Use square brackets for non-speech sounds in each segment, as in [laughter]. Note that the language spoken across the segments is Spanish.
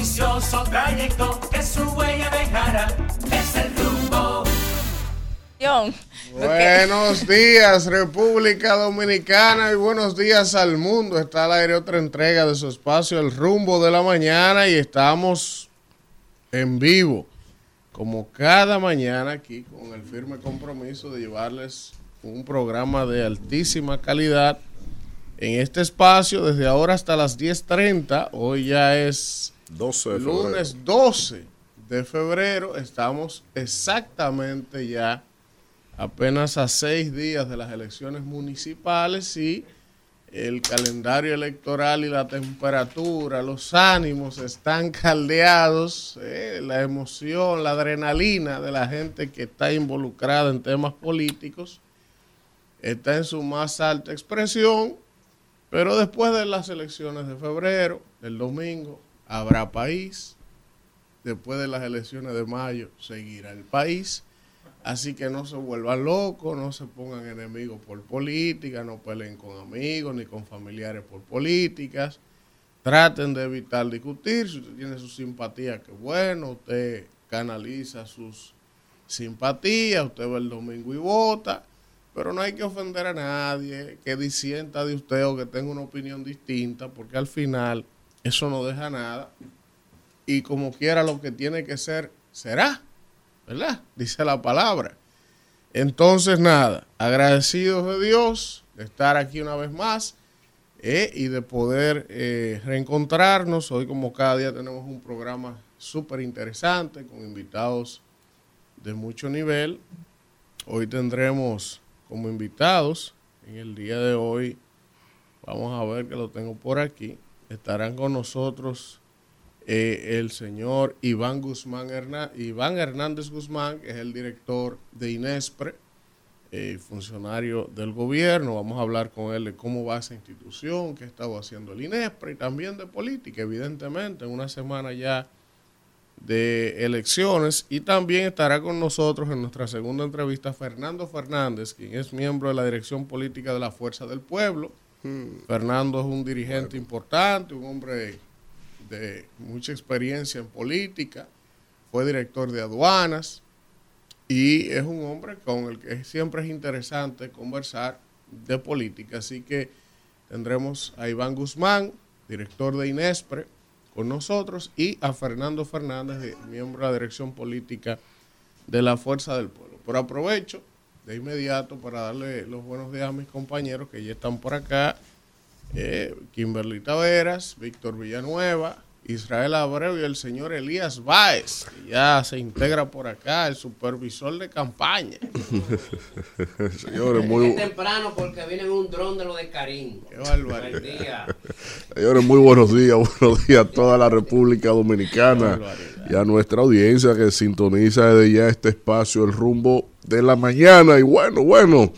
ambicioso trayecto que su huella dejara es el rumbo. Buenos días República Dominicana y buenos días al mundo. Está al aire otra entrega de su espacio El rumbo de la mañana y estamos en vivo como cada mañana aquí con el firme compromiso de llevarles un programa de altísima calidad en este espacio desde ahora hasta las 10.30. Hoy ya es 12 de lunes 12 de febrero. Estamos exactamente ya apenas a seis días de las elecciones municipales y el calendario electoral y la temperatura, los ánimos están caldeados, eh, la emoción, la adrenalina de la gente que está involucrada en temas políticos está en su más alta expresión, pero después de las elecciones de febrero, el domingo, habrá país, después de las elecciones de mayo seguirá el país Así que no se vuelvan locos, no se pongan enemigos por política, no peleen con amigos ni con familiares por políticas. Traten de evitar discutir. Si usted tiene su simpatía, que bueno, usted canaliza sus simpatías, usted va el domingo y vota. Pero no hay que ofender a nadie que disienta de usted o que tenga una opinión distinta, porque al final eso no deja nada. Y como quiera lo que tiene que ser, será. ¿verdad? Dice la palabra. Entonces, nada, agradecidos de Dios de estar aquí una vez más eh, y de poder eh, reencontrarnos. Hoy, como cada día, tenemos un programa súper interesante con invitados de mucho nivel. Hoy tendremos como invitados, en el día de hoy, vamos a ver que lo tengo por aquí, estarán con nosotros eh, el señor Iván Guzmán Iván Hernández Guzmán, que es el director de INESPRE, eh, funcionario del gobierno. Vamos a hablar con él de cómo va esa institución, qué estaba haciendo el INESPRE y también de política, evidentemente, en una semana ya de elecciones. Y también estará con nosotros en nuestra segunda entrevista Fernando Fernández, quien es miembro de la dirección política de la Fuerza del Pueblo. Fernando es un dirigente importante, un hombre de mucha experiencia en política, fue director de aduanas y es un hombre con el que siempre es interesante conversar de política. Así que tendremos a Iván Guzmán, director de INESPRE, con nosotros y a Fernando Fernández, miembro de la dirección política de la Fuerza del Pueblo. Por aprovecho de inmediato para darle los buenos días a mis compañeros que ya están por acá. Eh, Kimberly Taveras, Víctor Villanueva, Israel Abreu y el señor Elías Báez, que ya se integra por acá, el supervisor de campaña. [laughs] Señores, muy temprano porque viene un dron de lo de Karim. Qué barbaridad. Señores, muy buenos días, [laughs] buenos días a toda la República Dominicana y a nuestra audiencia que sintoniza desde ya este espacio, el rumbo de la mañana. Y bueno, bueno.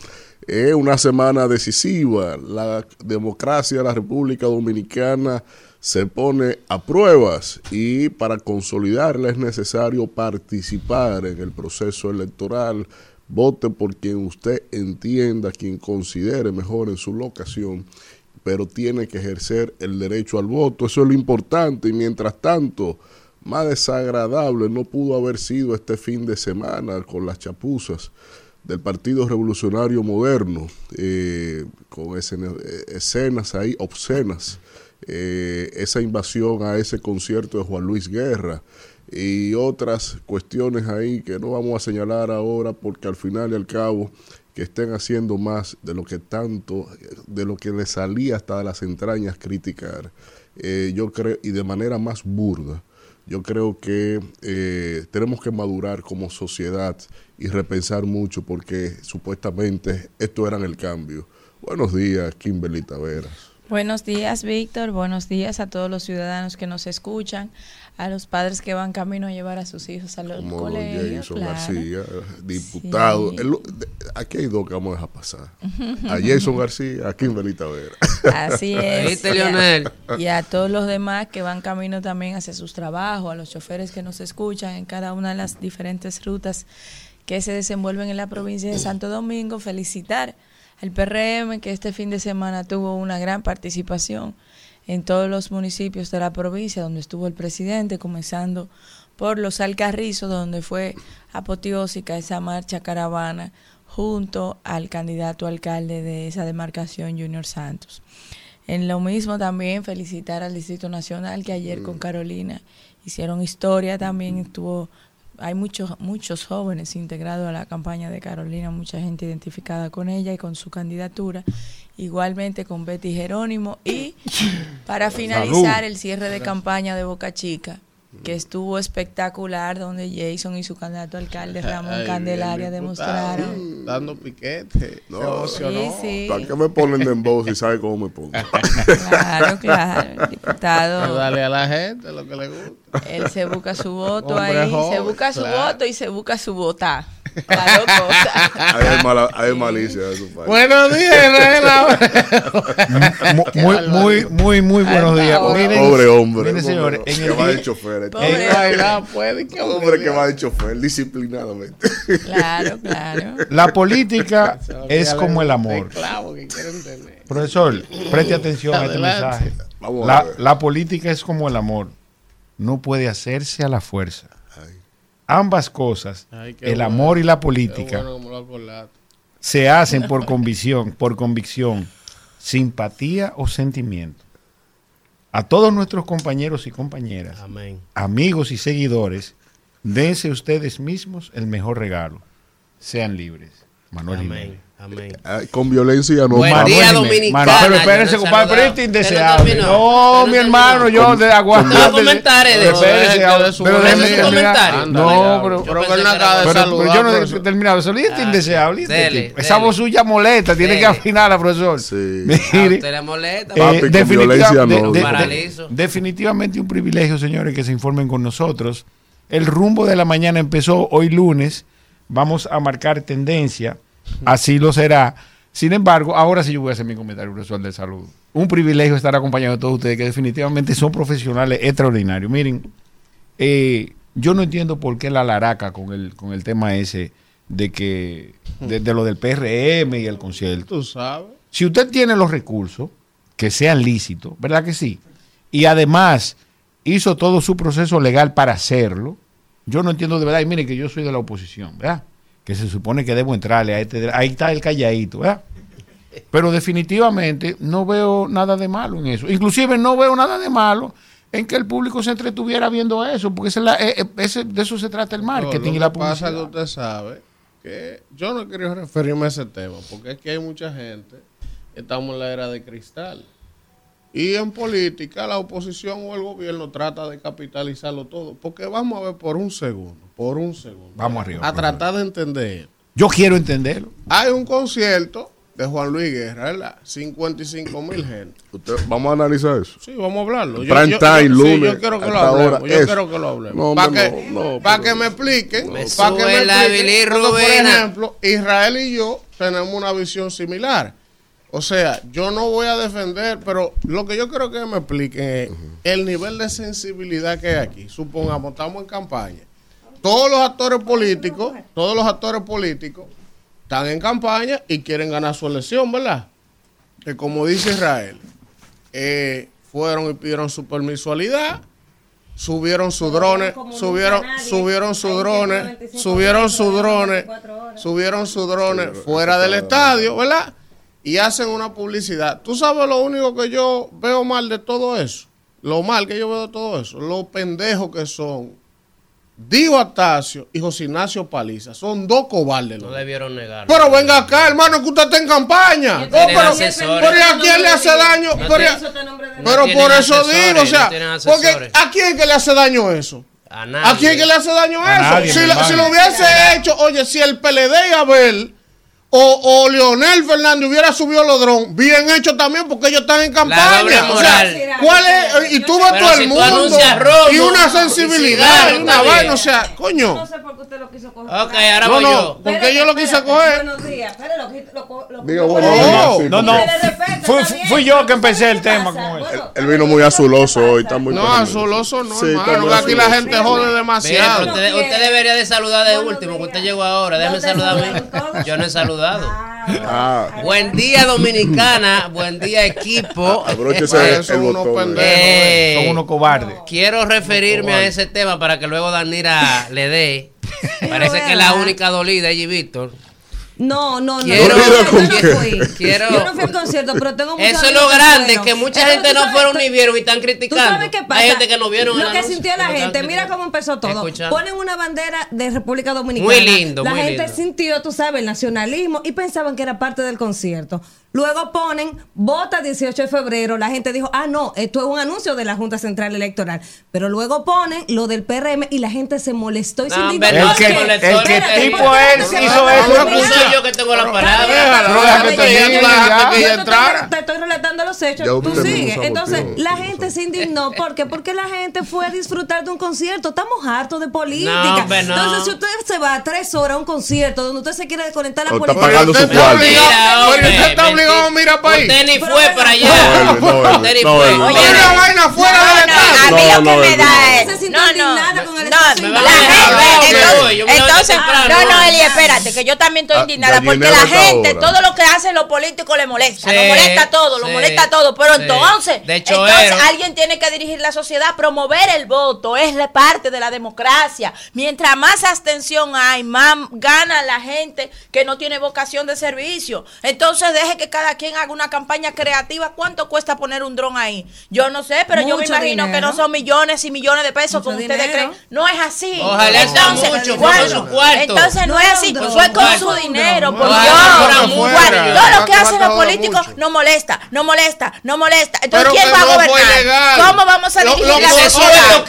Es una semana decisiva. La democracia de la República Dominicana se pone a pruebas y para consolidarla es necesario participar en el proceso electoral. Vote por quien usted entienda, quien considere mejor en su locación, pero tiene que ejercer el derecho al voto. Eso es lo importante y mientras tanto, más desagradable no pudo haber sido este fin de semana con las chapuzas del Partido Revolucionario Moderno, eh, con escenas ahí obscenas, eh, esa invasión a ese concierto de Juan Luis Guerra y otras cuestiones ahí que no vamos a señalar ahora porque al final y al cabo que estén haciendo más de lo que tanto, de lo que les salía hasta de las entrañas criticar, eh, yo creo, y de manera más burda yo creo que eh, tenemos que madurar como sociedad y repensar mucho porque supuestamente esto era el cambio. Buenos días, Kimberly Taveras. Buenos días, Víctor. Buenos días a todos los ciudadanos que nos escuchan, a los padres que van camino a llevar a sus hijos a los Como colegios. Jason García, diputado. aquí hay dos que vamos a dejar pasar. A Jason García, a Kimberly Tavera. Así [laughs] es. Leonel. Y a todos los demás que van camino también hacia sus trabajos, a los choferes que nos escuchan en cada una de las diferentes rutas que se desenvuelven en la provincia de Santo Domingo. Felicitar el PRM, que este fin de semana tuvo una gran participación en todos los municipios de la provincia donde estuvo el presidente, comenzando por los Alcarrizos, donde fue apoteósica esa marcha caravana junto al candidato alcalde de esa demarcación, Junior Santos. En lo mismo también felicitar al Distrito Nacional que ayer con Carolina hicieron historia, también estuvo hay muchos muchos jóvenes integrados a la campaña de Carolina, mucha gente identificada con ella y con su candidatura, igualmente con Betty Jerónimo y para finalizar el cierre de campaña de Boca Chica, que estuvo espectacular, donde Jason y su candidato alcalde Ramón Ay, Candelaria el demostraron. diputado Dando piquete. No, se emocionó. Sí, sí. ¿Para qué me ponen de voz si sabe cómo me pongo? [laughs] Claro, claro, el Pero diputado. Dale a la gente lo que le gusta. Él se busca su voto Hombre ahí, se busca su claro. voto y se busca su vota. [laughs] Hay, mala- hay malicia de su parte. Buenos días, Israel. Muy, muy, muy, muy buenos días. Miren, Pobre hombre. miren, señores, en que el va de chofer. este. Pobre Ey, bailar puede que Hombre que va de chofer, disciplinadamente. Claro, claro. la política es como el amor. esclavo que quieren tener. Profesor, preste atención a este mensaje. La política es como el amor. No puede hacerse a la fuerza. Ambas cosas, Ay, el bueno. amor y la política, bueno se hacen por convicción, por convicción, simpatía o sentimiento. A todos nuestros compañeros y compañeras, Amén. amigos y seguidores, dense ustedes mismos el mejor regalo. Sean libres. Manuel Jiménez. Amén. Amén. Ay, con violencia no Buen día, dominicana. Pero espérense, compadre, pero este indeseable. No, mi no hermano, yo de aguantar. No, comentaré de eso. Pero déjeme terminar. Comentario. No, pero. Pero Yo que pensé él no que acaba de era- Pero, saludar. pero yo no he terminado. Eso es Ah, indeseable. Esa voz suya molesta. Tiene que afinarla, profesor. Sí. A Mire. usted le molesta. Eh, Papi, con violencia no. definitivamente un privilegio, señores, que se informen con nosotros. El rumbo de la mañana empezó hoy lunes. Vamos a marcar tendencia. Así lo será. Sin embargo, ahora sí yo voy a hacer mi comentario, profesor de salud. Un privilegio estar acompañado de todos ustedes que definitivamente son profesionales extraordinarios. Miren, eh, yo no entiendo por qué la laraca con el, con el tema ese de que de, de lo del PRM y el concierto. Tú sabes. Si usted tiene los recursos que sean lícitos, ¿verdad que sí? Y además hizo todo su proceso legal para hacerlo, yo no entiendo de verdad, y mire que yo soy de la oposición, ¿verdad? Que se supone que debo entrarle a este, ahí está el calladito, ¿verdad? Pero definitivamente no veo nada de malo en eso. Inclusive no veo nada de malo en que el público se entretuviera viendo eso, porque esa es la- eh, eh, ese- de eso se trata el marketing No, y lo la que pasa publicidad. es que usted sabe que yo no quería referirme a ese tema, porque es que hay mucha gente, estamos en la era de cristal. Y en política la oposición o el gobierno trata de capitalizarlo todo, porque vamos a ver por un segundo, por un segundo. Vamos arriba, A tratar de entender. Yo quiero entenderlo. Hay un concierto de Juan Luis Guerra, ¿verdad? 55 mil gente. Usted- vamos a analizar eso. Sí, vamos a hablarlo. Prime time, sí, lunes, yo quiero que lo hablemos. yo eso. quiero que lo hablemos. No, para que, no, no, pa' que me expliquen. Me pa' que me expliquen. Por ejemplo, Israel y yo tenemos una visión similar. O sea, yo no voy a defender, pero lo que yo quiero que me expliquen es el nivel de sensibilidad que hay aquí. Supongamos, estamos en campaña. Todos los actores políticos, todos los actores políticos están en campaña y quieren ganar su elección, ¿verdad? Que como dice Israel, eh, fueron y pidieron su permisualidad, subieron sus drones, subieron, subieron sus drones, subieron sus drones, subieron sus drones fuera del estadio, ¿verdad? Y hacen una publicidad. ¿Tú sabes lo único que yo veo mal de todo eso? Lo mal que yo veo de todo eso, lo pendejos que son Dio Atacio y José Ignacio Paliza. Son dos cobardes. No debieron negarlo. Pero venga acá, hermano, que usted está en campaña. No, tienen pero, asesores. pero ¿y a quién le hace daño? No pero, pero tienen por eso asesores, digo, o sea, no porque. ¿a quién que le hace daño eso? A nadie. ¿A quién que le hace daño A eso? nadie, si, mi lo, hermano. si lo hubiese hecho, oye, si el PLD y Abel o, o Leonel Fernández hubiera subido los drones, bien hecho también, porque ellos están en campaña. doble O sea. ¿cuál es? Y tú ves todo si el mundo. robo y una sensibilidad, y una vaina, o sea, coño. No sé por qué usted lo quiso coger. Ok, ahora No, voy no, yo. porque yo lo quise coger. Buenos días. Lo, lo, lo, sí, No, no. respeto, Fui- yo que empecé el ¿Qué tema con Bueno, Él vino muy azuloso hoy, está muy No, azuloso no, Sí, hermano. aquí la gente jode demasiado. usted, debería de saludar de último, que usted llegó ahora. Déjeme No te saludar a saludan mí. todos. Yo no he saludado. Ah, Ah, Buen día, Dominicana. Buen día, equipo. [laughs] abróchese Para el, eso el uno botón. Eh, Son unos cobardes. Quiero referirme a ese tema para que luego Danira le dé. Parece que es la única dolida allí, Víctor. No, no, no. Quiero- yo no ¿Con fui. Quiero- Yo no fui al concierto, pero tengo muchos Eso es lo grande, que mucha Entonces, gente tú no fueron tú- ni vieron y están ¿Tú criticando. sabes qué pasa? Hay gente que no vieron Lo que anuncio, sintió la gente, mira cómo empezó todo. Escuchando. Ponen una bandera de República Dominicana. Muy lindo, La muy gente lindo. sintió, tú sabes, el nacionalismo y pensaban que era parte del concierto. Luego ponen vota 18 de febrero. La gente dijo, ah, no, esto es un anuncio de la Junta Central Electoral. Pero luego ponen lo del PRM y la gente se molestó y se indignó. El no, que, el que espérate, tipo espérate, hizo eso. No yo que tengo la palabra. Te estoy- relatando los hechos. Tú sigues. Entonces, la gente se indignó. [laughs] ¿Por qué? Porque la gente fue a disfrutar de un concierto. Estamos hartos de política. No. Entonces, si usted se va a tres horas a un concierto donde usted se quiere desconectar la está política. pagando su está cuarto. Hombre, usted para ahí. Ni fue para allá. No, no, Usted ni no, fue. Una vaina fuera No, del no, estadio. a mí No, lo no, que me da es. No, no. No, me la gente. Entonces- Entonces, temprano. no, no, Eli, espérate, que yo también estoy Ah, indignada porque la gente, todo lo que hacen los políticos le molesta. Sí, Lo molesta todo, lo molesta todo. Pero sí. entonces, De hecho, entonces Ero- alguien tiene que dirigir la sociedad, promover el voto, es la parte de la democracia. Mientras más abstención hay, más gana la gente que no tiene vocación de servicio. Entonces, deje que cada quien haga una campaña creativa. ¿Cuánto cuesta poner un dron ahí? Yo no sé, pero yo me imagino que dinero. no son millones y millones de pesos Mucho como ustedes dinero. creen. No es así. Ojalá sea mucho. Cuarto. Entonces no es así, No, fue con su dinero, no, por Dios. Todo lo que hacen los políticos no molesta, no molesta, no molesta. Entonces, ¿quién va a gobernar? ¿Cómo vamos a dirigir lo la sociedad?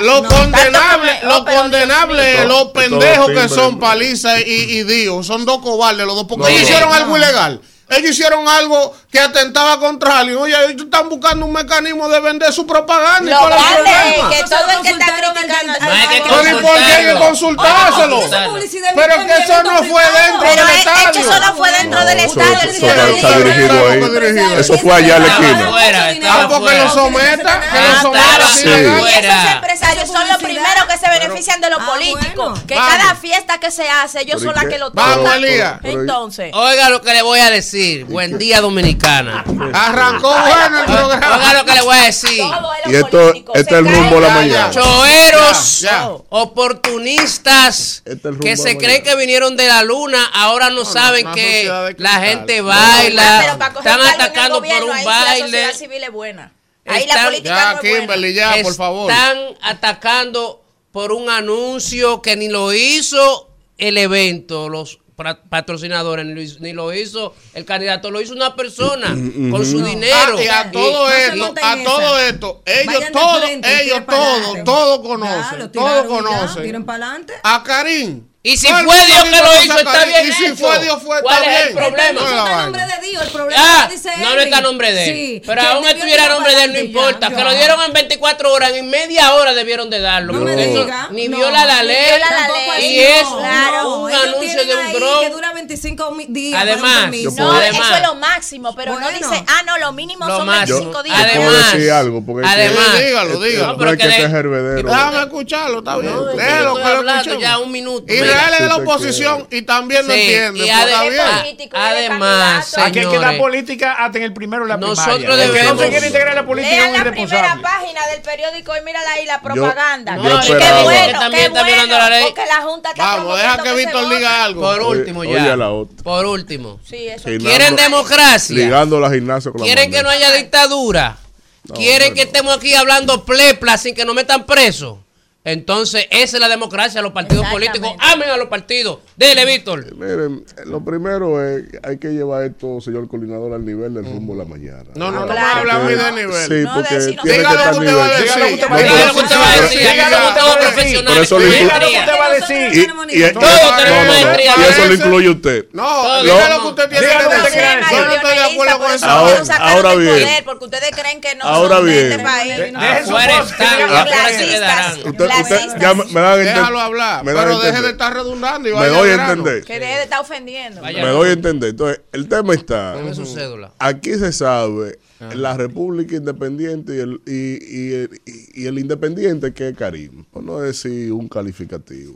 Lo condenable, lo Dios condenable los pendejos que son Paliza y, y Dio. Son dos cobardes los dos. Porque ellos hicieron algo ilegal. Ellos hicieron algo que atentaba contra alguien. Oye, ellos están buscando un mecanismo de vender su propaganda. ¿y Lo grande es que todo el que está criticando No hay que Pero ¿y por qué hay que consultárselo? Pero que eso no fue dentro del es, es que estadio. eso no fue dentro del estadio. eso- fue allá en la esquina. porque afuera. lo someta. Que lo Ah, someta esos empresarios son los primeros que se benefician de los Ah, políticos. Que cada fiesta que se hace, ellos son ¿y las que lo Vamos, toman. Entonces, Oiga lo que le voy a decir. Buen día, Dominicana. Arrancó bueno el programa. Oiga lo que le voy a decir. Y esto, este es el rumbo de la mañana. Choeros, Ya, ya. oportunistas Este es que se la creen que vinieron de la luna, ahora no, saben que la gente baila, están atacando por un ahí La baile, sociedad civil es buena. Ahí Están- la política Ya, no es buena. Kimberly, ya, por favor. están atacando por un anuncio que ni lo hizo el evento, los patrocinadores, ni lo hizo, ni lo hizo el candidato, lo hizo una persona con su dinero. Ah, y a todo esto, a todo esa. esto, ellos todos, ellos todos, todos Ya, conocen, lo todos ya, conocen. Adelante. A Karim. Y si fue Dios que lo hizo, está bien Y si fue Dios, fue ¿Cuál está es el problema? No está nombre de Dios, el problema Ah, dice no, no está nombre de él. Sí, pero aún estuviera nombre de él, no importa. ya, Que lo dieron en 24 horas, en media hora debieron de darlo. Ni No, viola la ley. viola la Tampoco ley. Y es un ellos anuncio de un dron. Que dura 25 mi- días. Además, No, eso es lo máximo, pero no dice, ah, no, lo mínimo Lo son máximo. 25 Yo días. Además, decir algo, además, dígalo, dígalo. no pero que escucharlo, está bien. Ya un minuto. Es de la oposición y también no Sí, entiende. y ade- además. Aquí hay que dar política hasta en el primero de la Nosotros primaria. El que no debemos- se quiere integrar en la política Lean es un la primera página del periódico y mírala ahí la propaganda. yo Y qué bueno, Que también qué está violando la ley. Porque la Junta está Vamos, deja que Víctor diga algo. Por último oye ya. a la otra. Por último. Sí, eso. Gimnasio- ¿Quieren democracia? Ligando la gimnasia con la ¿Quieren que no haya dictadura? ¿Quieren que no. estemos aquí hablando plepla sin que nos metan presos? Entonces, esa es la democracia. Los partidos políticos amen a los partidos. Dele, Víctor. Miren, lo primero es hay que llevar esto, señor coordinador, al nivel del rumbo de la mañana. No, no, no me habla a mí de Porque- nivel. Sí, No, porque de si no- tiene que Dígalo estar lo al que usted va a nivel. decir. Dígalo que usted va a Dígalo decir. lo que usted va a decir. Aquí Dígalo que todos usted va a decir. Dígalo que usted va a decir. Todos no, tenemos no, no, maestría. y eso lo incluye usted. No, Todo, dígale no. lo que usted tiene Dígalo que decir. decir. Yo no estoy de acuerdo con eso. Ahora- bien. porque ustedes creen que no Ahora son de bien. este país. Deje su Usted ya me, me Déjalo hablar. me Pero deje de estar redundando y Me vaya doy a entender. Que deje de estar ofendiendo. Vaya. Me doy a entender. Entonces, el tema está. Dame su cédula. Aquí se sabe la República Independiente y el, y, y el, y- y el Independiente que es Karim, por no decir un calificativo.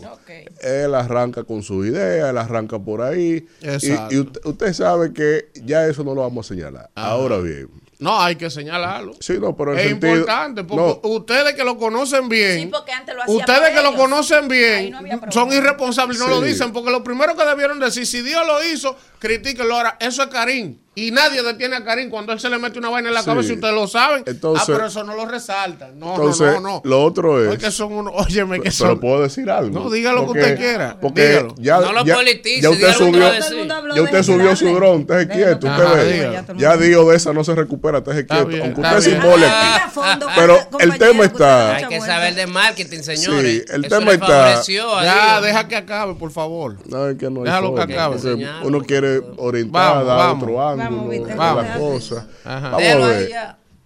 Él arranca con su idea, él arranca por ahí. Y, Exacto. y usted, usted sabe que ya eso no lo vamos a señalar. Ahora bien, No, hay que señalarlo. sí, no, pero en Es sentido- importante porque no, ustedes que lo conocen bien, Sí, porque antes lo hacía ustedes que lo conocen bien, no son irresponsables y no Sí. lo dicen porque lo primero que debieron decir, si Dios lo hizo, critíquenlo ahora. Eso es Karim. Y nadie detiene a Karim cuando él se le mete una vaina en la Sí. cabeza y ustedes lo saben. Entonces- ah, pero eso no lo resaltan. No, entonces, no, no, no. lo otro es. Porque son unos, óyeme que pero son. puedo decir algo. No, diga lo que usted quiera, Porque dígalo. ya, No lo ya, politice, ya usted subió, a ya usted subió su dron, esté quieto. Usted Ajá, ve. Ya dijo de esa no se recupera, esté quieto. bien, Aunque usted se a fondo, Pero el tema está- Hay que saber de marketing, señores. Sí, el Eso tema está- a Ya, deja que acabe, por favor. No, es que no hay Déjalo que acabe. Uno quiere orientar, Vamos, dar vamos. Vamos, Víctor, vamos. la cosa. Ajá. Vamos Déjalo a ver.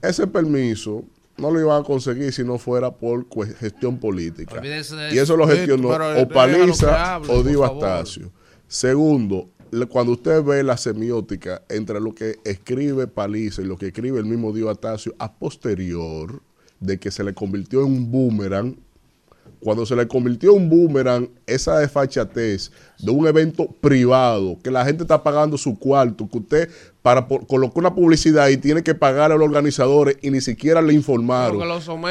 Ese permiso no lo iban a conseguir si no fuera por gestión política. Olvídese Y eso lo gestionó pero o Paliza o por Diva favor. Astacio. Segundo, cuando usted ve la semiótica entre lo que escribe Paliza y lo que escribe el mismo Diva Astacio a posterior de que se le convirtió en un boomerang, cuando se le convirtió en un boomerang, esa desfachatez de un evento privado, que la gente está pagando su cuarto, que usted para colocar una publicidad y tiene que pagar a los organizadores y ni siquiera le informaron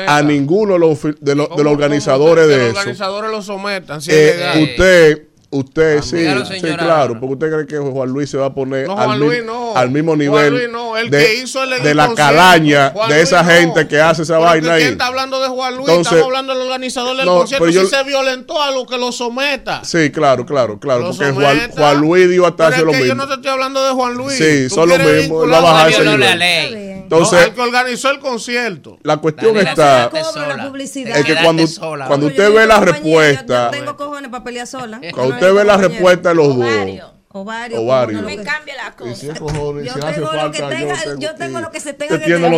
a ninguno de los, de los, de ¿Cómo- los organizadores que de Los eso. organizadores lo sometan, si Eh, usted, usted, sí, dígalo, sí, claro, porque usted cree que Juan Luis se va a poner No, al, Juan mi- Luis no. al mismo Juan nivel Luis no, el de, que hizo el de la calaña Juan de Luis esa no. gente que hace esa Pero vaina ahí. ¿Quién está hablando de Juan Luis? Entonces- Estamos hablando del organizador del No, concierto. yo- si se violentó algo, que lo someta. Sí, claro, claro, claro, Lo porque Juan, someta. Juan Luis dio hasta Pero lo mismo. Yo no te estoy hablando de Juan Luis. Sí, son lo mismo, lo baja a ese Juan Violó Luis. nivel. No, Entonces, el que organizó el concierto. la cuestión está la publicidad. es que cuando, sola, cuando yo usted ve la yo- respuesta, Yo tengo cojones para pelear sola. cuando usted ve la respuesta de los dos, Ovario. Ovario. Ovario. cojones, Me cambia la cosa. si es cojones, Yo si tengo lo que falta, tenga- yo yo tengo lo que se tenga lo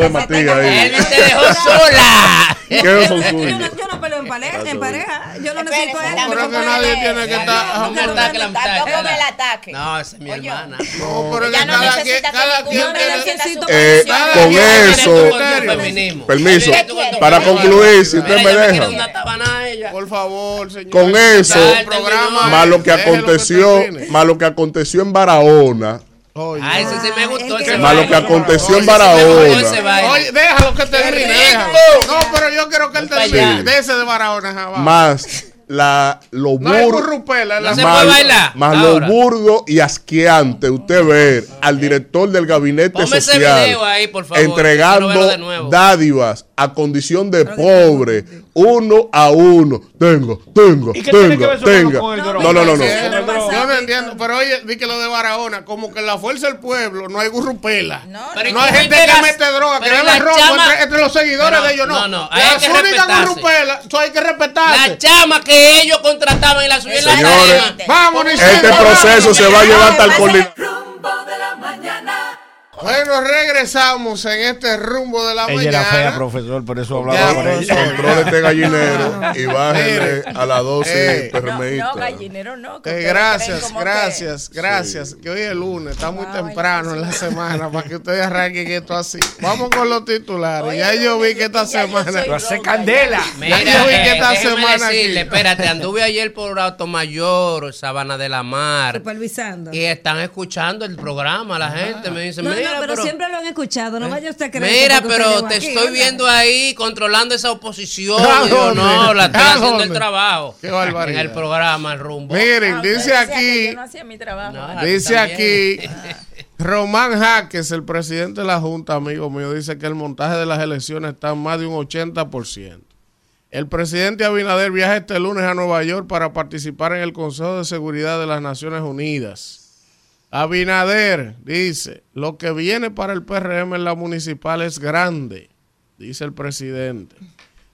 de ahí. Elvis te dejó sola. [laughs] ¿Qué son Yo no, yo no peleo en pareja, en pareja. Yo no necesito eso. Pero es que nadie tiene que estar. No me ataque la amistad. Tampoco me la ataque. No, esa es mi hermana. No, pero que cada quien, cada quien tiene- con eso, permiso, para concluir, si usted me deja. Por favor, señor. Con eso, más lo que aconteció, más lo que aconteció en Barahona, Oye, Ah, ese sí me Ah, gustó. es ese que- más lo que aconteció en Barahona. Oye, déjalo que rico! déjalo. No, pero yo quiero que él termine. allá. De ese de Barahona, Jabá. más la lo No burdo, burrupela en la No se mano. puede bailar más ahora. lo burdo y asqueante usted ver al director del gabinete Ponme ese social video ahí, por favor, entregando dádivas a condición de pobre uno a uno tengo tengo ¿Y qué tiene que tengo el no no no no, Yo no entiendo, pero oye, di que lo de Barahona, como que en la fuerza del pueblo no hay gurrupela. No, Pero No hay ¿cómo gente que las- mete droga, que da robo chama- entre, entre los seguidores Pero- de ellos, no. no, no, hay Las únicas gurrupelas, eso hay que respetarse. La chama que ellos contrataban y la subían en la Señores. Vamos, este proceso se va a llevar hasta el coordinador Rumbo de la mañana. Bueno, regresamos en este rumbo de la Ella mañana. era fea, profesor, por eso Ya, hablaba por ella. control este gallinero [laughs] y bájele Mire. a la dosis Eh. No, gallinero no. que Eh, creen gracias, como gracias, gracias. Que hoy es lunes, está muy temprano en la semana para que ustedes arranquen esto así. Vamos con los titulares. Oye, ya yo vi que esta semana. Lo hace candela. Mira, Ya yo vi que eh, esta déjeme semana decirle, aquí. espérate, anduve ayer por Automayor, Sabana de la Mar, Supervisando. y están escuchando el programa, la gente me dice, mira, pero, pero, siempre lo han escuchado. No vaya usted a creer. mira, pero te aquí, estoy ¿verdad? viendo ahí controlando esa oposición. ¿A Y yo, dónde? no, la estoy ¿A haciendo el trabajo. Qué barbaridad. En el programa, el rumbo. Miren, Ah, dice aquí, Yo no hacía mi trabajo. No, dice aquí, [laughs] Román Jaques, el presidente de la Junta, amigo mío, dice que el montaje de las elecciones está en más de un 80%. El presidente Abinader viaja este lunes a Nueva York para participar en el Consejo de Seguridad de las Naciones Unidas. Abinader dice, lo que viene para el PRM en la municipal es grande, dice el presidente.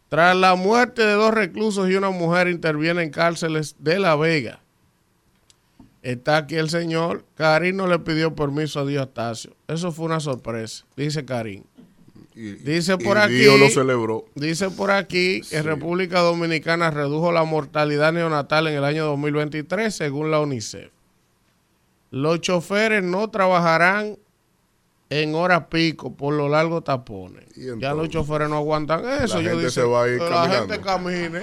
Tras la muerte de dos reclusos y una mujer interviene en cárceles de La Vega. Está aquí el señor. Karim no le pidió permiso a Dios Astacio. Eso fue una sorpresa, dice Karim. Y- Dice y por aquí. Dios lo celebró. Dice por aquí que República Dominicana redujo la mortalidad neonatal en el año 2023 según la UNICEF. Los choferes no trabajarán en hora pico por los largos tapones. ¿Y Ya los choferes no aguantan eso. La Yo gente dice, se va a ir que la gente camine.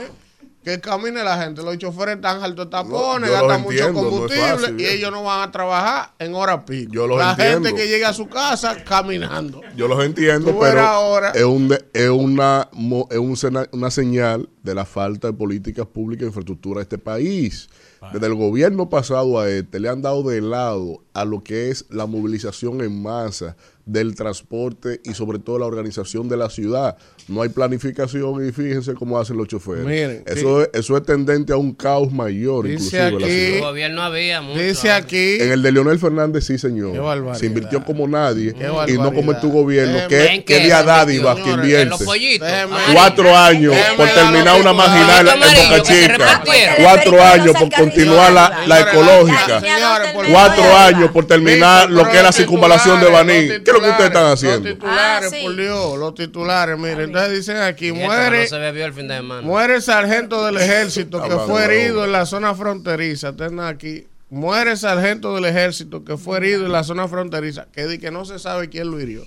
Que camine la gente. Los choferes están altos tapones, gastan mucho no combustible fácil, y ellos no van a trabajar en hora pico. Yo los la entiendo. gente que llega a su casa caminando. Yo los entiendo, pero ahora. es, un es, una, es un una señal de la falta de políticas públicas de infraestructura de este país. Desde el gobierno pasado a este le han dado de lado a lo que es la movilización en masa del transporte y sobre todo la organización de la ciudad. No hay planificación y fíjense cómo hacen los choferes. Miren, eso, es, eso es tendente a un caos mayor, Dice inclusive. en la aquí- ciudad. El gobierno había mucho. Dice aquí. En el de Leonel Fernández, sí, señor. Se invirtió como nadie Qué y no como en tu gobierno, Déjeme- que, ¿En que qué día se dádiva invirtió? que invierte. Déjeme- Amarillo. Cuatro años Déjeme por terminar una marginal en Boca Chica. Cuatro años por continuar la, ecológica. Cuatro años por terminar lo que es la circunvalación de Baní. ¿Qué es lo que ustedes están haciendo? Los titulares, Ah, sí. por Dios, los titulares, miren. Entonces dicen aquí, muere, No se bebió el fin de semana. muere el sargento del ejército que Hablando fue herido en la zona fronteriza. Tengan aquí. Muere el sargento del ejército que fue herido en la zona fronteriza. Que, di que no se sabe quién lo hirió.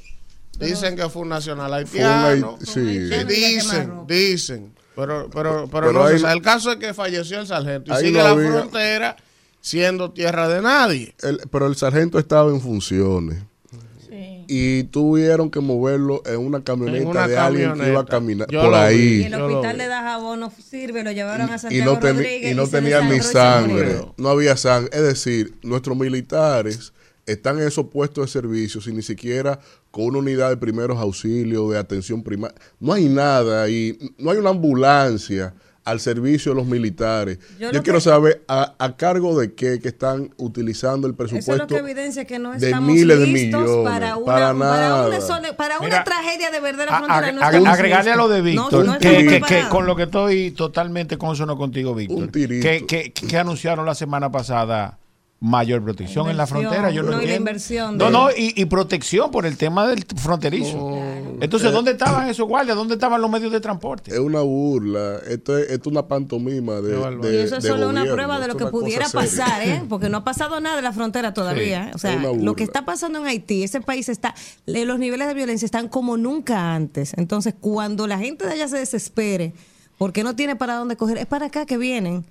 Dicen que fue un nacional Fue un haitiano. hait- sí. Sí, dicen, dicen. Pero, pero, pero, Pero no se sabe. El caso es que falleció el sargento y ahí sigue no la había- frontera siendo tierra de nadie. El- pero el sargento estaba en funciones. Y tuvieron que moverlo en una camioneta En una de alguien que iba a caminar Yo por vi. Y ahí. el hospital de Dajabón no sirve, lo llevaron a y Santiago no, teni- Rodríguez. y no ni y murió. sangre, no había sangre. Es decir, nuestros militares están en esos puestos de servicio sin ni siquiera con una unidad de primeros auxilios, de atención primaria. No hay nada y no hay una ambulancia al servicio de los militares. Yo Yo, lo quiero que- saber a, a cargo de qué que están utilizando el Eso es lo presupuesto que evidencia que no de estamos miles de listos millones. para una, Para para una, nada. sole- para una tragedia de verdadera A- frontera. ag- no ag- agregarle a lo de. Víctor, No, no que, estamos que- que preparados. con lo que estoy totalmente consono contigo, Víctor, Un tirito. que, que, que anunciaron la semana pasada mayor protección en la frontera. Yo no, no, y la inversión No, de- no, y, y protección por el tema del fronterizo. Entonces, ¿dónde estaban esos guardias? ¿Dónde estaban los medios de transporte? Es una burla, esto es, esto es una pantomima de, de- Y eso es de solo una prueba de lo que pudiera pasar, ¿eh? [laughs] Porque no ha pasado nada de la frontera todavía. ¿eh? O sea, lo que está pasando en Haití, ese país está, los niveles de violencia están como nunca antes. Entonces, cuando la gente de allá se desespere, porque no tiene para dónde coger, es para acá que vienen.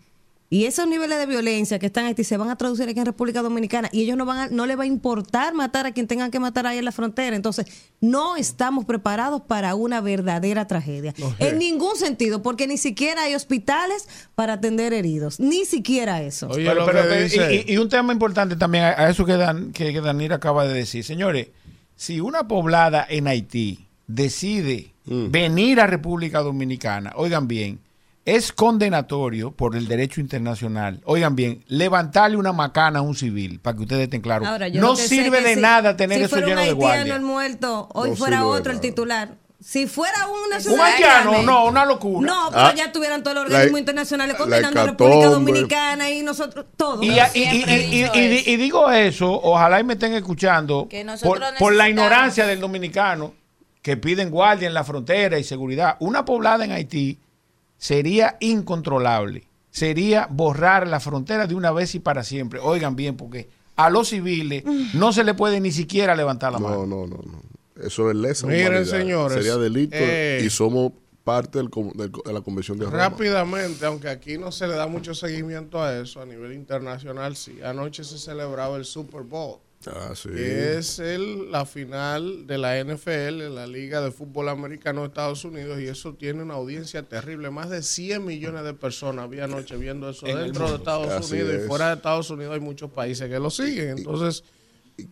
Y esos niveles de violencia que están en Haití se van a traducir aquí en República Dominicana y ellos no van a, no les va a importar matar a quien tengan que matar ahí en la frontera. Entonces, no estamos preparados para una verdadera tragedia. En ningún sentido, porque ni siquiera hay hospitales para atender heridos. Ni siquiera eso. Oye, Pero- pero- dice. y, y un tema importante también a, a eso que, Dan, que, que Danir acaba de decir. Señores, si una poblada en Haití decide venir a República Dominicana, oigan bien, es condenatorio por el derecho internacional, oigan bien, levantarle una macana a un civil, para que ustedes estén claros. Ahora, no sirve de si- nada tener si eso fuera lleno un de haitiano guardias. el muerto, hoy No fuera otro el titular. Si fuera una Un ciudad haitiano, grande- no, una locura. No, pero Ah, ya tuvieran todos los organismos la- internacionales condenando a. República Dominicana y nosotros, todos. Y, y- y- y- dicho y- y- eso. y digo eso, ojalá y me estén escuchando Que por, la ignorancia del dominicano que piden guardia en la frontera y seguridad. Una poblada en Haití sería incontrolable. Sería borrar la frontera de una vez y para siempre. Oigan bien, porque a los civiles no se le puede ni siquiera levantar la mano. No, no, no, no. Eso es lesa Miren, humanidad. señores, Sería delito eh, y somos parte del de la Convención de Roma. Rápidamente, aunque aquí no se le da mucho seguimiento a eso, a nivel internacional sí. Anoche se celebraba el Super Bowl, Ah, sí. que es el, la final de la NFL, la Liga de Fútbol Americano de Estados Unidos, y eso tiene una audiencia terrible. Más de 100 millones de personas había anoche viendo eso En dentro de. Estados Así Unidos es. y fuera de Estados Unidos hay muchos países que lo siguen. Entonces,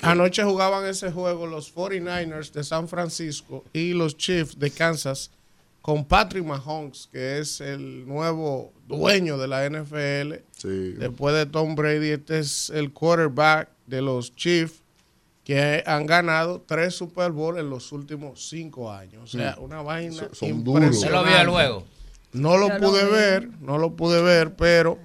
anoche jugaban ese juego los 49ers de San Francisco y los Chiefs de Kansas con Patrick Mahomes, que es el nuevo dueño de la NFL. Sí. Después de Tom Brady, este es el quarterback de los Chiefs que han ganado tres Super Bowl en los últimos cinco años. O sea, una vaina Son- son duros. ¿Se lo vio el juego? No lo Yo pude ver, no lo pude ver, pero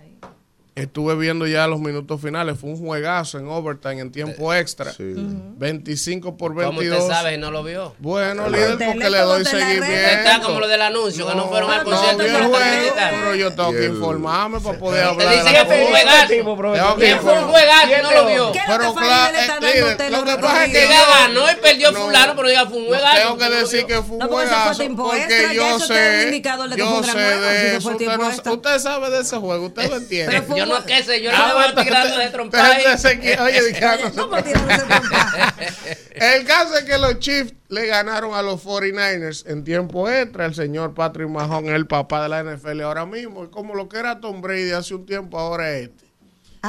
Estuve viendo ya los minutos finales. Fue un juegazo en overtime, en tiempo extra. Sí. 25 por ¿Cómo 22. usted sabe y no lo vio? Bueno, líder, porque le doy seguimiento. Está como lo del anuncio, que no fueron al no, concierto por la juego, pero yo tengo que el- informarme para poder Te hablar. de dice la que fue un juegazo. Tengo que fue un juegazo y no lo vio. ¿Qué es Pero claro, eh, líder, lo que pasa es Que ganó y perdió No, fulano, pero diga, fue un juegazo. Tengo que decir que fue un No, juegazo. Porque yo te sé, indicador de que yo sé de eso Usted, no- sabe de ese juego, usted lo entiende. Yo no qué sé, yo no voy de trompa Oye, [laughs] trompa. [laughs] El caso es que los Chiefs le ganaron a los 49ers en tiempo extra. El señor Patrick Mahomes, el papá de la NFL ahora mismo. Y como lo que era Tom Brady hace un tiempo, ahora es este.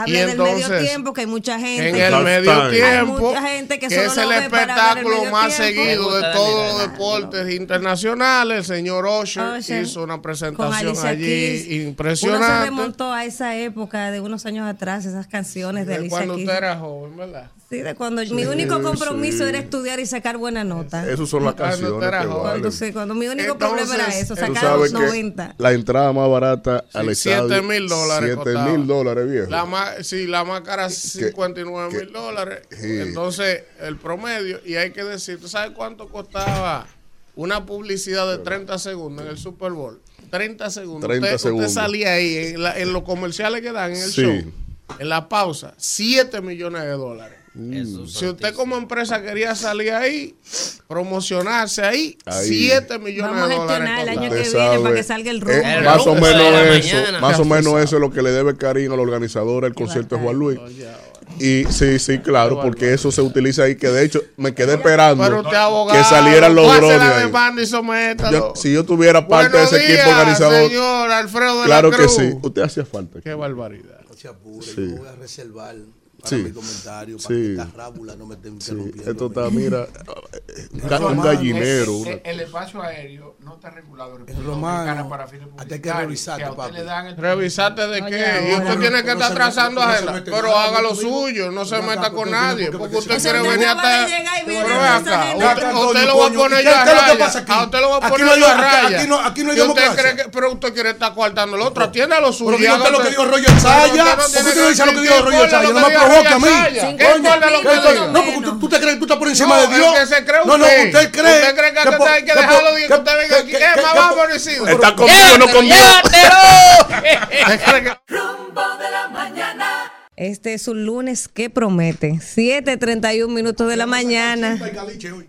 Habla Y del medio tiempo, que hay mucha gente. En que- el medio Hay tiempo, mucha gente que que, solo es el el espectáculo más tiempo. seguido de todos los deportes internacionales. El señor Usher, hizo una presentación allí Keys. Uno se impresionante. remontó a esa época de unos años atrás, esas canciones de de Alicia cuando Keys. usted era joven, ¿verdad? Sí, de cuando mi único compromiso sí. era estudiar y sacar buena nota. Esas son las Cuando canciones eras que joven. valen. Cuando, sí, cuando mi único Entonces, problema era eso, sacar los que 90. la entrada más barata al Sí, estadio. siete mil dólares 7 costaba. mil dólares, viejo. La más, sí, la más cara 59 mil dólares. sí. Entonces, el promedio, y hay que decir, ¿tú sabes cuánto costaba una publicidad de 30 segundos en el Super Bowl? 30 segundos. 30 usted, segundos. usted salía ahí en, la- en los comerciales que dan en el Sí. show, en la pausa, 7 millones de dólares. Eso Si usted como empresa quería salir ahí, promocionarse ahí, Ahí. 7 millones Vamos a de dólares. gestionar el año que viene sabe, para que salga el eh, rumbo. El más o menos eso, mañana. más o menos eso es lo que le debe cariño al organizador del concierto de Juan Luis. Y sí, sí, claro, porque eso se utiliza ahí, que de hecho me quedé esperando abogado. que salieran los drones. Yo- si yo tuviera parte Buenos de ese días, equipo organizador, señor Alfredo de claro la que sí. Usted hacía falta. Qué barbaridad. No se apure, Sí. yo voy a reservar para Sí. mi comentario, para Sí. que esta rábula no me esté Sí, interrumpiendo. esto a está, mira, [laughs] un ga- un gallinero. El, una- el- el espacio aéreo no está regulado en Romano, Dominicana para fines hay que revisarte, a usted papi. el- Revisate de qué. Oye, y usted ahora. tiene que No estar trazando no se agenda. mete Pero haga lo suyo. No se meta con nadie. porque- usted quiere Usted venir hasta. Pero acá. Usted, usted lo va a poner ¿y yo qué- a es que raya. A usted lo va a Aquí poner no hay- yo a aquí- raya. aquí no- aquí no hay usted democracia. cree que- Pero usted quiere estar coartando al otro. Atienda lo suyo. Pero que yo sé lo usted- que dijo Roger Saya. usted no ¿Por qué tiene usted no dice lo que ¿qué dijo Roger Saya? lo No que me provoque a mí. Que? No, porque tú, tú te crees, tú estás por encima No, de Dios. el que se cree no, no, usted. cree. Usted cree que po- usted hay que dejarlo de que que- usted venga aquí. que- ¿Qué que- más que- vamos? Está conmigo, no conmigo. ¿Usted cree que- Rumbo de la mañana. Este es un lunes que promete. 7:31 minutos de la mañana.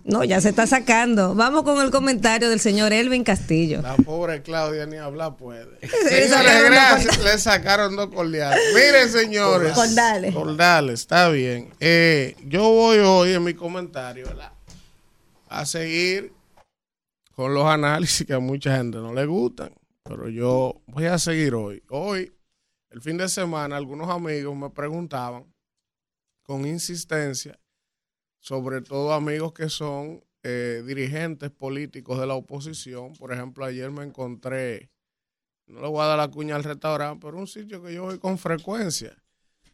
No, ya se está sacando. Vamos con el comentario del señor Elvin Castillo. La pobre Claudia ni hablar puede. [laughs] Le Señores, sacaron dos gracias. Le sacaron dos cordiales. Miren, señores. Cordales. Cordales, está bien. Eh, yo voy hoy en mi comentario, ¿verdad? A seguir con los análisis que a mucha gente no le gustan. Pero yo voy a seguir hoy. Hoy, el fin de semana, algunos amigos me preguntaban con insistencia, sobre todo amigos que son eh, dirigentes políticos de la oposición. Por ejemplo, ayer me encontré, no le voy a dar la cuña al restaurante, pero un sitio que yo voy con frecuencia.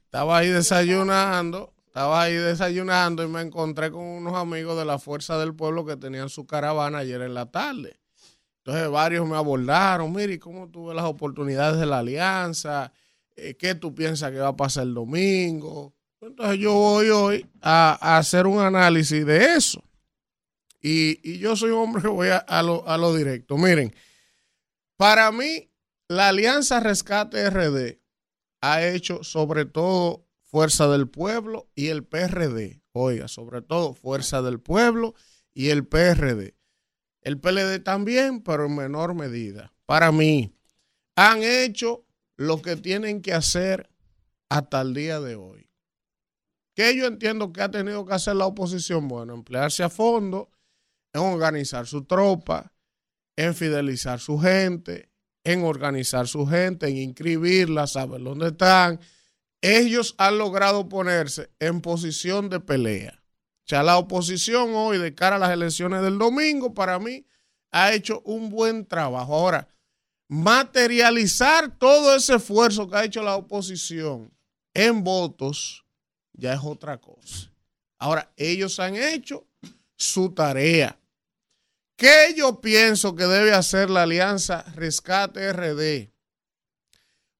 Estaba ahí desayunando, estaba ahí desayunando y me encontré con unos amigos de la Fuerza del Pueblo que tenían su caravana ayer en la tarde. Entonces varios me abordaron, mire, ¿cómo tú ves las oportunidades de la alianza? Eh, ¿Qué tú piensas que va a pasar el domingo? Entonces yo voy hoy a, hacer un análisis de eso. Y, y yo soy un hombre que [laughs] voy a, a lo, a lo directo. Miren, para mí, la Alianza Rescate RD ha hecho sobre todo Fuerza del Pueblo y el PRD. Oiga, sobre todo Fuerza del Pueblo y el PRD. El PLD también, pero en menor medida. Para mí, han hecho lo que tienen que hacer hasta el día de hoy. ¿Qué yo entiendo que ha tenido que hacer la oposición? Bueno, emplearse a fondo, en organizar su tropa, en fidelizar su gente, en organizar su gente, en inscribirla, saber dónde están. Ellos han logrado ponerse en posición de pelea. O sea, la oposición hoy, de cara a las elecciones del domingo, para mí, ha hecho un buen trabajo. Ahora, materializar todo ese esfuerzo que ha hecho la oposición en votos ya es otra cosa. Ahora, ellos han hecho su tarea. ¿Qué yo pienso que debe hacer la Alianza Rescate RD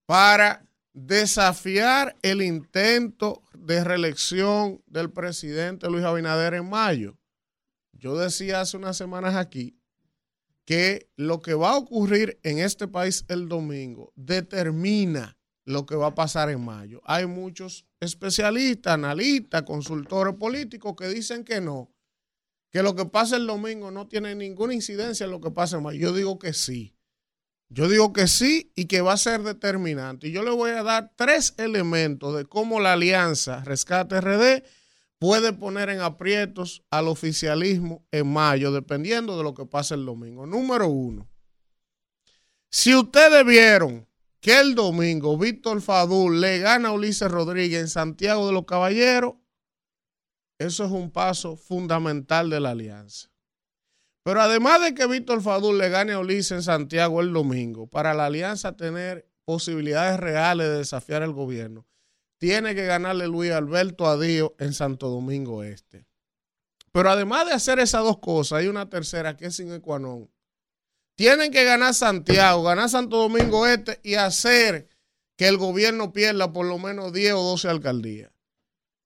para desafiar el intento de reelección del presidente Luis Abinader en mayo. Yo decía hace unas semanas aquí que lo que va a ocurrir en este país el domingo determina lo que va a pasar en mayo. Hay muchos especialistas, analistas, consultores políticos que dicen que no, que lo que pasa el domingo no tiene ninguna incidencia en lo que pasa en mayo. Yo digo que sí. Yo digo que sí y que va a ser determinante. Y yo le voy a dar tres elementos de cómo la alianza Rescate RD puede poner en aprietos al oficialismo en mayo, dependiendo de lo que pase el domingo. Número uno, si ustedes vieron que el domingo Víctor Fadul le gana a Ulises Rodríguez en Santiago de los Caballeros, eso es un paso fundamental de la alianza. Pero además de que Víctor Fadul le gane a Ulises en Santiago el domingo, para la alianza tener posibilidades reales de desafiar al gobierno, tiene que ganarle Luis Alberto a Dios en Santo Domingo Este. Pero además de hacer esas dos cosas, hay una tercera que es sin ecuanón. Tienen que ganar Santiago, ganar Santo Domingo Este y hacer que el gobierno pierda por lo menos 10 o 12 alcaldías.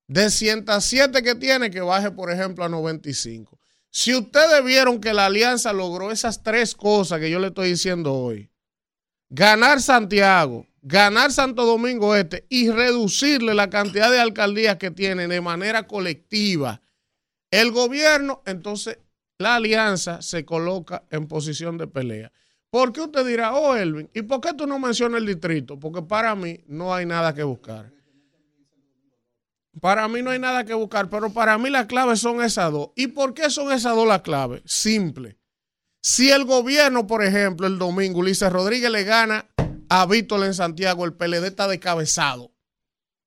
De 107 que tiene, que baje, por ejemplo, a 95. Si ustedes vieron que la alianza logró esas tres cosas que yo le estoy diciendo hoy, ganar Santiago, ganar Santo Domingo Este y reducirle la cantidad de alcaldías que tienen de manera colectiva, el gobierno, entonces la alianza se coloca en posición de pelea. ¿Por qué usted dirá, oh Elvin, ¿y por qué tú no mencionas el distrito? Porque para mí no hay nada que buscar. Para mí no hay nada que buscar, pero para mí las claves son esas dos. ¿Y por qué son esas dos las claves? Simple. Si el gobierno, por ejemplo, el domingo, Ulises Rodríguez le gana a Víctor en Santiago, el PLD está descabezado.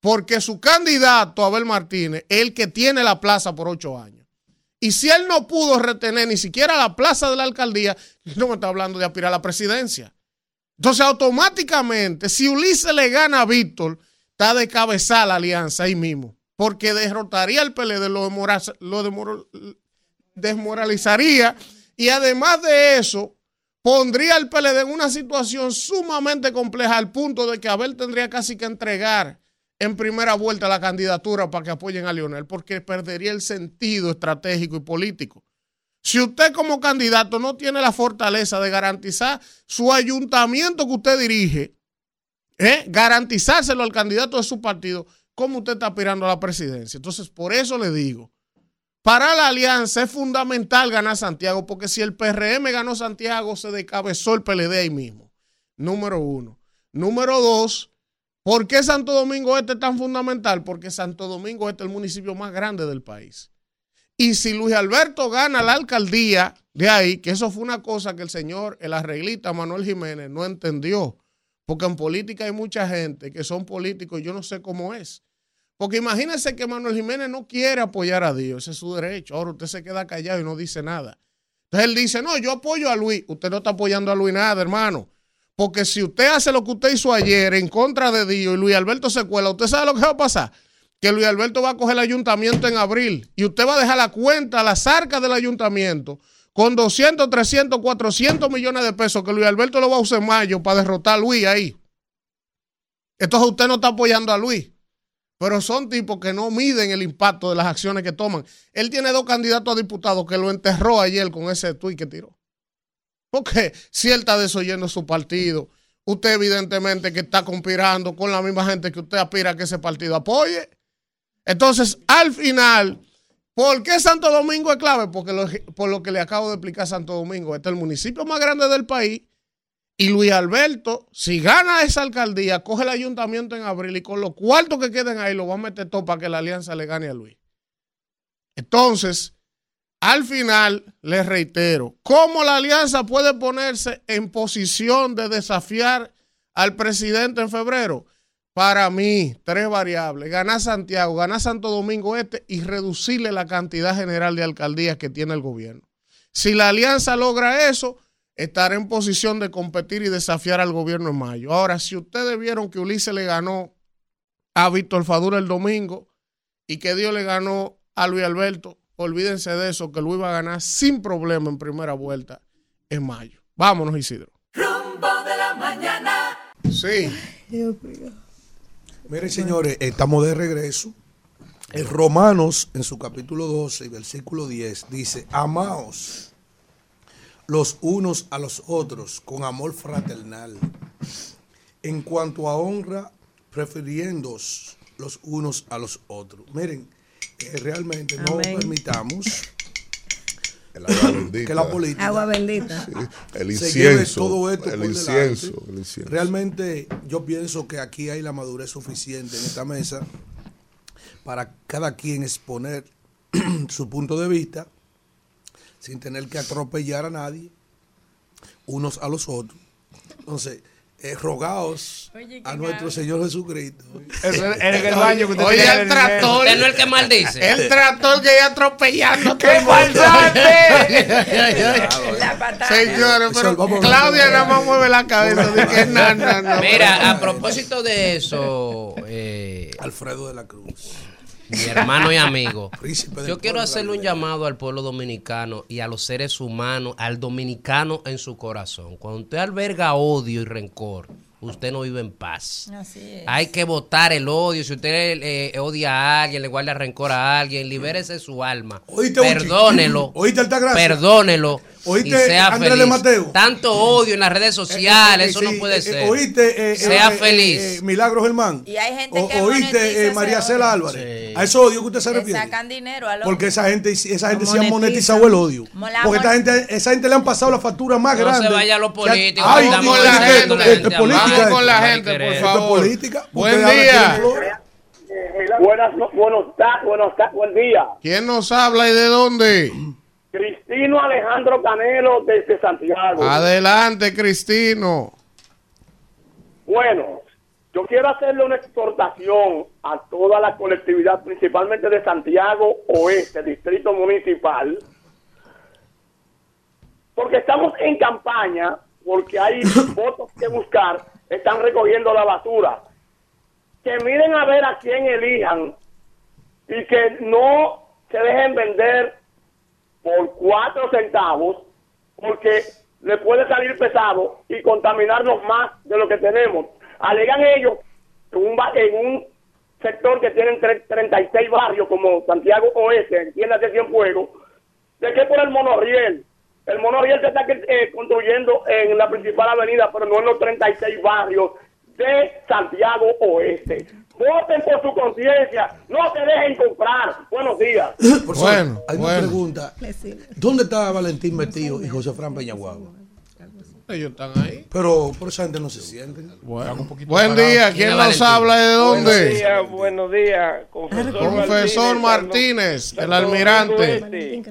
Porque su candidato, Abel Martínez, es el que tiene la plaza por ocho años. Y si él no pudo retener ni siquiera la plaza de la alcaldía, [laughs] no me está hablando de aspirar a la presidencia. Entonces, automáticamente, si Ulises le gana a Víctor, está descabezada la alianza ahí mismo. Porque derrotaría al PLD, lo, demora- lo desmoralizaría. Y además de eso, pondría al PLD en una situación sumamente compleja al punto de que Abel tendría casi que entregar en primera vuelta la candidatura para que apoyen a Lionel, porque perdería el sentido estratégico y político. Si usted como candidato no tiene la fortaleza de garantizar su ayuntamiento que usted dirige, ¿eh? garantizárselo al candidato de su partido, ¿cómo usted está aspirando a la presidencia? Entonces, por eso le digo, para la alianza es fundamental ganar Santiago, porque si el PRM ganó Santiago, se descabezó el PLD ahí mismo. Número uno. Número dos, ¿por qué Santo Domingo Este es tan fundamental? Porque Santo Domingo Este es el municipio más grande del país. Y si Luis Alberto gana la alcaldía de ahí, que eso fue una cosa que el señor, el arreglista Manuel Jiménez, no entendió. Porque en política hay mucha gente que son políticos y yo no sé cómo es. Porque imagínense que Manuel Jiménez no quiere apoyar a Dios, ese es su derecho. Ahora usted se queda callado y no dice nada. Entonces él dice, no, yo apoyo a Luis. Usted no está apoyando a Luis nada, hermano. Porque si usted hace lo que usted hizo ayer en contra de Dios y Luis Alberto se cuela, ¿usted sabe lo que va a pasar? Que Luis Alberto va a coger el ayuntamiento en abril y usted va a dejar la cuenta, las arcas del ayuntamiento con 200, 300, 400 millones de pesos que Luis Alberto lo va a usar en mayo para derrotar a Luis ahí. Entonces usted no está apoyando a Luis. Pero son tipos que no miden el impacto de las acciones que toman. Él tiene dos candidatos a diputados que lo enterró ayer con ese tuit que tiró. Porque si él está desoyendo su partido, usted evidentemente que está conspirando con la misma gente que usted aspira a que ese partido apoye. Entonces, al final, ¿por qué Santo Domingo es clave? Porque por lo que le acabo de explicar Santo Domingo, este es el municipio más grande del país. Y Luis Alberto, si gana esa alcaldía, coge el ayuntamiento en abril y con los cuartos que queden ahí lo va a meter todo para que la alianza le gane a Luis. Entonces, al final, les reitero, ¿cómo la alianza puede ponerse en posición de desafiar al presidente en febrero? Para mí, tres variables. Ganar Santiago, ganar Santo Domingo Este y reducirle la cantidad general de alcaldías que tiene el gobierno. Si la alianza logra eso, estará en posición de competir y desafiar al gobierno en mayo. Ahora, si ustedes vieron que Ulises le ganó a Víctor Fadura el domingo y que Dios le ganó a Luis Alberto, olvídense de eso, que Luis va a ganar sin problema en primera vuelta en mayo. Vámonos, Isidro. Rumbo de la mañana. Sí. Miren, señores, estamos de regreso. En Romanos, en su capítulo 12 y versículo 10, dice, amaos los unos a los otros con amor fraternal. En cuanto a honra, prefiriéndoos los unos a los otros. Miren, eh, realmente no permitamos El agua bendita. que la política Agua bendita. El se lleve incienso. todo esto el incienso. el incienso. Realmente yo pienso que aquí hay la madurez suficiente en esta mesa para cada quien exponer [clears throat] su punto de vista sin tener que atropellar a nadie, unos a los otros. Entonces, eh, rogaos a nuestro Señor Jesucristo. Eso es en el baño que usted Oye, el tractor. No es el que maldice. El tractor que iba atropellando ¡Qué falsante! [laughs] La patada. Señores, pero Claudia nada más mueve la cabeza. Dice, no, no, no. Mira, a propósito de eso, eh, Alfredo de la Cruz. Mi hermano y amigo, [laughs] yo quiero hacerle un llamado al pueblo dominicano y a los seres humanos, al dominicano en su corazón. Cuando usted alberga odio y rencor, usted no vive en paz. Así es. Hay que votar el odio. Si usted eh, odia a alguien, le guarda rencor a alguien, libérese su alma. Perdónelo. Perdónelo. ¿Oíste, y sea Andrés feliz. de Mateo? Tanto odio en las redes sociales, Eh, eh, eso sí, no puede eh, ser. ¿Oíste? eh, sea eh, feliz. eh, eh, Milagros Germán. Y hay gente O- que ¿Oíste, eh, María. Cela Álvarez? Sí. A ese odio que usted se Le refiere. sacan dinero a los Porque esa gente, esa gente sí ha monetiza. monetizado el odio. Porque esta gente, esa gente le han pasado la factura más No grande. se vaya a lo que ha- político, Ay, Vamos con la ¿qué es gente. Vamos con la gente, por favor. política. Buen día. Buenas, no- buenos buenos buen día. ¿Quién nos habla y de dónde? Cristino Alejandro Canelo desde Santiago. Adelante, Cristino. Bueno, yo quiero hacerle una exhortación a toda la colectividad, principalmente de Santiago Oeste, Distrito Municipal, porque estamos en campaña, porque hay [laughs] votos que buscar, están recogiendo la basura. Que miren a ver a quién elijan y que no se dejen vender por cuatro centavos, porque le puede salir pesado y contaminarnos más de lo que tenemos. Alegan ellos en un, en un sector que tienen tre- 36 barrios como Santiago Oeste, entiéndase Cienfuegos, de que por el monorriel. El monorriel se está eh, construyendo en la principal avenida, pero no en los 36 barrios de Santiago Oeste. Voten por su conciencia, no se dejen comprar. Buenos días. Por Bueno, hay una pregunta. ¿Dónde está Valentín Metido y José Fran Peñaguagua? Ellos están ahí. Pero por esa gente no se sienten. Bueno. Buen día. ¿Quién nos habla de Buenos dónde? días, buenos días, confesor, Profesor Martínez, Martínez, el almirante. Este.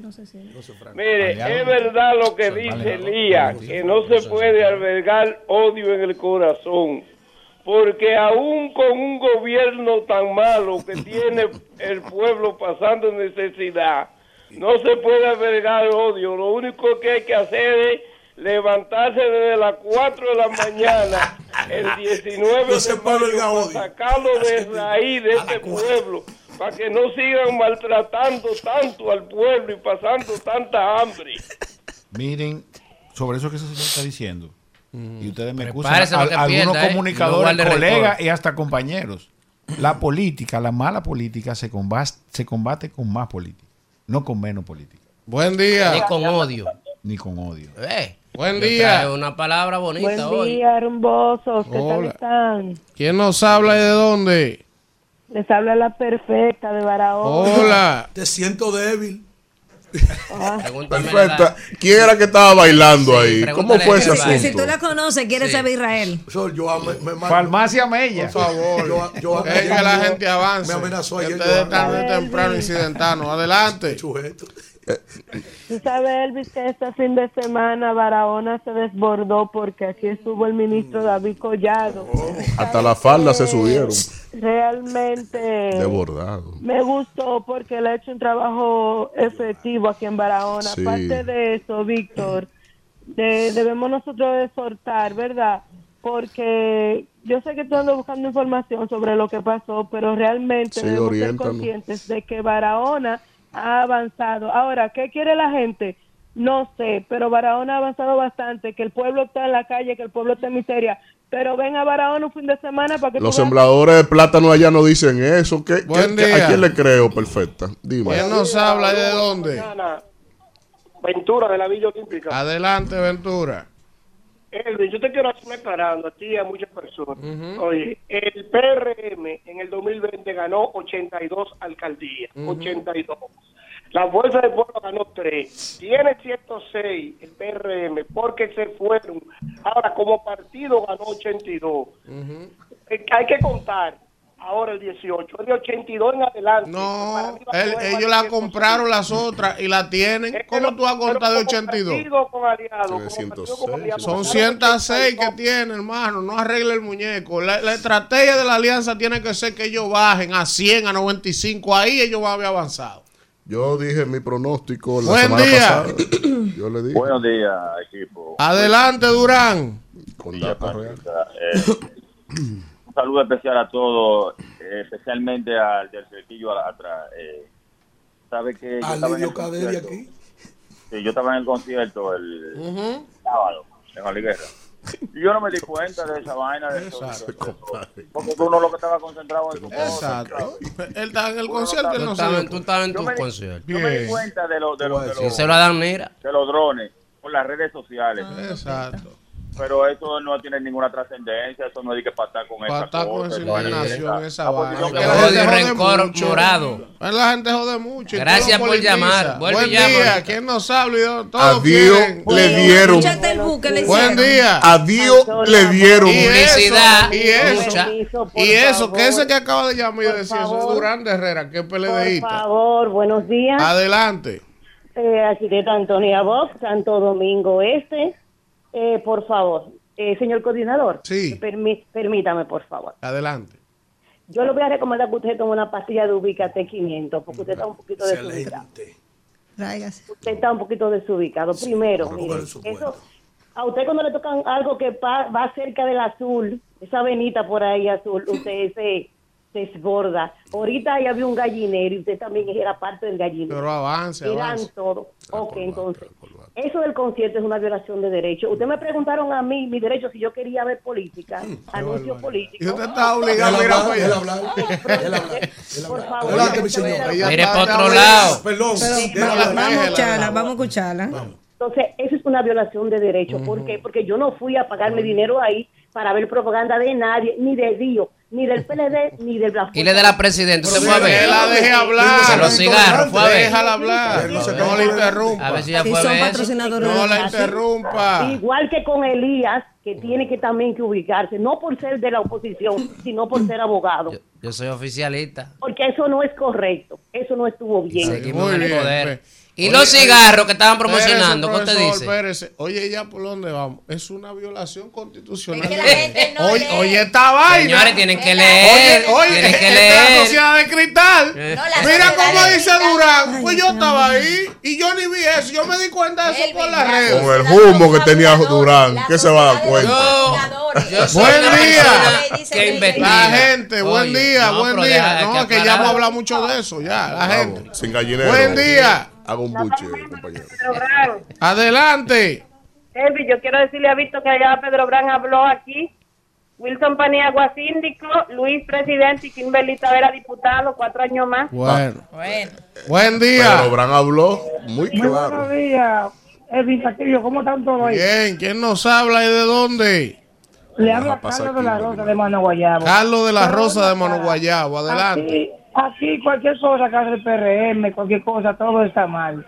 Mire, es verdad lo que dice Elías, que no se puede albergar odio en el corazón, porque aún con un gobierno tan malo que [laughs] tiene el pueblo pasando necesidad, no se puede albergar odio. Lo único que hay que hacer es levantarse desde las 4 de la mañana el [laughs] 19 No de mayo para sacarlo de raíz de este pueblo para que no sigan maltratando tanto al pueblo y pasando tanta hambre. Miren, sobre eso que ese señor está diciendo. Y ustedes me excusan, a- algunos pierda, ¿eh? Comunicadores, colegas y hasta compañeros. La política, la mala política se combate, se combate con más política, no con menos política, Buen Ni día. con odio. ni con odio. Eh, Buen día. una palabra bonita hoy. hermosos. ¿qué tal Hola. están? ¿Quién nos habla y de dónde? Les habla la perfecta de Barahona. Hola. Te siento débil. Perfecta. edad. ¿Quién era que estaba bailando Sí, ahí? ¿Cómo fue ese. Que si tú asunto? la conoces, quieres Sí. saber Israel. Sol, yo me, me- Farmacia Mella. Por favor. Yo- [laughs] yo- Es que yo- la yo- gente avance. me amenazó Que ayer, Ustedes están de temprano incidentanos. Adelante. sujeto. [laughs] Tú sabes, Elvis, que este fin de semana Barahona se desbordó porque aquí estuvo el ministro David Collado. Hasta la falda se subieron. Realmente De bordado. me gustó porque él ha hecho un trabajo efectivo aquí en Barahona. Sí. Aparte de eso, Víctor, de- debemos nosotros exhortar, ¿verdad? Porque yo sé que tú andas buscando información sobre lo que pasó, pero realmente Sí, debemos ser conscientes de que Barahona ha avanzado. Ahora, ¿qué quiere la gente? no sé, pero Barahona ha avanzado bastante, que el pueblo está en la calle, que el pueblo está en miseria. Pero ven a Barahona un fin de semana para que Los veas- sembradores de plátano allá no dicen eso. ¿Qué, Buen qué- qué- día. ¿A quién le creo? Perfecta. Dime. ¿Quién nos habla de dónde? Ventura de la Villa Olímpica. Adelante, Ventura. Elvin, yo te quiero hacer aclarando a ti y a muchas personas. Oye, el PRM en el 2020 ganó 82 alcaldías. Ujú. 82. La Fuerza del Pueblo ganó 3. Tiene 106 el PRM porque se fueron. Ahora, como partido ganó 82. Eh, Hay que contar ahora el 18. Es de 82 en adelante. No, él- ellos la compraron las otras y la tienen. ¿Cómo tú vas a contar de 82? Partido con aliados, Son ganaron 106 que tiene, hermano. No arregle el muñeco. La, la estrategia de la alianza tiene que ser que ellos bajen a 100, a 95. Ahí ellos van a haber avanzado. Yo dije mi pronóstico la Buen semana día. pasada. [clears throat] Yo le dije. Buenos días, equipo. Adelante, Durán. Con Villa datos reales. Patricia. Eh, un saludo especial a todos, eh, especialmente al del cerquillo atrás. Eh, ¿Sabe que yo Al estaba en Lidio el Caderi concierto? aquí. Sí, yo estaba en el concierto el sábado en Oliguera. Y yo no me di cuenta de esa vaina. De eso, de eso, de eso. porque uno lo que estaba concentrado en cosa. Exacto. Él está en el concierto y él no Tú estabas en- tú estabas en Yo tu me di- concierto. Yo me di cuenta de los de los de los, se lo dan mira. de los drones por las redes sociales. Exacto. Pero eso no tiene ninguna trascendencia, eso no hay que patar con esa Patar con cosa, esa esa indignación, vaina. esa vaina. posición Que que la la gente gente jode rencor mucho. morado. La gente jode mucho. Gracias por politiza. llamar. Vuelve Buen día. ¿Quién nos habla? Todos A Dios quieren. le dieron. Escúchate el buque, le Buen día. A Dios le dieron. Y eso, Publicidad, y eso, mucha. y eso, que ese que acaba de llamar y decir eso es. Durán de Herrera, que es Por PLDista. favor, buenos días. Adelante. Eh, arquitecta Antonia Box, Santo Domingo Este. Eh, por favor, eh, señor coordinador. Sí. permítame, por favor. Adelante. Yo le voy a recomendar que usted tome una pastilla de Ubicate 500, porque usted está un poquito desubicado. Tráigase. Usted está un poquito desubicado. Primero, mire, eso, a usted cuando le tocan algo que pa- va cerca del azul, esa venita por ahí azul, usted se, se desborda. Ahorita ahí había un gallinero y usted también era parte del gallinero. Pero avance, Eran avance. todo. Ok, entonces, eso del concierto es una violación de derechos. Usted me preguntaron a mí, mi derecho, si yo quería ver política, anuncio político. Y usted está obligado a ir a Déjala apoyar. Por favor. Adelante, mi Mire está otro lado. Perdón. Vamos, a escucharla, vamos a escucharla. Entonces, eso es una violación de derechos. ¿Por qué? Porque yo no fui a pagarme dinero ahí para ver propaganda de nadie, ni de Dios, ni del PLD, ni del Blas. Y le de la presidenta, fue a ver. la deje hablar. Se los cigarros, fue a ver. Déjala hablar. No le interrumpa. A ver si ya fue a ver. No la la- interrumpa. Igual que con Elías, que tiene que también que ubicarse, no por ser de la oposición, sino por ser abogado. Yo, yo soy oficialista. Porque eso no es correcto, eso no estuvo bien. Seguimos Muy en el bien, poder. pues. Y Oye, los cigarros que estaban promocionando, ¿qué usted dice? espérese. Oye, ¿ya por dónde vamos? Es una violación constitucional. Es que la gente no oye, lee. oye, esta vaina. Señores, tienen que Oye, leer. Oye, tienen que es la leer. sociedad de cristal. No, Mira cómo dice. Durán. Pues yo estaba ahí y yo ni vi eso. Yo me di cuenta de eso por las la redes. Con el humo que tenía Durán, ¿qué se va a dar cuenta? Yo, yo Buen día. que. La gente, buen Oye, día, no, buen día. No, que ya hemos hablado mucho de eso, ya, la gente. Sin gallinero. Buen día. Haga un buche, compañero. Pedro. Adelante. Elvi, yo quiero decirle a Víctor que allá Pedro Brán habló aquí. Wilson Paniagua, síndico. Luis, presidente. Y Kimberly Tavera, diputado. Cuatro años más. Bueno. Bueno, Buen día. Pero Bran habló muy Muy buenos días, Elvi Castillo. ¿Cómo están todos ahí? Bien, ¿quién nos habla y de dónde? Le habla Carlos de la. Rosa de Mano Guayabo. Carlos de la Rosa de. Mano Guayabo, adelante. Aquí, aquí cualquier cosa que hace el PRM, cualquier cosa, todo está mal.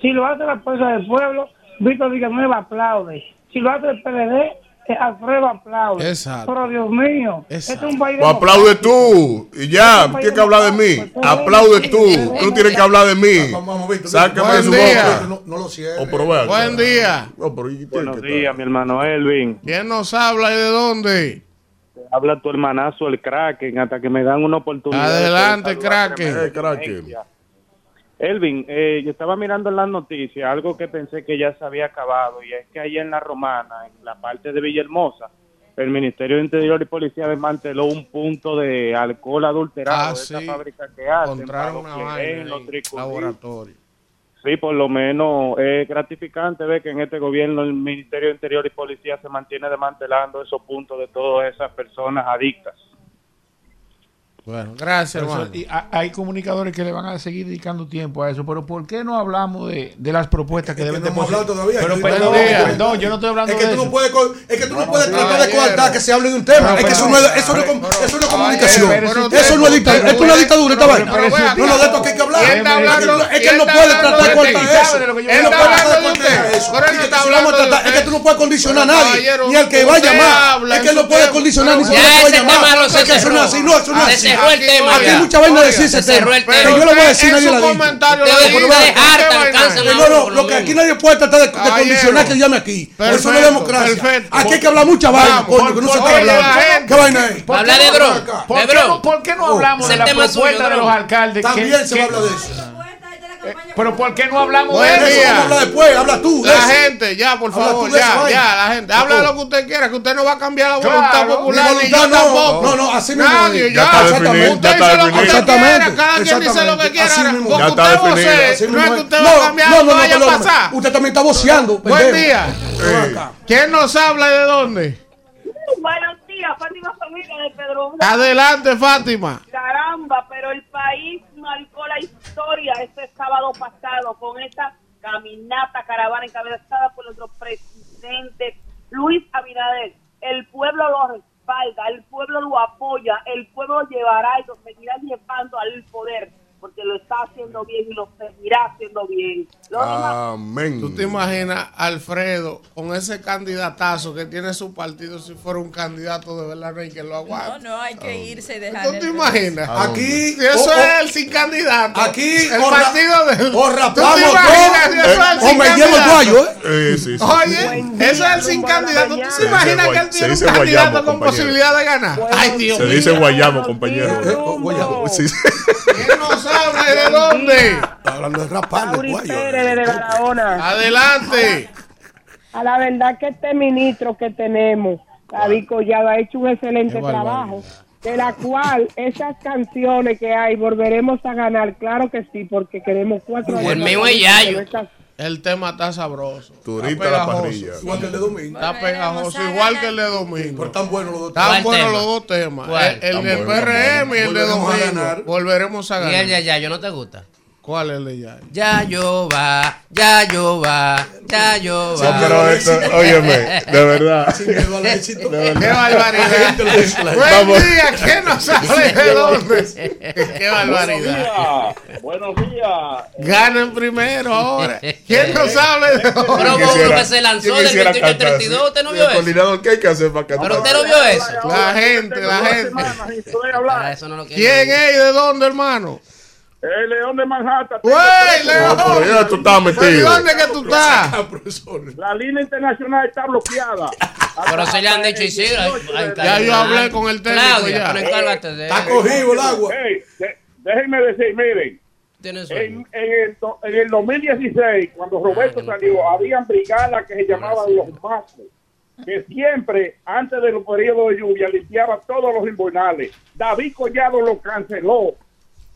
Si lo hace la fuerza del pueblo, Víctor Villanueva aplaude. Si lo hace el PLD, eh, Alfredo aplaude. Exacto. Pero Dios mío, este es un país Pues aplaude tú. Y ya, tienes que hablar de mí. Aplaude tú. Tú tienes que hablar de mí. Vamos, Víctor. Sácame Buen de su día. No, no lo cierres. O pero vea, Buen día. No, pero ¿y tiene Buenos días, mi hermano Elvin. ¿Quién nos habla y de dónde? Habla tu hermanazo, el Kraken, hasta que me dan una oportunidad. de Adelante, Kraken. Elvin, eh, yo estaba mirando en las noticias algo que pensé que ya se había acabado y es que allá en La Romana, en la parte de Villahermosa, el Ministerio de Interior y Policía desmanteló un punto de alcohol adulterado Ah, de esa fábrica que hacen. Encontraron una los vaina ahí, laboratorio. Sí, por lo menos es gratificante ver que en este gobierno el Ministerio de Interior y Policía se mantiene desmantelando esos puntos de todas esas personas adictas. Bueno, gracias, Pero eso- hermano. y ha- hay comunicadores que le van a seguir dedicando tiempo a eso, pero ¿por qué no hablamos de, de las propuestas que deben no hemos hablado todavía. Pero perdón, Buen día. perdón, yo no estoy hablando Es que de tú eso. no puedes, es que tú no puedes tratar de coartar que se hable de un tema. No, es que eso pero- no es, eso no es, no es comunicación. pero- pero- eso no es dictadura. Esto no es dictadura, esta vaina. pero- pero- No, no, de esto que hay que hablar. Es que él ¿Quién no puede tratar de usted? eso. ¿Sabe de lo que Él no estoy puede hablando tratar de usted? eso. Pero no que Es que tú no puedes condicionar a nadie. Ni al que va a llamar. Es que él no puede condicionar ni Ya siquiera que va a ese llamar. Es que eso no es así. No, eso no es Se así. Cerró el tema Aquí hay mucha vaina de decir Se ese cerró tema. el Pero tema. yo lo voy a decir, nadie la la No, lo que aquí nadie puede tratar de, condicionar que llame aquí. Eso no es democracia. Aquí hay que hablar mucha vaina, coño, que no se está hablando. ¿Qué vaina es? ¿Por Habla de Dron. ¿Por qué no, hablamos de la propuesta de los alcaldes? que- También se que- va a hablar de eso. Pero ¿por qué no hablamos Buen de día. eso? Vamos a hablar después, habla tú. de La eso. gente, ya, por Habla favor, ya, ya, la gente. Habla de lo que usted quiera, que usted no va a cambiar la Claro, voluntad mi popular, ni voluntad yo no. tampoco. No, no, así mismo Nadie, es. ya. Ya está definido, Usted ya está dice lo que usted quiera, Exactamente, cada quien dice lo que exactamente, quiera. así mismo. Con Ya que está usted definido. voce, Así no es que usted va a cambiar, no vaya a pasar. Usted también está voceando. Buen día. ¿Quién nos habla y de dónde? Buenos días, Fátima Familia de Pedro. Adelante, Fátima. Caramba, pero el país historia este sábado pasado con esta caminata caravana encabezada por nuestro presidente Luis Abinader. El pueblo lo respalda, el pueblo lo apoya, el pueblo lo llevará y lo seguirá llevando al poder porque lo está haciendo bien y lo seguirá haciendo bien. Lo demás- Amén. ¿Tú te imaginas, Alfredo, con ese candidatazo que tiene su partido, si fuera un candidato de verdad, no hay que lo No, aguante? no, hay que irse y dejar. ¿Tú te imaginas? Aquí, Si eso o- o- es el sin candidato. Aquí, el o ra- partido de. o ¿Tú rapamos te todo, imaginas si eso es el o sin me llevo guayo, ¿eh? Sí, sí, sí. Oye, eso día, es el sin candidato. ¿Tú te imaginas Se que él tiene un se candidato con compañero. posibilidad de ganar? Ay, Dios Se mío. dice guayamo, compañero. Eh, oh, guayabo. Sí, sí. ¿Quién no sabe de dónde? Está hablando de guayo. Pérez desde Barahona. Adelante. A la verdad que este ministro que tenemos, David Collado, ha hecho un excelente Qué barbaridad. trabajo, de la cual esas canciones que hay volveremos a ganar, claro que sí, porque queremos cuatro El años mío es Yayo. El tema está sabroso. Turista Está la parrilla. Igual que el de domingo. Está pegajoso, igual que el de domingo. Pero están buenos los dos. Están ¿Cuál buenos los dos temas. El, Están buenos, PRM y el de Volveremos a domingo. ganar. Volveremos a Y el ganar. ya, ya, yo no te gusta. ¿Cuál es el de ya? Ya yo va, ya yo va, ya yo Sí, va. pero esto, óyeme, de verdad. Sin miedo al éxito. De ¡Qué verdad. barbaridad! [laughs] Buen Vamos. día, ¿qué nos sale de dónde? [laughs] ¡Qué barbaridad! Buenos días. Ganen primero ahora. ¿Quién nos habla de Pero dónde? como uno que se lanzó del quisiera 28 al cantar 32, así. ¿usted no El vio eso? coordinador, ¿qué hay que hacer para cantar? Pero usted no vio eso. La gente, la gente. Ah, Eso no lo quiero. ¿Quién es y de dónde, hermano? El León de Manhattan. ¡Wey, No, León! pero ya tú estás ¿De metido. dónde que tú estás? La línea internacional está bloqueada. Pero se le han dicho y sí. hay- hay Ya yo hablé con el técnico Claudia, ya. pero encárgate de Está cogido el agua. Hey, de- déjenme decir, miren, en, en el, en el 2016, cuando Roberto Ah, no salió, habían brigadas que se llamaban los masters, que siempre, antes de los periodos de lluvia, limpiaban todos los invernales. David Collado lo canceló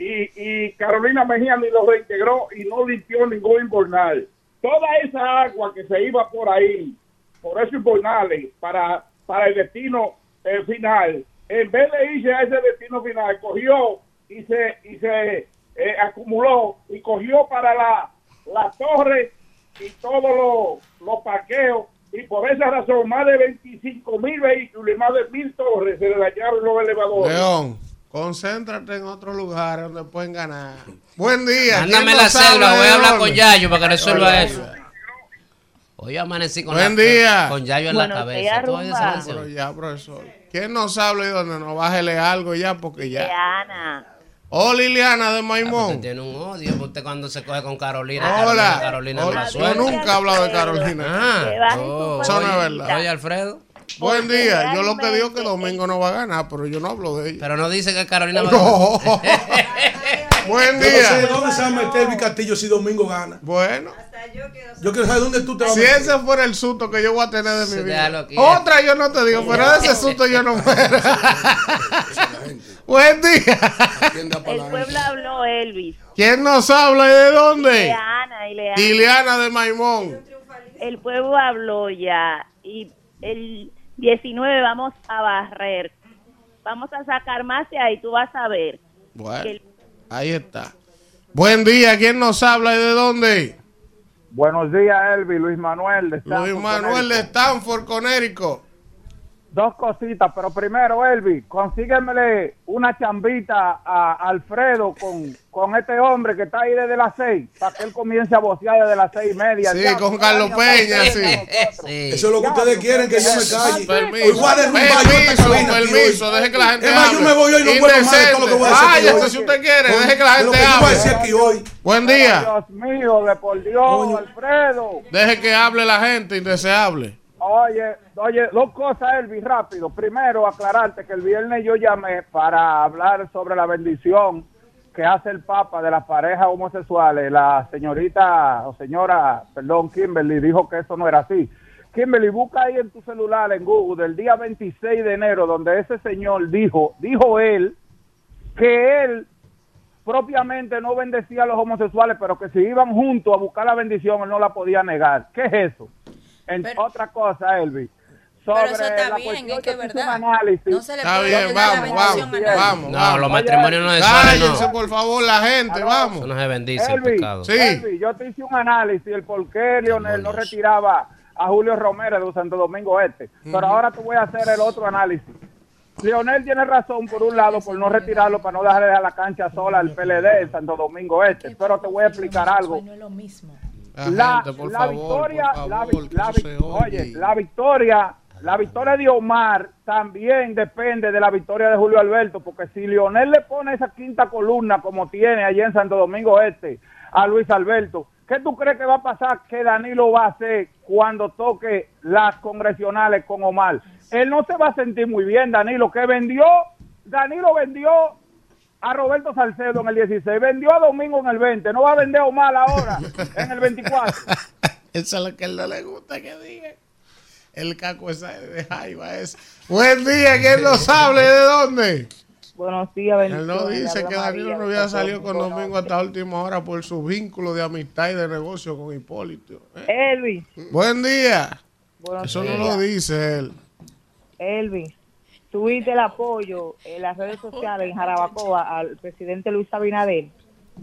y, y Carolina Mejía ni lo reintegró y no limpió ningún invernal. Toda esa agua que se iba por ahí, por esos invernales, para, para el destino eh, final, en vez de irse a ese destino final, cogió y se, y se eh, acumuló y cogió para la, la torre y todos los, los parqueos y por esa razón más de 25 mil vehículos y más de mil torres se le dañaron los elevadores. León, concéntrate en otro lugar donde pueden ganar. [laughs] Buen día. Mándame ¿quién la nos célula, voy a hablar dónde? con Yayo para que resuelva Hola. eso. Hoy amanecí con, Buen la- día. con Yayo en la Buenos cabeza. días, ¿Tú oyes esa Rumba. canción? Pero ya, profesor. ¿Quién nos habla y dónde? No, bájele algo ya porque ya. Ana. Oh, Liliana de Ah, Usted Maimón. tiene un odio, porque usted cuando se coge con Carolina, Hola. Carolina, Carolina no Hola. la Yo nunca he hablado de Carolina. Ah, oh, Eso no es verdad. Oye, Alfredo. Buen día. Yo lo que digo es que Domingo no va a ganar, pero yo no hablo de ella. Pero no dice que Carolina va a No. [laughs] Buen Yo no sé día. dónde se va a meter el Castillo si Domingo gana. Bueno, Yo quiero saber dónde tú te vas si a meter. ese fuera el susto que yo voy a tener de mi vida. Otra yo no te digo, pero de ese susto yo no muero. Buen día. El pueblo habló, Elvis. ¿Quién nos habla y de De dónde? Ana, Ileana. Ileana de Maimón. El pueblo habló ya y el 19 vamos a barrer. Vamos a sacar más de ahí, tú vas a ver. Bueno, el- ahí está. Buen día, ¿quién nos habla y de dónde? Buenos días, Elvi, Luis Manuel. De Luis Stanford, Manuel de. Stanford, Conérico. Dos cositas, pero primero, Elvi, consíguemele una chambita a Alfredo con, con este hombre que está ahí desde las seis, para que él comience a vocear desde las seis y media. Sí, Ya, con Carlos Peña, sí. Eso es lo que ustedes quieren, que yo me calle. Permiso, Pues un baño en esta permiso, cabina permiso, deje que la gente Es más, yo hable. me voy hoy, no vuelvo más de todo lo que voy a decir Váyase hoy. si usted quiere, deje que la gente que yo voy a decir hable. aquí hoy. Buen día. Dios mío, de por Dios, Alfredo. Deje que hable la gente indeseable. Oye, oye, dos cosas, Elvi, rápido. Primero, aclararte que el viernes yo llamé para hablar sobre la bendición que hace el Papa de las parejas homosexuales. La señorita, o señora, perdón, Kimberly, dijo que eso no era así. Kimberly, busca ahí en tu celular, en Google, del día 26 de enero, donde ese señor dijo, dijo él, que él propiamente no bendecía a los homosexuales, pero que si iban juntos a buscar la bendición, él no la podía negar. ¿Qué es eso? En otra cosa, Elvi. Sobre Pero eso está la bien, es que hizo verdad. un análisis. No se le Está puede bien, vamos, vamos, vamos. No, vamos. los matrimonios no necesarios, Cállense, no. por favor, la gente, vamos. Eso no se bendice el Elvi, pecado. Sí. Elvi, yo te hice un análisis el por qué Leonel no retiraba a Julio Romero de Santo Domingo Este. Pero Ujú. ahora te voy a hacer el otro análisis. Leonel tiene razón por un lado por no retirarlo para no dejarle a la cancha sola al PLD en Santo Domingo Este. Pero te voy a explicar algo. No es lo mismo. La, la victoria, oye. la victoria, la victoria de Omar también depende de la victoria de Julio Alberto, porque si Lionel le pone esa quinta columna como tiene allá en Santo Domingo Este a Luis Alberto, ¿qué tú crees que va a pasar que Danilo va a hacer cuando toque las congresionales con Omar? Él no se va a sentir muy bien, Danilo, que vendió, Danilo vendió a Roberto Salcedo en el 16, vendió a Domingo en el 20, no va a vender a Omar ahora en el 24. [laughs] Eso es lo que a él no le gusta que diga. El caco esa de Jaiba es. Buen día, ¿quién nos habla y de dónde? Buenos días, Él no dice que Danilo no había salido con Domingo hasta última hora por su vínculo de amistad y de negocio con Hipólito. ¿eh? Elvis, Buen día. buenos Eso no lo dice él. Elvis, tuviste el apoyo en las redes sociales en Jarabacoa al presidente Luis Abinader.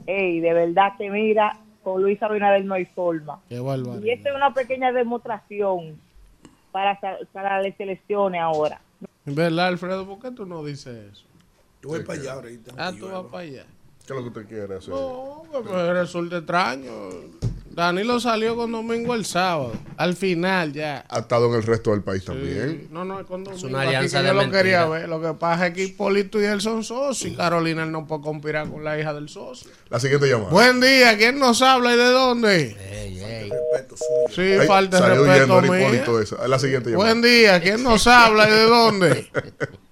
Ey, de verdad que mira, con Luis Abinader no hay forma. Qué bárbaro. Y esta es una pequeña demostración para, para las elecciones ahora. Verdad, Alfredo, ¿por qué tú no dices eso? Yo voy para allá ahorita. Ah, tú vas para allá. ¿Qué es lo que usted quiere hacer? No, me resulta extraño. Danilo salió con Domingo el sábado. Al final ya. Ha estado en el resto del país también. No, no, es con Domingo. una aquí alianza que de yo lo quería ver. Lo que pasa es que Hipólito y él son socios. Y Carolina él no puede conspirar con la hija del socio. La siguiente llamada. Buen día, ¿quién nos habla y de dónde? Sí, Ay, falta de respeto mío. Hipólito esa. La siguiente llamada. Buen día, ¿quién nos habla y de dónde? [laughs]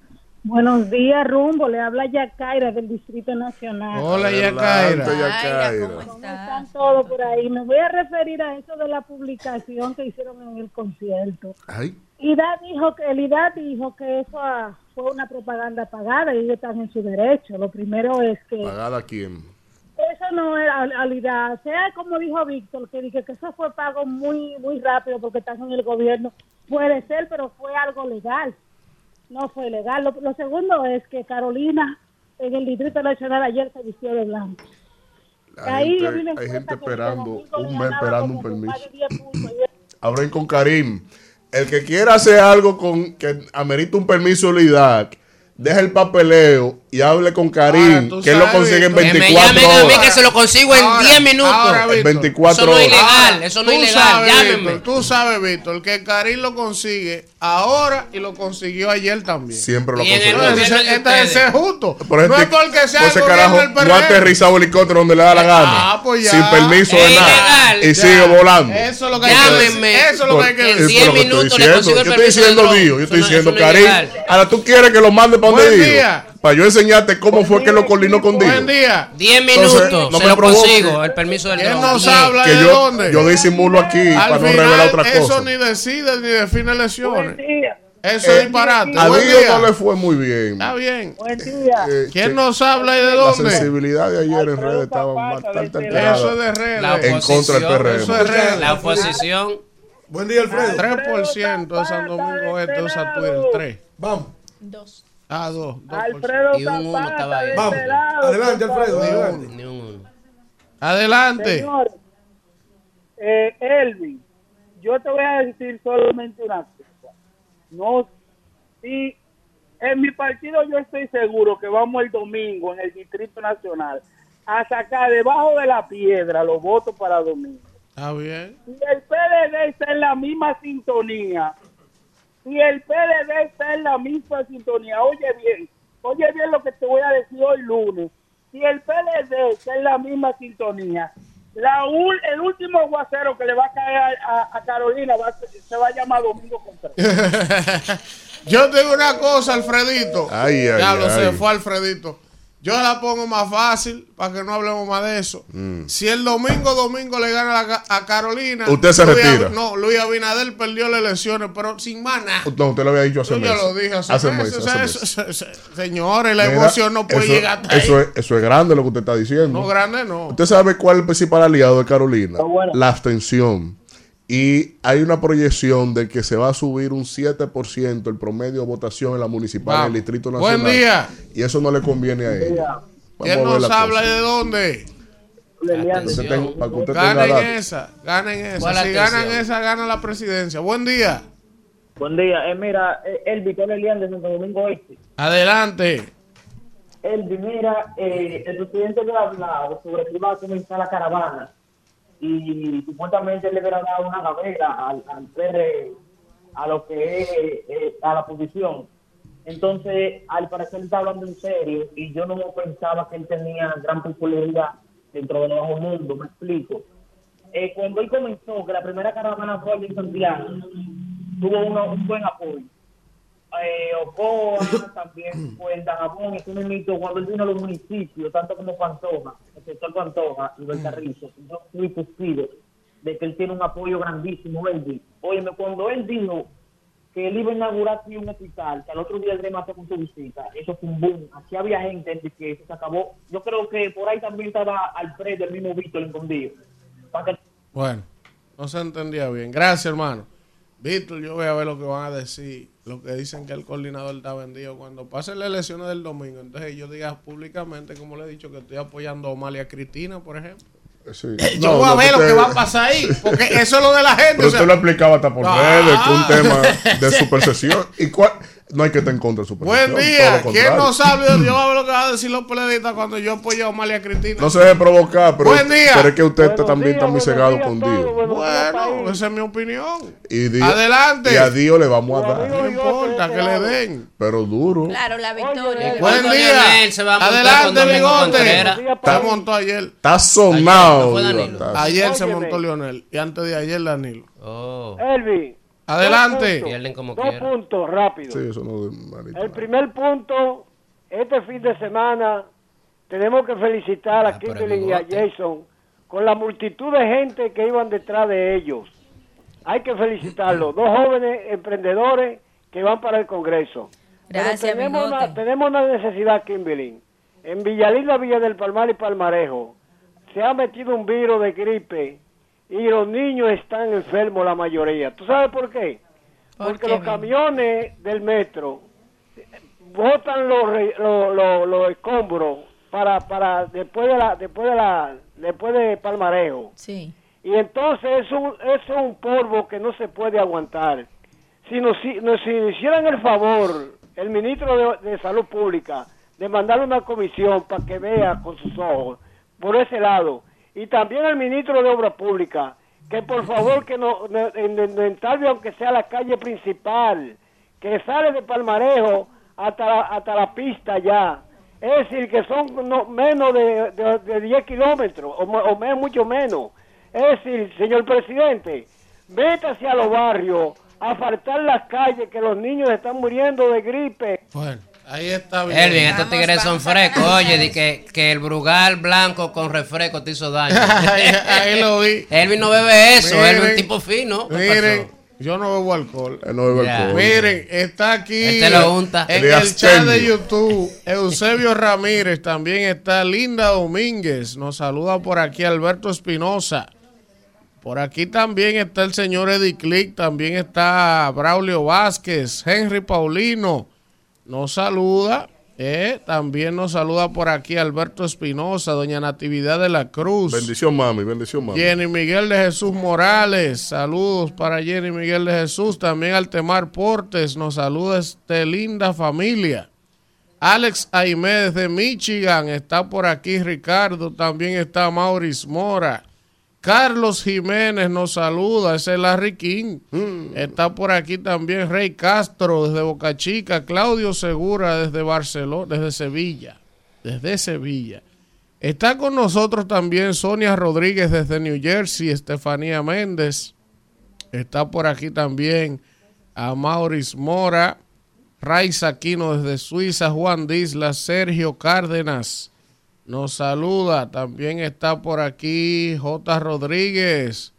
Buenos días, Rumbo. Le habla Yacaira del Distrito Nacional. Hola, Yacaira. Yacaira. ¿Cómo están todos por ahí? Me voy a referir a eso de la publicación que hicieron en el concierto. Ay, Ida dijo que el IDA dijo que eso ah, fue una propaganda pagada y ellos están en su derecho. Lo primero es que ¿pagada a quién? eso no era al- al IDA. Sea como dijo Víctor, que dije que eso fue pago muy muy rápido porque están en el gobierno. Puede ser, pero fue algo legal. No fue legal. Lo, lo segundo es que Carolina en el Distrito Nacional ayer se vistió de blanco. Hay gente, hay esperando un mes esperando permiso. de 10 puntos y [laughs] Hablen con Karim. El que quiera hacer algo con que amerita un permiso de deja el papeleo y hable con Karim, Ahora, tú que él lo consigue en Víctor. Que me 24 llamen a mí horas. que se lo consigo en Ahora, 10 minutos. ahora, En Víctor. 24 Eso no es horas. ilegal, eso no es ilegal. sabes, Llámenme. Víctor, tú sabes, Víctor, que Karim lo consigue ahora y lo consiguió ayer también. Siempre lo en consigue. Entonces, este es justo. Por ejemplo, no es porque sea por ese el carajo del no ha PRM. aterrizado helicóptero donde le da la gana. Ah, pues ya. Sin permiso Es de nada. ilegal. Y Ya. sigue volando. Eso es lo que hay que Llámenme. decir. Eso es lo que hay que Por- En es decir. 10 por lo que estoy minutos le diciendo. consigo el Yo estoy permiso diciendo dron. Dio, yo estoy diciendo Karim. Ahora tú quieres que lo mande para donde día. Para yo enseñarte cómo fue que lo coordinó con Dio. Buen día. 10 Entonces, minutos. no se me lo provoque. consigo, el permiso del ¿Quién dron. nos habla Que de yo, dónde? yo disimulo aquí Al para no final, revelar otra eso cosa. ni decide ni define lesiones. Buen día. Eso es disparate. A Dios día. no le fue muy bien. Está bien. Buen día. Eh, ¿Quién nos habla y de La dónde? sensibilidad de ayer en redes estaba bastante alterada. Eso es de redes. La En contra del PRM. Eso es redes. La oposición. Buen día, Alfredo. 3% de San Domingo Este usa Twitter. 3. Vamos. Dos. Ah, 2. Alfredo Y un uno estaba ahí. de Vamos. este lado, Adelante, Alfredo. favor. Adelante. Ni un uno. Adelante. Señor, eh, Elvin, yo te voy a decir solamente una cosa. No, si en mi partido yo estoy seguro que vamos el domingo en el Distrito Nacional a sacar debajo de la piedra los votos para domingo. Está bien. Si el PLD está en la misma sintonía, si el PLD está en la misma sintonía, oye bien, oye bien lo que te voy a decir hoy lunes. Si el PLD está en la misma sintonía, la ul- el último aguacero que le va a caer a, a- a Carolina va se va a llamar Domingo Contreras. [laughs] Yo tengo una cosa, Alfredito. Ay, ay, Diablo, se ay. fue Alfredito. Yo la pongo más fácil para que no hablemos más de eso. Mm. Si el domingo domingo le gana a, Ca- a Carolina. Usted se Luis retira. No, Luis Abinader perdió las elecciones, pero sin nada. No, usted lo había dicho hace Yo meses. lo dije hace, Hace meses. meses, O sea, hace eso- meses. eso- eso- señores, la Mira, emoción no puede eso, llegar hasta ahí. eso es, eso es grande lo que usted está diciendo. No, grande no. ¿Usted sabe cuál es el principal aliado de Carolina? bueno. La abstención. Y hay una proyección de que se va a subir un 7% el promedio de votación en la municipal en el. Distrito Buen Nacional. día. Y eso no le conviene a ella. ¿Quién nos la habla y cosa. de dónde? Usted tenga Ganen esa, ganen esa. ¿Cuál Si atención? ganan esa, gana la presidencia. Buen día. Buen día. Eh, mira, eh, Elvi, con Elian de Santo Domingo Oeste. Adelante. Elvi, mira, eh, el presidente le ha hablado sobre que iba a comenzar la caravana y supuestamente le hubiera dado una gavera al, al PR, a lo que es eh, a la oposición. Entonces, al parecer está hablando en serio y yo no pensaba que él tenía gran popularidad dentro del bajo mundo, me explico. Eh, cuando él comenzó, que la primera caravana fue en Santiago, tuvo un buen apoyo. Eh, Ocoa, [coughs] también fue en Dajabón, es un mito cuando él vino a los municipios, tanto como Pantoja, el sector Pantoja y Belcarrizo, yo fui testigo de que él tiene un apoyo grandísimo, Elvi. Óyeme, cuando él dijo que él iba a inaugurar aquí un hospital, que al otro día él remató con su visita, eso fue un boom. Aquí había gente que eso se acabó. Yo creo que por ahí también estaba Alfredo, el mismo Víctor, escondido. Bueno, no se entendía bien. Gracias, hermano. Víctor, yo voy a ver lo que van a decir. Lo que dicen que el coordinador está vendido. Cuando pasen las elecciones del domingo, entonces yo diga públicamente, como le he dicho, que estoy apoyando a Omar y a Cristina, por ejemplo. Sí. Yo No, voy a no, ver lo que va a pasar ahí. Porque eso es lo de la gente. Pero o sea- usted lo explicaba hasta por Ah. redes, que un tema de [laughs] supersesión. ¿Y cuál? No hay que estar en contra de supersesión. Buen día. ¿Quién no sabe? Yo [laughs] voy a ver lo que van a decir los periodistas cuando yo apoyo a Omar y a Cristina. No se deje provocar, pero, Buen día. pero es que usted está también días, está muy cegado con Dios. Bueno, esa es mi opinión. Y Dios- Adelante. Y a Dios le vamos a dar. No importa que le den. Pero duro. Claro, la victoria. Buen día. Se va a Adelante, bigote. Se montó ayer. Está sonado. Ayer, ¿no fue Dios, está- se montó Lionel. Y antes de ayer, Danilo. Oh. Elvi. Adelante. dos puntos. Pierden como Dos quieran. puntos rápido. Sí, eso no es malito. El primer punto, este fin de semana tenemos que felicitar a Ah, Kimberly y a. Jason con la multitud de gente que iban detrás de ellos. Hay que felicitarlos. Dos jóvenes emprendedores que van para el Congreso. Pero Gracias, tenemos una, tenemos una necesidad, Kimberly. En Villalina, Villa del Palmar y Palmarejo se ha metido un virus de gripe y los niños están enfermos la mayoría. ¿Tú sabes por qué? ¿Por Porque qué, los mi? camiones del metro botan los, los, los, los escombros para para después de la después de la después de Palmarejo Sí. y entonces es un es un polvo que no se puede aguantar si nos si, nos- hicieran el favor el ministro de, de salud pública de mandarle una comisión para que vea con sus ojos por ese lado y también el ministro de obra pública que por favor que no, en, en- en Talvio, aunque sea la calle principal que sale de Palmarejo hasta la, hasta la pista ya. Es decir, que son no- menos de, de, de 10 kilómetros, o, o me- mucho menos. Es decir, señor presidente, métase a los barrios, a apartar las calles, que los niños están muriendo de gripe. Bueno, ahí está bien. Elvin, estos tigres son frescos. Oye, di que, que el brugal blanco con refresco te hizo daño. [laughs] ahí, ahí lo vi. Elvin no bebe eso, Miren, él es un tipo fino. ¿Qué Miren, pasó? Yo no bebo alcohol. Él no bebe Ya. alcohol. Miren, está aquí Él te lo unta. en Le el chat de. YouTube [laughs] Eusebio Ramírez, también está Linda Domínguez, nos saluda por aquí Alberto Espinosa. Por aquí también está el señor Eddie Click, también está Braulio Vázquez, Henry Paulino, nos saluda. eh, también nos saluda por aquí Alberto Espinosa, doña Natividad de la Cruz. Bendición, mami, bendición, mami. Jenny Miguel de Jesús Morales, saludos para Jenny Miguel de Jesús, también Altemar Portes, nos saluda este linda familia. Alex Aimé desde Michigan, está por aquí Ricardo, también está Maurice Mora. Carlos Jiménez nos saluda, ese es Larry King. Está por aquí también Rey Castro desde Boca Chica, Claudio Segura desde Barcelona, desde Sevilla, desde Sevilla. Está con nosotros también Sonia Rodríguez desde New Jersey, Estefanía Méndez. Está por aquí también a Maurice Mora, Raiza Aquino desde Suiza, Juan Disla, Sergio Cárdenas. Nos saluda. También está por aquí J. Rodríguez.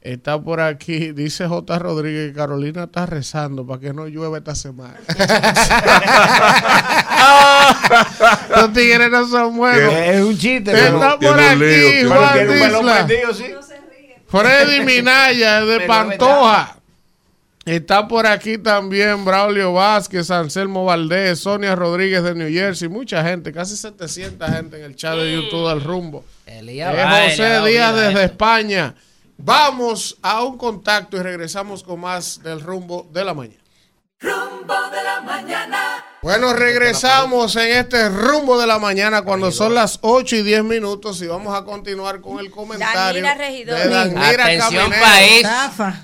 Está por aquí, [laughs] dice J. Rodríguez, que Carolina está rezando para que no llueva esta semana. [laughs] Los tigres no son buenos. Es un chiste, Está por aquí, Juan. Freddy Minaya de Pero Pantoja. Está por aquí también Braulio Vázquez, Anselmo Valdés, Sonia Rodríguez de New Jersey, mucha gente, casi 700 gente en el chat de YouTube del rumbo. Elías Eh, José Díaz desde España. Vamos a un contacto y regresamos con más del rumbo de la mañana. Rumbo de la mañana. Bueno, regresamos en este rumbo de la mañana cuando son las 8 y 10 minutos y vamos a continuar con el comentario Danira Regidor. de Danira Atención Caminero. país.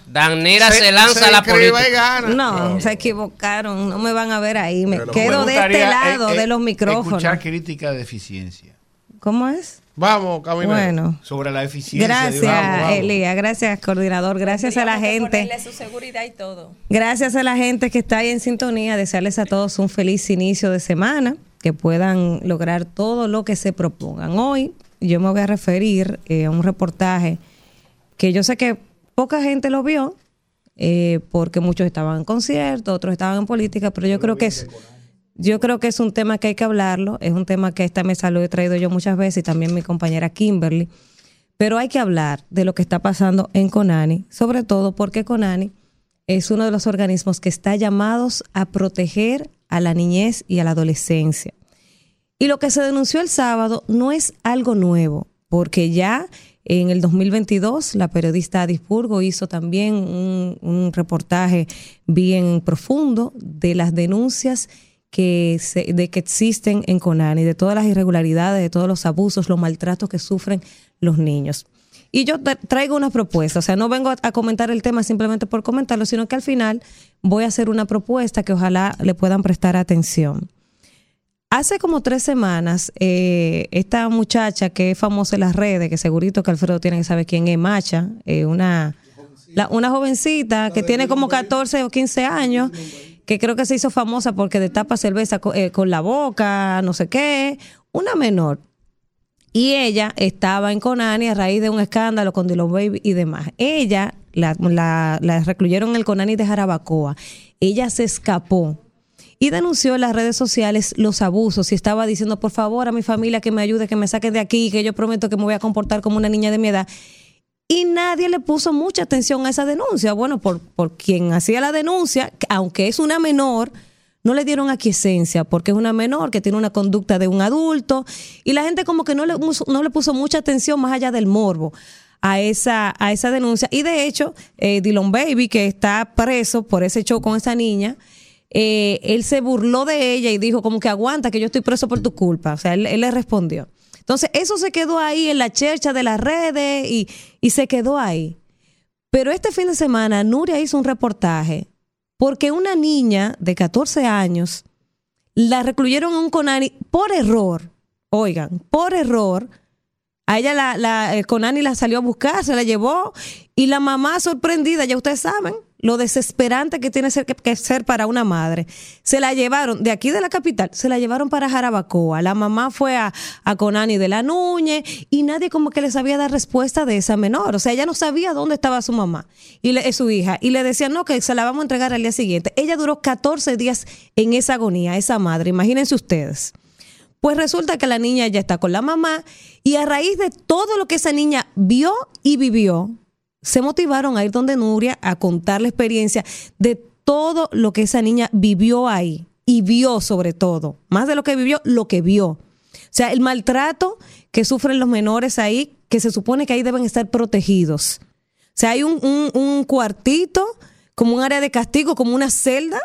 Danira se, Se- lanza se a la política. gana. No, se equivocaron. No me van a ver ahí. Me Pero quedo me de este gustaría, lado eh, eh, de los micrófonos. Escuchar crítica de eficiencia. ¿Cómo es? Vamos, Caminero. Bueno. Sobre la eficiencia. Gracias, de una- Elías. Gracias, coordinador. Gracias a la gente. Ponerle su seguridad y todo. Gracias a la gente que está ahí en sintonía. Desearles a todos un feliz inicio de semana. Que puedan lograr todo lo que se propongan. Hoy yo me voy a referir eh, a un reportaje que yo sé que poca gente lo vio. eh, porque muchos estaban en conciertos, otros estaban en política, pero yo creo que es yo creo que es un tema que hay que hablarlo, es un tema que esta mesa lo he traído yo muchas veces y también mi compañera Kimberly, pero hay que hablar de lo que está pasando en Conani, sobre todo porque Conani es uno de los organismos que está llamados a proteger a la niñez y a la adolescencia. Y lo que se denunció el sábado no es algo nuevo, porque ya en el 2022 la periodista Adisburgo hizo también un reportaje bien profundo de las denuncias que, se- de que existen en Conani, de todas las irregularidades, de todos los abusos, los maltratos que sufren los niños. Y yo tra- traigo una propuesta, o sea, no vengo a, a comentar el tema simplemente por comentarlo, sino que al final voy a hacer una propuesta que ojalá le puedan prestar atención. Hace como tres semanas, eh, esta muchacha que es famosa en las redes, que segurito que Alfredo tiene que saber quién es, Macha, eh, una, la- una jovencita que tiene como 14 o 15 años, que creo que se hizo famosa porque destapa cerveza co- eh, con la boca, no sé qué, una menor. Y ella estaba en Conani a raíz de un escándalo con Dilo Baby y demás. Ella la, la- recluyeron en el Conani de Jarabacoa. Ella se escapó y denunció en las redes sociales los abusos y estaba diciendo, por favor, a mi familia que me ayude, que me saquen de aquí, que yo prometo que me voy a comportar como una niña de mi edad. Y nadie le puso mucha atención a esa denuncia. Bueno, por, por quien hacía la denuncia, que aunque es una menor, no le dieron aquiescencia porque es una menor que tiene una conducta de un adulto y la gente como que no le, no le puso mucha atención más allá del morbo a esa, a esa denuncia. Y de hecho, eh, Dylan Baby, que está preso por ese show con esa niña, eh, él se burló de ella y dijo como que aguanta, que yo estoy preso por tu culpa. O sea, él le respondió. Entonces, eso se quedó ahí en la chercha de las redes y, y se quedó ahí. Pero este fin de semana, Nuria hizo un reportaje porque una niña de 14 años la recluyeron en un Conani por error. Oigan, por error, A ella la, la eh, Conani la salió a buscar, se la llevó y la mamá sorprendida, ya ustedes saben, lo desesperante que tiene que, ser para una madre. Se la llevaron de aquí de la capital, se la llevaron para Jarabacoa. La mamá fue a, a Conani de la Nuñe y nadie como que le sabía dar respuesta de esa menor. O sea, ella no sabía dónde estaba su mamá y eh, su hija. Y le decían, no, que se la vamos a entregar al día siguiente. Ella duró 14 días en esa agonía, esa madre. Imagínense ustedes. Pues resulta que la niña ya está con la mamá y a raíz de todo lo que esa niña vio y vivió, se motivaron a ir donde Nuria a contar la experiencia de todo lo que esa niña vivió ahí y vio sobre todo, más de lo que vivió, lo que vio. O sea, el maltrato que sufren los menores ahí, que se supone que ahí deben estar protegidos. O sea, hay un, un- cuartito, como un área de castigo, como una celda,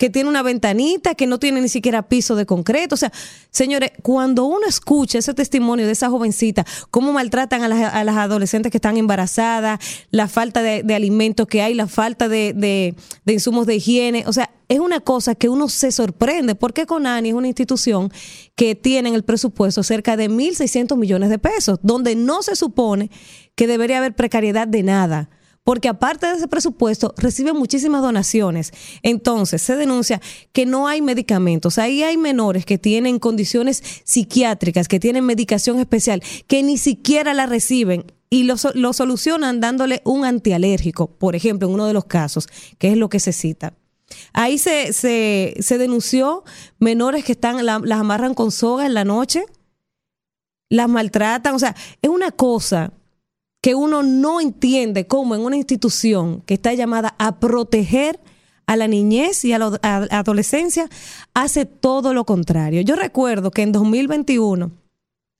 que tiene una ventanita, que no tiene ni siquiera piso de concreto. O sea, señores, cuando uno escucha ese testimonio de esa jovencita, cómo maltratan a las, adolescentes que están embarazadas, la falta de, alimentos que hay, la falta de, de- de insumos de higiene, o sea, es una cosa que uno se sorprende, porque Conani es una institución que tiene en el presupuesto cerca de 1.600 millones de pesos, donde no se supone que debería haber precariedad de nada porque aparte de ese presupuesto reciben muchísimas donaciones. Entonces se denuncia que no hay medicamentos. Ahí hay menores que tienen condiciones psiquiátricas, que tienen medicación especial, que ni siquiera la reciben y lo, lo solucionan dándole un antialérgico, por ejemplo, en uno de los casos, que es lo que se cita. Ahí se, se, se denunció menores que están, la- las amarran con soga en la noche, las maltratan, o sea, es una cosa que uno no entiende cómo en una institución que está llamada a proteger a la niñez y a la adolescencia hace todo lo contrario. Yo recuerdo que en 2021,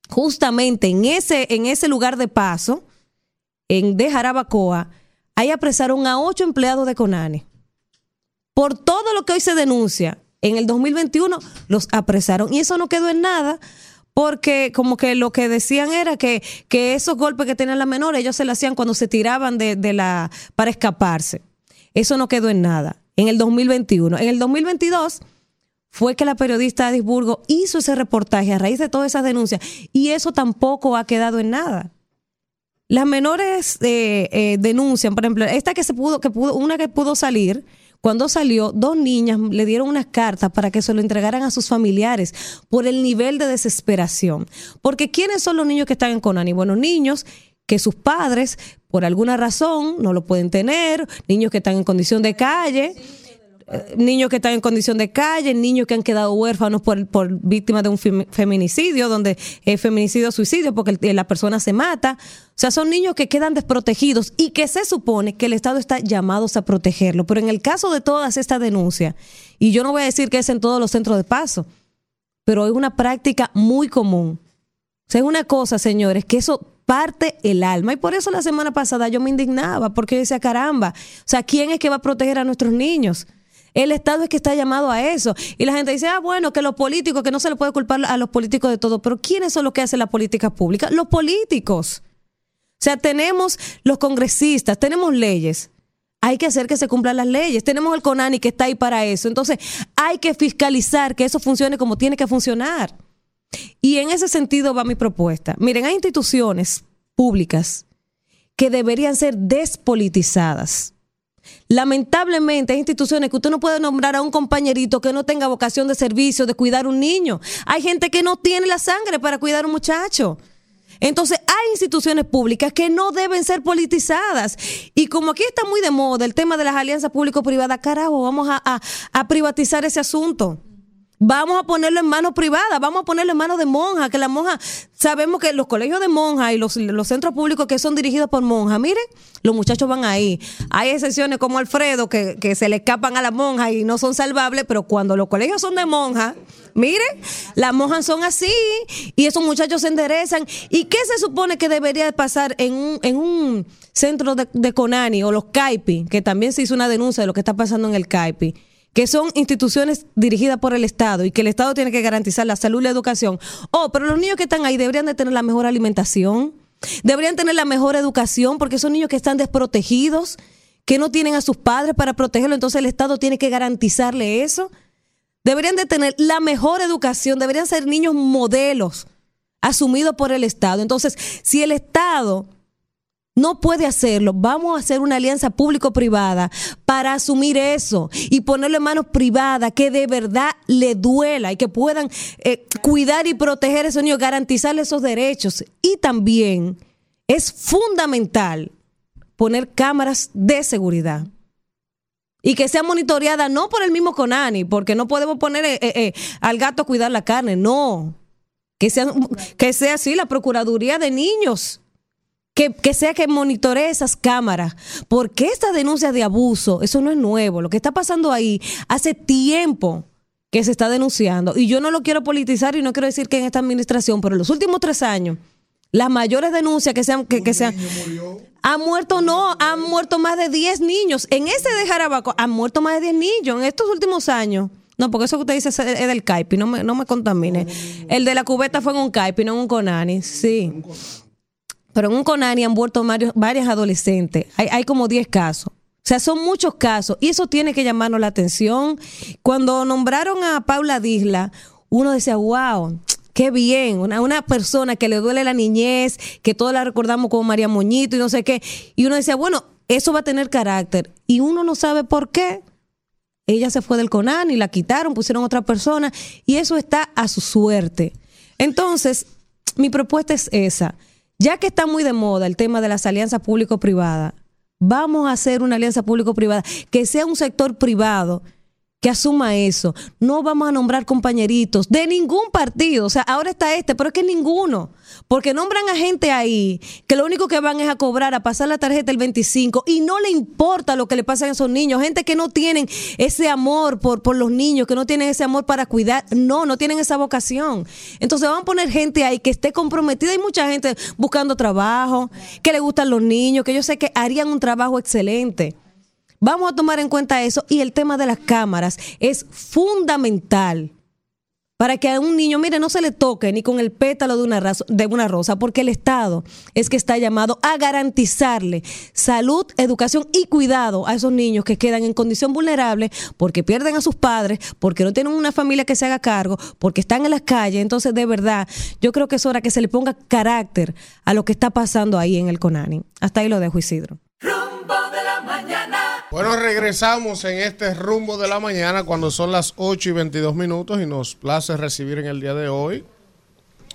justamente en ese, en ese lugar de paso, en de Jarabacoa, ahí apresaron a ocho empleados de Conani. Por todo lo que hoy se denuncia, en el 2021 los apresaron. Y eso no quedó en nada, porque como que lo que decían era que, que esos golpes que tenían las menores, ellos se lo hacían cuando se tiraban de, la, para escaparse. Eso no quedó en nada. En el 2021. En el 2022 fue que la periodista de hizo ese reportaje a raíz de todas esas denuncias y eso tampoco ha quedado en nada. Las menores eh, eh, denuncian, por ejemplo, esta que se pudo, que pudo, una que pudo salir, cuando salió, dos niñas le dieron unas cartas para que se lo entregaran a sus familiares por el nivel de desesperación. Porque ¿quiénes son los niños que están en Conani? Bueno, niños que sus padres, por alguna razón, no lo pueden tener, niños que están en condición de calle, niños que están en condición de calle, niños que han quedado huérfanos por, por víctimas de un fem- feminicidio, donde es feminicidio suicidio porque el- la persona se mata. O sea, son niños que quedan desprotegidos y que se supone que el Estado está llamado a protegerlo. Pero en el caso de todas estas denuncias, y yo no voy a decir que es en todos los centros de paso, pero es una práctica muy común. O sea, es una cosa, señores, que eso parte el alma. Y por eso la semana pasada yo me indignaba, porque yo decía, caramba, o sea, ¿quién es que va a proteger a nuestros niños? El Estado es que está llamado a eso. Y la gente dice, ah, bueno, que los políticos, que no se le puede culpar a los políticos de todo. Pero ¿quiénes son los que hacen las políticas públicas? Los políticos. O sea, tenemos los congresistas, tenemos leyes. Hay que hacer que se cumplan las leyes. Tenemos el CONANI que está ahí para eso. Entonces, hay que fiscalizar que eso funcione como tiene que funcionar. Y en ese sentido va mi propuesta. Miren, hay instituciones públicas que deberían ser despolitizadas. Lamentablemente hay instituciones que usted no puede nombrar a un compañerito que no tenga vocación de servicio, de cuidar un niño. Hay gente que no tiene la sangre para cuidar a un muchacho. Entonces hay instituciones públicas que no deben ser politizadas. Y como aquí está muy de moda el tema de las alianzas público-privadas, carajo, vamos a, privatizar ese asunto. Vamos a ponerlo en manos privadas, vamos a ponerlo en manos de monjas, que las monjas, sabemos que los colegios de monjas y los, centros públicos que son dirigidos por monjas, miren, los muchachos van ahí. Hay excepciones como Alfredo que, se le escapan a las monjas y no son salvables, pero cuando los colegios son de monjas, miren, las monjas son así y esos muchachos se enderezan. ¿Y qué se supone que debería de pasar en un, en un centro de, de Conani o los CAIPI, que también se hizo una denuncia de lo que está pasando en el CAIPI? Que son instituciones dirigidas por el Estado y que el Estado tiene que garantizar la salud y la educación. Oh, pero los niños que están ahí deberían de tener la mejor alimentación, deberían tener la mejor educación, porque son niños que están desprotegidos, que no tienen a sus padres para protegerlo, entonces el Estado tiene que garantizarle eso. Deberían de tener la mejor educación, deberían ser niños modelos asumido por el Estado. Entonces, si el Estado no puede hacerlo, vamos a hacer una alianza público-privada para asumir eso y ponerlo en manos privadas que de verdad le duela y que puedan eh, cuidar y proteger a esos niños, garantizarle esos derechos. Y también es fundamental poner cámaras de seguridad. Y que sea monitoreada no por el mismo Conani, porque no podemos poner eh, eh, eh, al gato a cuidar la carne, no. Que sea, que sea así la Procuraduría de Niños. Que, que sea que monitoree esas cámaras. Porque esta denuncia de abuso, eso no es nuevo. Lo que está pasando ahí hace tiempo que se está denunciando. Y yo no lo quiero politizar y no quiero decir que en esta administración, pero en los últimos tres años, las mayores denuncias que sean, que, que sean, han muerto, no, han muerto más de 10 niños. En ese de Jarabaco han muerto más de 10 niños en estos últimos años. No, porque eso que usted dice es es del Caipi, no me, no me contamine. El de la cubeta fue en un Caipi, no en un Conani, sí. Pero en un Conani han muerto varias adolescentes. Hay, hay como 10 casos. O sea, son muchos casos y eso tiene que llamarnos la atención. Cuando nombraron a Paula Disla, uno decía, wow, qué bien, una, una persona que le duele la niñez, que todos la recordamos como María Moñito y no sé qué. Y uno decía, bueno, eso va a tener carácter. Y uno no sabe por qué. Ella se fue del CONAN y la quitaron, pusieron otra persona y eso está a su suerte. Entonces, mi propuesta es esa. Ya que está muy de moda el tema de las alianzas público-privadas, vamos a hacer una alianza público-privada que sea un sector privado que asuma eso. No vamos a nombrar compañeritos de ningún partido. O sea, ahora está este, pero es que ninguno. Porque nombran a gente ahí que lo único que van es a cobrar, a pasar la tarjeta el 25 y no le importa lo que le pasa a esos niños. Gente que no tienen ese amor por, por los niños, que no tienen ese amor para cuidar. No, no tienen esa vocación. Entonces van a poner gente ahí que esté comprometida. Hay mucha gente buscando trabajo, que le gustan los niños, que yo sé que harían un trabajo excelente. Vamos a tomar en cuenta eso y el tema de las cámaras es fundamental para que a un niño, mire, no se le toque ni con el pétalo de una, razo- de una rosa, porque el Estado es que está llamado a garantizarle salud, educación y cuidado a esos niños que quedan en condición vulnerable porque pierden a sus padres, porque no tienen una familia que se haga cargo, porque están en las calles. Entonces, de verdad, yo creo que es hora que se le ponga carácter a lo que está pasando ahí en el CONANI. Hasta ahí lo dejo, Isidro. Bueno, regresamos en este rumbo de la mañana cuando son las 8 y 22 minutos y nos place recibir en el día de hoy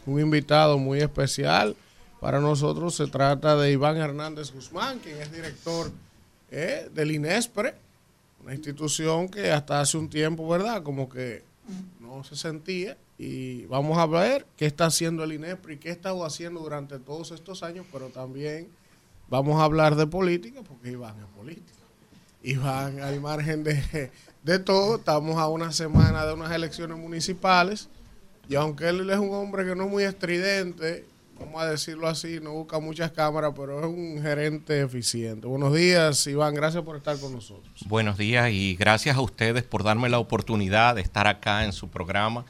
un invitado muy especial. Para nosotros se trata de Iván Hernández Guzmán, quien es director eh, del INESPRE, una institución que hasta hace un tiempo, ¿verdad? Como que no se sentía. Y vamos a ver qué está haciendo el INESPRE y qué ha estado haciendo durante todos estos años, pero también vamos a hablar de política, porque Iván es político. Iván, al margen de, de todo, estamos a una semana de unas elecciones municipales y aunque él es un hombre que no es muy estridente, vamos a decirlo así, no busca muchas cámaras, pero es un gerente eficiente. Buenos días, Iván, gracias por estar con nosotros. Buenos días y gracias a ustedes por darme la oportunidad de estar acá en su programa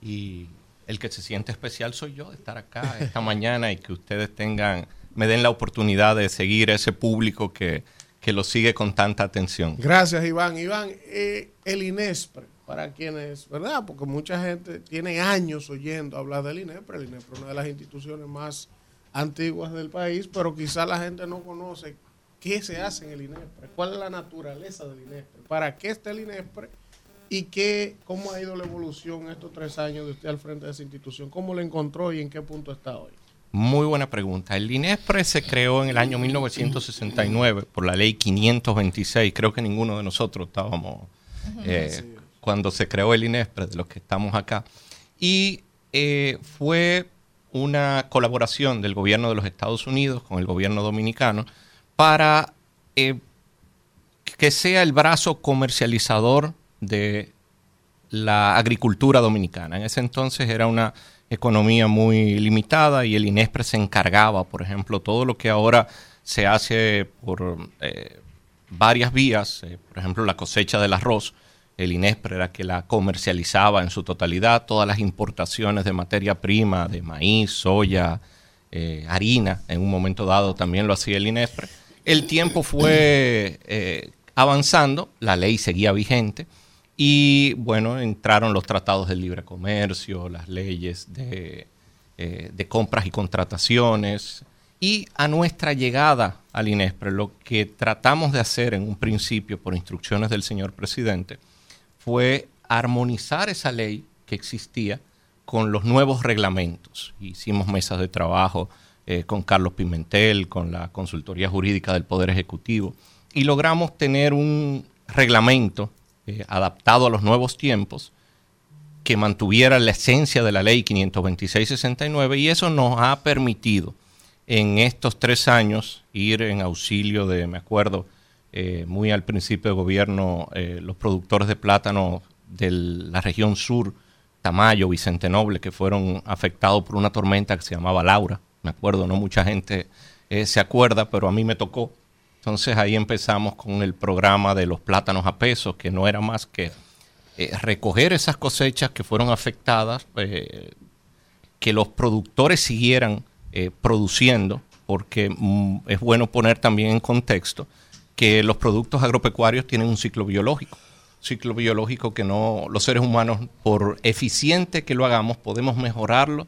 y el que se siente especial soy yo de estar acá [laughs] esta mañana y que ustedes tengan, me den la oportunidad de seguir ese público que, que lo sigue con tanta atención. Gracias, Iván. Iván, eh, el INESPRE, para quienes, ¿verdad? Porque mucha gente tiene años oyendo hablar del INESPRE. El INESPRE es una de las instituciones más antiguas del país, pero quizá la gente no conoce qué se hace en el INESPRE, cuál es la naturaleza del INESPRE, para qué está el INESPRE y qué, cómo ha ido la evolución estos tres años de usted al frente de esa institución, cómo lo encontró y en qué punto está hoy. Muy buena pregunta. El INESPRE se creó en el año 1969 por la ley 526. Creo que ninguno de nosotros estábamos eh, cuando se creó el INESPRE, de los que estamos acá. Y eh, fue una colaboración del gobierno de los Estados Unidos con el gobierno dominicano para eh, que sea el brazo comercializador de la agricultura dominicana. En ese entonces era una economía muy limitada y el INESPRE se encargaba, por ejemplo, todo lo que ahora se hace por eh, varias vías, eh, por ejemplo, la cosecha del arroz, el INESPRE era que la comercializaba en su totalidad, todas las importaciones de materia prima, de maíz, soya, eh, harina, en un momento dado también lo hacía el INESPRE. El tiempo fue avanzando, la ley seguía vigente y bueno, entraron los tratados de libre comercio, las leyes de eh, de compras y contrataciones. Y a nuestra llegada al INESPRE, lo que tratamos de hacer en un principio, por instrucciones del señor presidente, fue armonizar esa ley que existía con los nuevos reglamentos. Hicimos mesas de trabajo eh, con Carlos Pimentel, con la Consultoría Jurídica del Poder Ejecutivo, y logramos tener un reglamento eh, adaptado a los nuevos tiempos que mantuviera la esencia de la ley 526-69 y eso nos ha permitido en estos tres años ir en auxilio de, me acuerdo, eh, muy al principio de gobierno, eh, los productores de plátano de la región sur, Tamayo, Vicente Noble, que fueron afectados por una tormenta que se llamaba Laura. Me acuerdo, no mucha gente se acuerda, pero a mí me tocó. Entonces ahí empezamos con el programa de los plátanos a pesos, que no era más que recoger esas cosechas que fueron afectadas, que los productores siguieran produciendo, porque mm, es bueno poner también en contexto que los productos agropecuarios tienen un ciclo biológico. Ciclo biológico que no, los seres humanos, por eficiente que lo hagamos, podemos mejorarlo,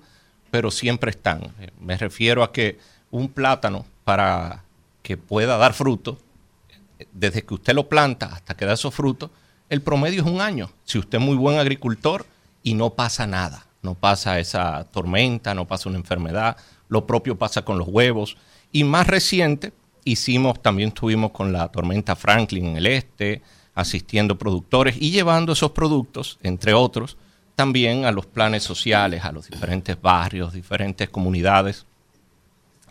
pero siempre están. Eh, me refiero a que un plátano, para que pueda dar fruto, desde que usted lo planta hasta que da esos frutos, el promedio es un año. Si usted es muy buen agricultor y no pasa nada, no pasa esa tormenta, no pasa una enfermedad, lo propio pasa con los huevos. Y más reciente, hicimos, también estuvimos con la tormenta Franklin en el este, asistiendo productores y llevando esos productos, entre otros, también a los planes sociales, a los diferentes barrios, diferentes comunidades.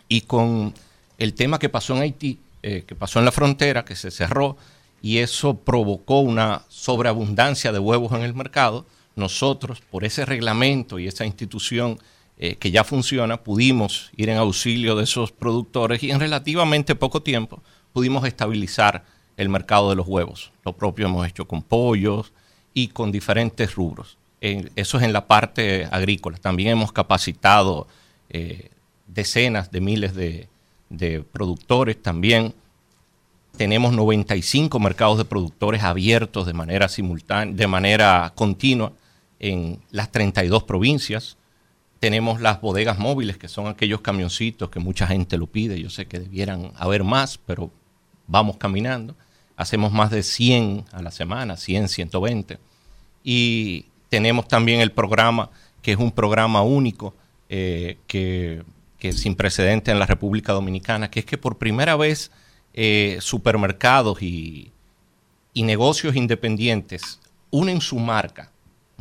Y con el tema que pasó en Haití, eh, que pasó en la frontera, que se cerró, y eso provocó una sobreabundancia de huevos en el mercado, nosotros, por ese reglamento y esa institución eh, que ya funciona, pudimos ir en auxilio de esos productores y en relativamente poco tiempo pudimos estabilizar el mercado de los huevos. Lo propio hemos hecho con pollos y con diferentes rubros. eso es en la parte agrícola. También hemos capacitado eh, decenas de miles de, de productores también. Tenemos 95 mercados de productores abiertos de manera simultánea, de manera continua en las 32 provincias. Tenemos las bodegas móviles, que son aquellos camioncitos que mucha gente lo pide. Yo sé que debieran haber más, pero vamos caminando. Hacemos más de 100 a la semana, 100, 120. Y tenemos también el programa, que es un programa único, eh, que, que, sin precedente en la República Dominicana, que es que por primera vez eh, supermercados y, y negocios independientes unen su marca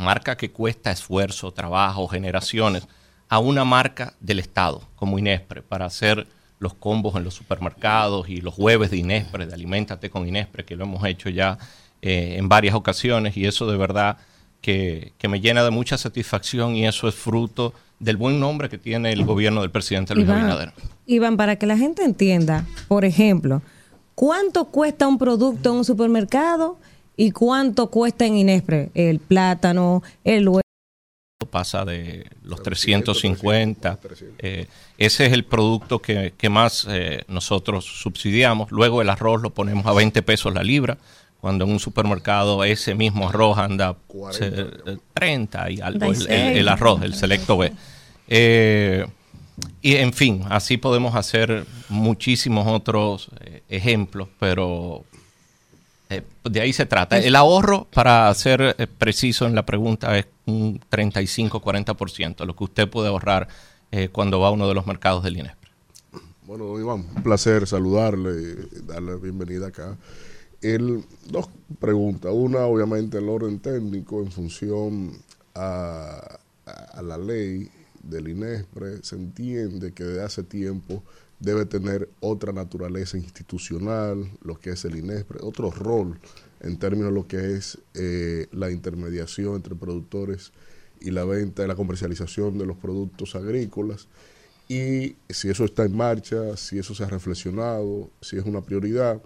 marca que cuesta esfuerzo, trabajo, generaciones, a una marca del Estado, como Inespre, para hacer los combos en los supermercados y los jueves de Inespre, de Aliméntate con Inespre, que lo hemos hecho ya eh, en varias ocasiones y eso de verdad que, me llena de mucha satisfacción y eso es fruto del buen nombre que tiene el gobierno del presidente Luis Abinader. Iván, para que la gente entienda, por ejemplo, ¿cuánto cuesta un producto en un supermercado ¿Y cuánto cuesta en Inespre? El plátano, el huevo. Pasa de los 350. Eh, ese es el producto que, más eh, nosotros subsidiamos. Luego el arroz lo ponemos a 20 pesos la libra. Cuando en un supermercado ese mismo arroz anda 30 eh, y algo, el, arroz, el selecto B. y en fin, así podemos hacer muchísimos otros ejemplos, pero eh, de ahí se trata. El ahorro, para ser eh, preciso en la pregunta, es un 35-40%, lo que usted puede ahorrar eh, cuando va a uno de los mercados del INESPRE. Bueno, Iván, un placer saludarle y darle la bienvenida acá. El, dos preguntas. Una, obviamente, el orden técnico en función a, la ley del INESPRE. Se entiende que desde hace tiempo debe tener otra naturaleza institucional, lo que es el INESPRE, otro rol en términos de lo que es eh, la intermediación entre productores y la venta y la comercialización de los productos agrícolas. Y si eso está en marcha, si eso se ha reflexionado, si es una prioridad.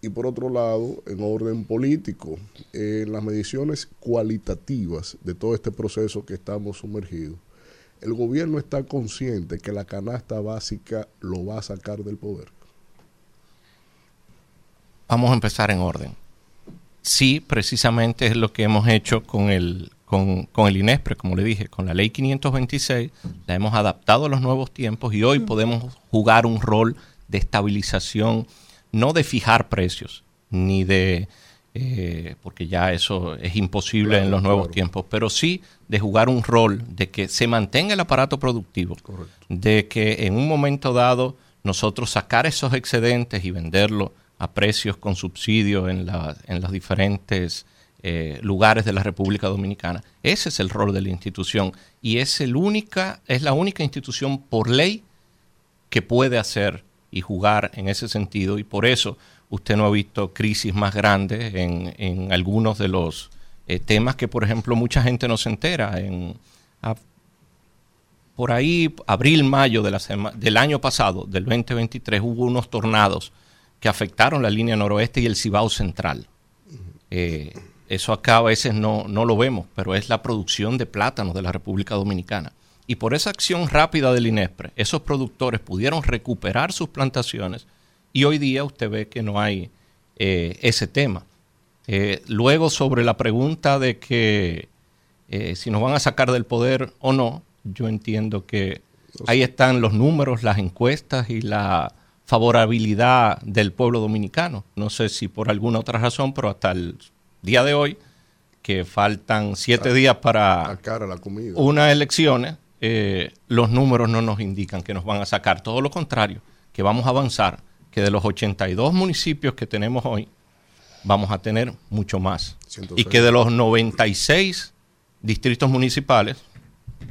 Y por otro lado, en orden político, en las mediciones cualitativas de todo este proceso que estamos sumergidos, el gobierno está consciente que la canasta básica lo va a sacar del poder. Vamos a empezar en orden. Sí, precisamente es lo que hemos hecho con el con, con el INESPRE, como le dije, con la ley 526, la hemos adaptado a los nuevos tiempos y hoy podemos jugar un rol de estabilización, no de fijar precios, ni de, eh, porque ya eso es imposible Claro, en los nuevos claro. tiempos, pero sí de jugar un rol de que se mantenga el aparato productivo, de que en un momento dado nosotros sacar esos excedentes y venderlos a precios con subsidio en, la- en los diferentes eh, lugares de la República Dominicana. Ese es el rol de la institución y es, el única, es la única institución por ley que puede hacer y jugar en ese sentido y por eso usted no ha visto crisis más grandes en, en algunos de los eh, temas que, por ejemplo, mucha gente no se entera. En, por ahí, abril, mayo de la del año pasado, del 2023, hubo unos tornados que afectaron la línea noroeste y el Cibao Central. Eh, eso acá a veces no, no lo vemos, pero es la producción de plátanos de la República Dominicana. Y por esa acción rápida del INESPRE, esos productores pudieron recuperar sus plantaciones y hoy día usted ve que no hay eh, ese tema. Eh, luego, sobre la pregunta de que eh, si nos van a sacar del poder o no, yo entiendo que ahí están los números, las encuestas y la favorabilidad del pueblo dominicano. No sé si por alguna otra razón, pero hasta el día de hoy, que faltan siete días para cara la comida. unas elecciones, eh, los números no nos indican que nos van a sacar. Todo lo contrario, que vamos a avanzar, que de los 82 municipios que tenemos hoy, vamos a tener mucho más. Y que de los 96 distritos municipales,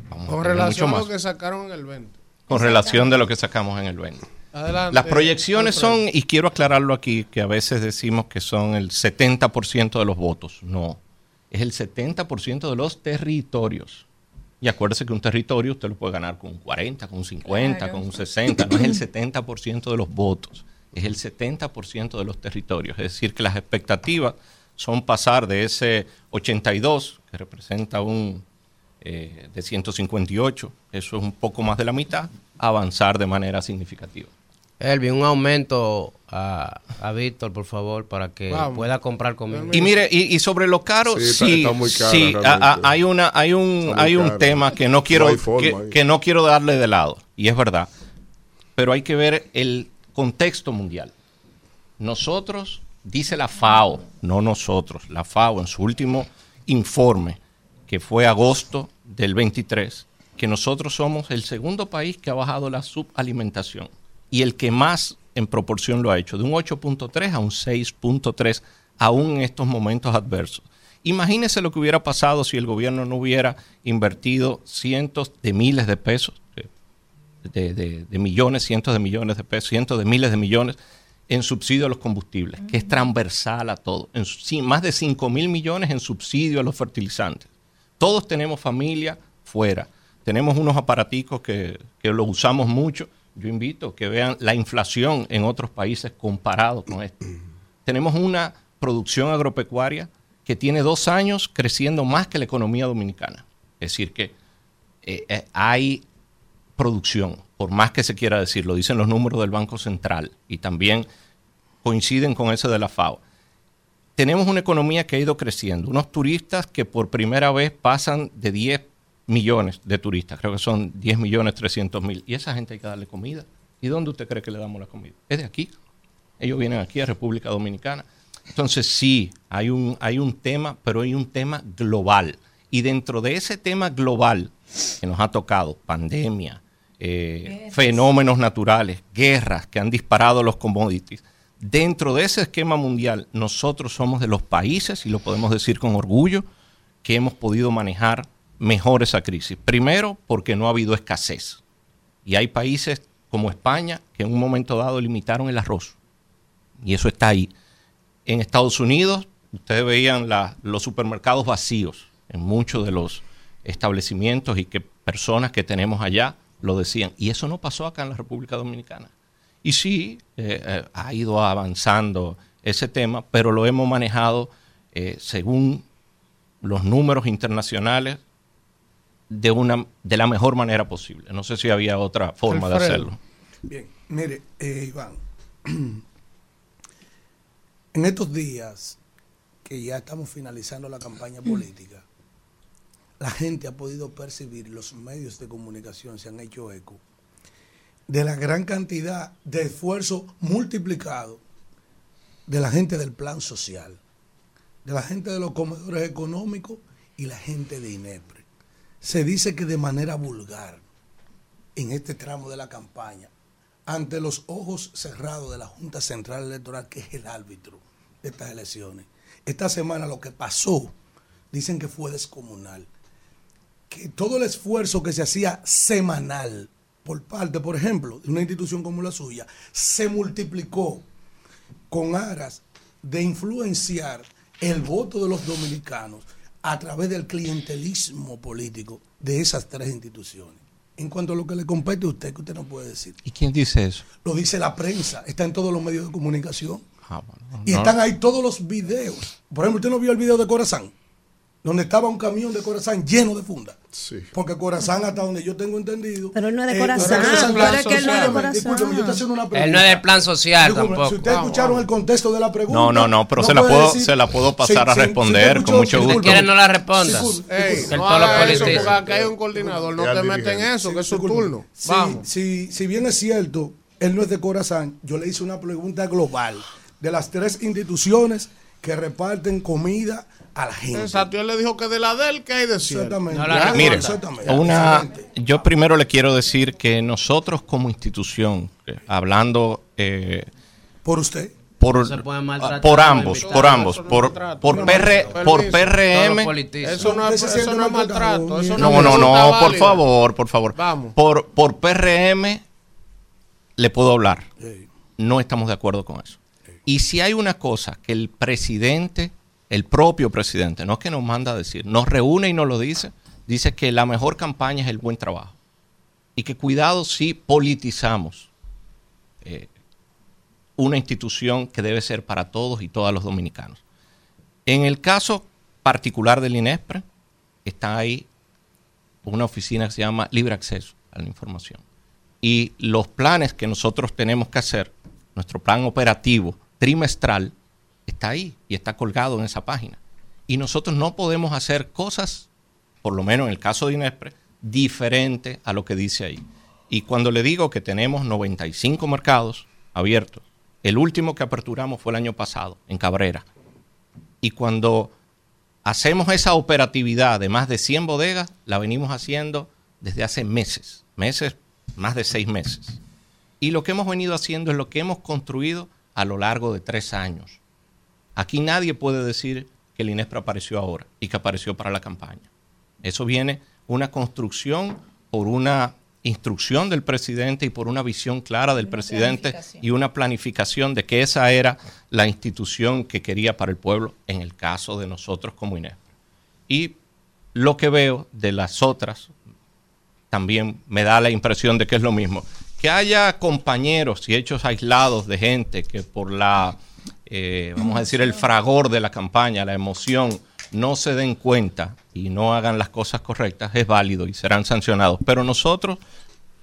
vamos Con a tener mucho relación a más. lo que sacaron en el 20. Con relación de lo que sacamos en el 20. Adelante. Las proyecciones son, y quiero aclararlo aquí, que a veces decimos que son el 70% de los votos. No, es el 70% de los territorios. Y acuérdese que un territorio usted lo puede ganar con un 40, con un 50, Claro. con un 60. No es el 70% de los votos, es el 70% de los territorios. Es decir, que las expectativas son pasar de ese 82, que representa un eh, de 158, eso es un poco más de la mitad, a avanzar de manera significativa. Elvin, un aumento a, a Víctor, por favor, para que Vamos. pueda comprar conmigo. Y mire, y, y sobre lo caro, Sí, sí, está- está muy caro, sí, realmente. a- a- hay una, hay un, hay un caro. tema que no quiero, No que no quiero darle de lado, y es verdad, pero hay que ver el contexto mundial. Nosotros, dice la FAO, no nosotros, la FAO en su último informe, que fue agosto del 23, que nosotros somos el segundo país que ha bajado la subalimentación y el que más en proporción lo ha hecho, de un 8.3 a un 6.3, aún en estos momentos adversos. Imagínese lo que hubiera pasado si el gobierno no hubiera invertido cientos de miles de pesos, de, de- de millones, cientos de millones de pesos, cientos de miles de millones en subsidio a los combustibles, que es transversal a todo. En, más de 5 mil millones en subsidio a los fertilizantes. Todos tenemos familia fuera. Tenemos unos aparaticos que, que los usamos mucho. Yo invito que vean la inflación en otros países comparado con esto. [clears throat] Tenemos una producción agropecuaria que tiene dos años creciendo más que la economía dominicana. Es decir, que eh, eh, hay producción, por más que se quiera decir, lo dicen los números del Banco Central y también coinciden con ese de la FAO. Tenemos una economía que ha ido creciendo, unos turistas que por primera vez pasan de 10 millones de turistas, creo que son 10 millones 300 mil, y esa gente hay que darle comida. ¿Y dónde usted cree que le damos la comida? Es de aquí. Ellos vienen aquí a República Dominicana. Entonces sí, hay un, hay un tema, pero hay un tema global. Y dentro de ese tema global que nos ha tocado, pandemia, eh, fenómenos naturales, guerras que han disparado los commodities, dentro de ese esquema mundial, nosotros somos de los países, y lo podemos decir con orgullo, que hemos podido manejar mejor esa crisis. Primero, porque no ha habido escasez. Y hay países como España que en un momento dado limitaron el arroz. Y eso está ahí. En Estados Unidos, ustedes veían los supermercados vacíos en muchos de los establecimientos y que personas que tenemos allá lo decían. Y eso no pasó acá en la República Dominicana. Y sí, eh, eh, ha ido avanzando ese tema, pero lo hemos manejado eh, según los números internacionales de, una, de la mejor manera posible. No sé si había otra forma de hacerlo. Bien, mire, eh, Iván, [clears throat] en estos días que ya estamos finalizando la campaña política, la gente ha podido percibir, los medios de comunicación se han hecho eco de la gran cantidad de esfuerzo multiplicado de la gente del plan social, de la gente de los comedores económicos y la gente de INEPRE. Se dice que de manera vulgar, en este tramo de la campaña, ante los ojos cerrados de la Junta Central Electoral, que es el árbitro de estas elecciones, esta semana lo que pasó, dicen que fue descomunal. Que todo el esfuerzo que se hacía semanal por parte, por ejemplo, de una institución como la suya, se multiplicó con aras de influenciar el voto de los dominicanos a través del clientelismo político de esas tres instituciones. En cuanto a lo que le compete a usted, que usted no puede decir. ¿Y quién dice eso? Lo dice la prensa, está en todos los medios de comunicación. Ah, bueno, Y no. están ahí todos los videos. Por ejemplo, usted no vio el video de Corazán, donde estaba un camión de Corazán lleno de fundas. Porque Corazán, hasta donde yo tengo entendido. Pero él no es de eh, Corazán, discúlpeme, yo estoy haciendo una pregunta. Él no es del plan social Discúlpeme, tampoco. Si ustedes escucharon el contexto de la pregunta. No, no, no, pero se la puedo- decir- se la puedo pasar Sí, a sí, responder sí, con mucho sí, gusto. disculpe. Si quieres no la respondas. Disculpe, Ey, disculpe. no todos los haga eso porque acá hay un coordinador, no te metas en eso, que es su Disculpe. turno. Sí, Vamos. sí, si bien es cierto, él no es de Corazán, yo le hice una pregunta global de las tres instituciones que reparten comida a la gente. Exacto, y él le dijo que de la del que hay de cierto. Exactamente. No la Mire, exactamente. una, yo primero le quiero decir que nosotros como institución, eh, hablando eh, por usted, por, se pueden maltratar por ambos, por ambos, no por, por, No, PR, no, por. PRM. Eso no, es- eso no es maltrato. Eso No, no, no, no, por favor, por favor. Vamos. Por, por PRM le puedo hablar. No estamos de acuerdo con eso. Y si hay una cosa que el presidente, el propio presidente, no es que nos manda a decir, nos reúne y nos lo dice, dice que la mejor campaña es el buen trabajo. Y que cuidado si politizamos eh, una institución que debe ser para todos y todas los dominicanos. En el caso particular del INESPRE, está ahí una oficina que se llama Libre Acceso a la Información. Y los planes que nosotros tenemos que hacer, nuestro plan operativo trimestral, está ahí y está colgado en esa página. Y nosotros no podemos hacer cosas, por lo menos en el caso de INESPRE, diferente a lo que dice ahí. Y cuando le digo que tenemos 95 mercados abiertos, el último que aperturamos fue el año pasado, en Cabrera. Y cuando hacemos esa operatividad de más de 100 bodegas, la venimos haciendo desde hace meses, meses, más de seis meses. Y lo que hemos venido haciendo es lo que hemos construido a lo largo de tres años. Aquí nadie puede decir que el INESPRA apareció ahora y que apareció para la campaña. Eso viene una construcción por una instrucción del presidente y por una visión clara del presidente y una planificación de que esa era la institución que quería para el pueblo en el caso de nosotros como INESPRA. Y lo que veo de las otras también me da la impresión de que es lo mismo. Que haya compañeros y hechos aislados de gente que por la, eh, vamos a decir, el fragor de la campaña, la emoción, no se den cuenta y no hagan las cosas correctas, es válido y serán sancionados. Pero nosotros,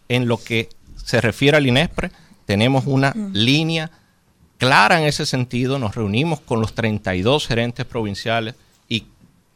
en lo que se refiere al INESPRE, tenemos una línea clara en ese sentido. Nos reunimos con los 32 gerentes provinciales y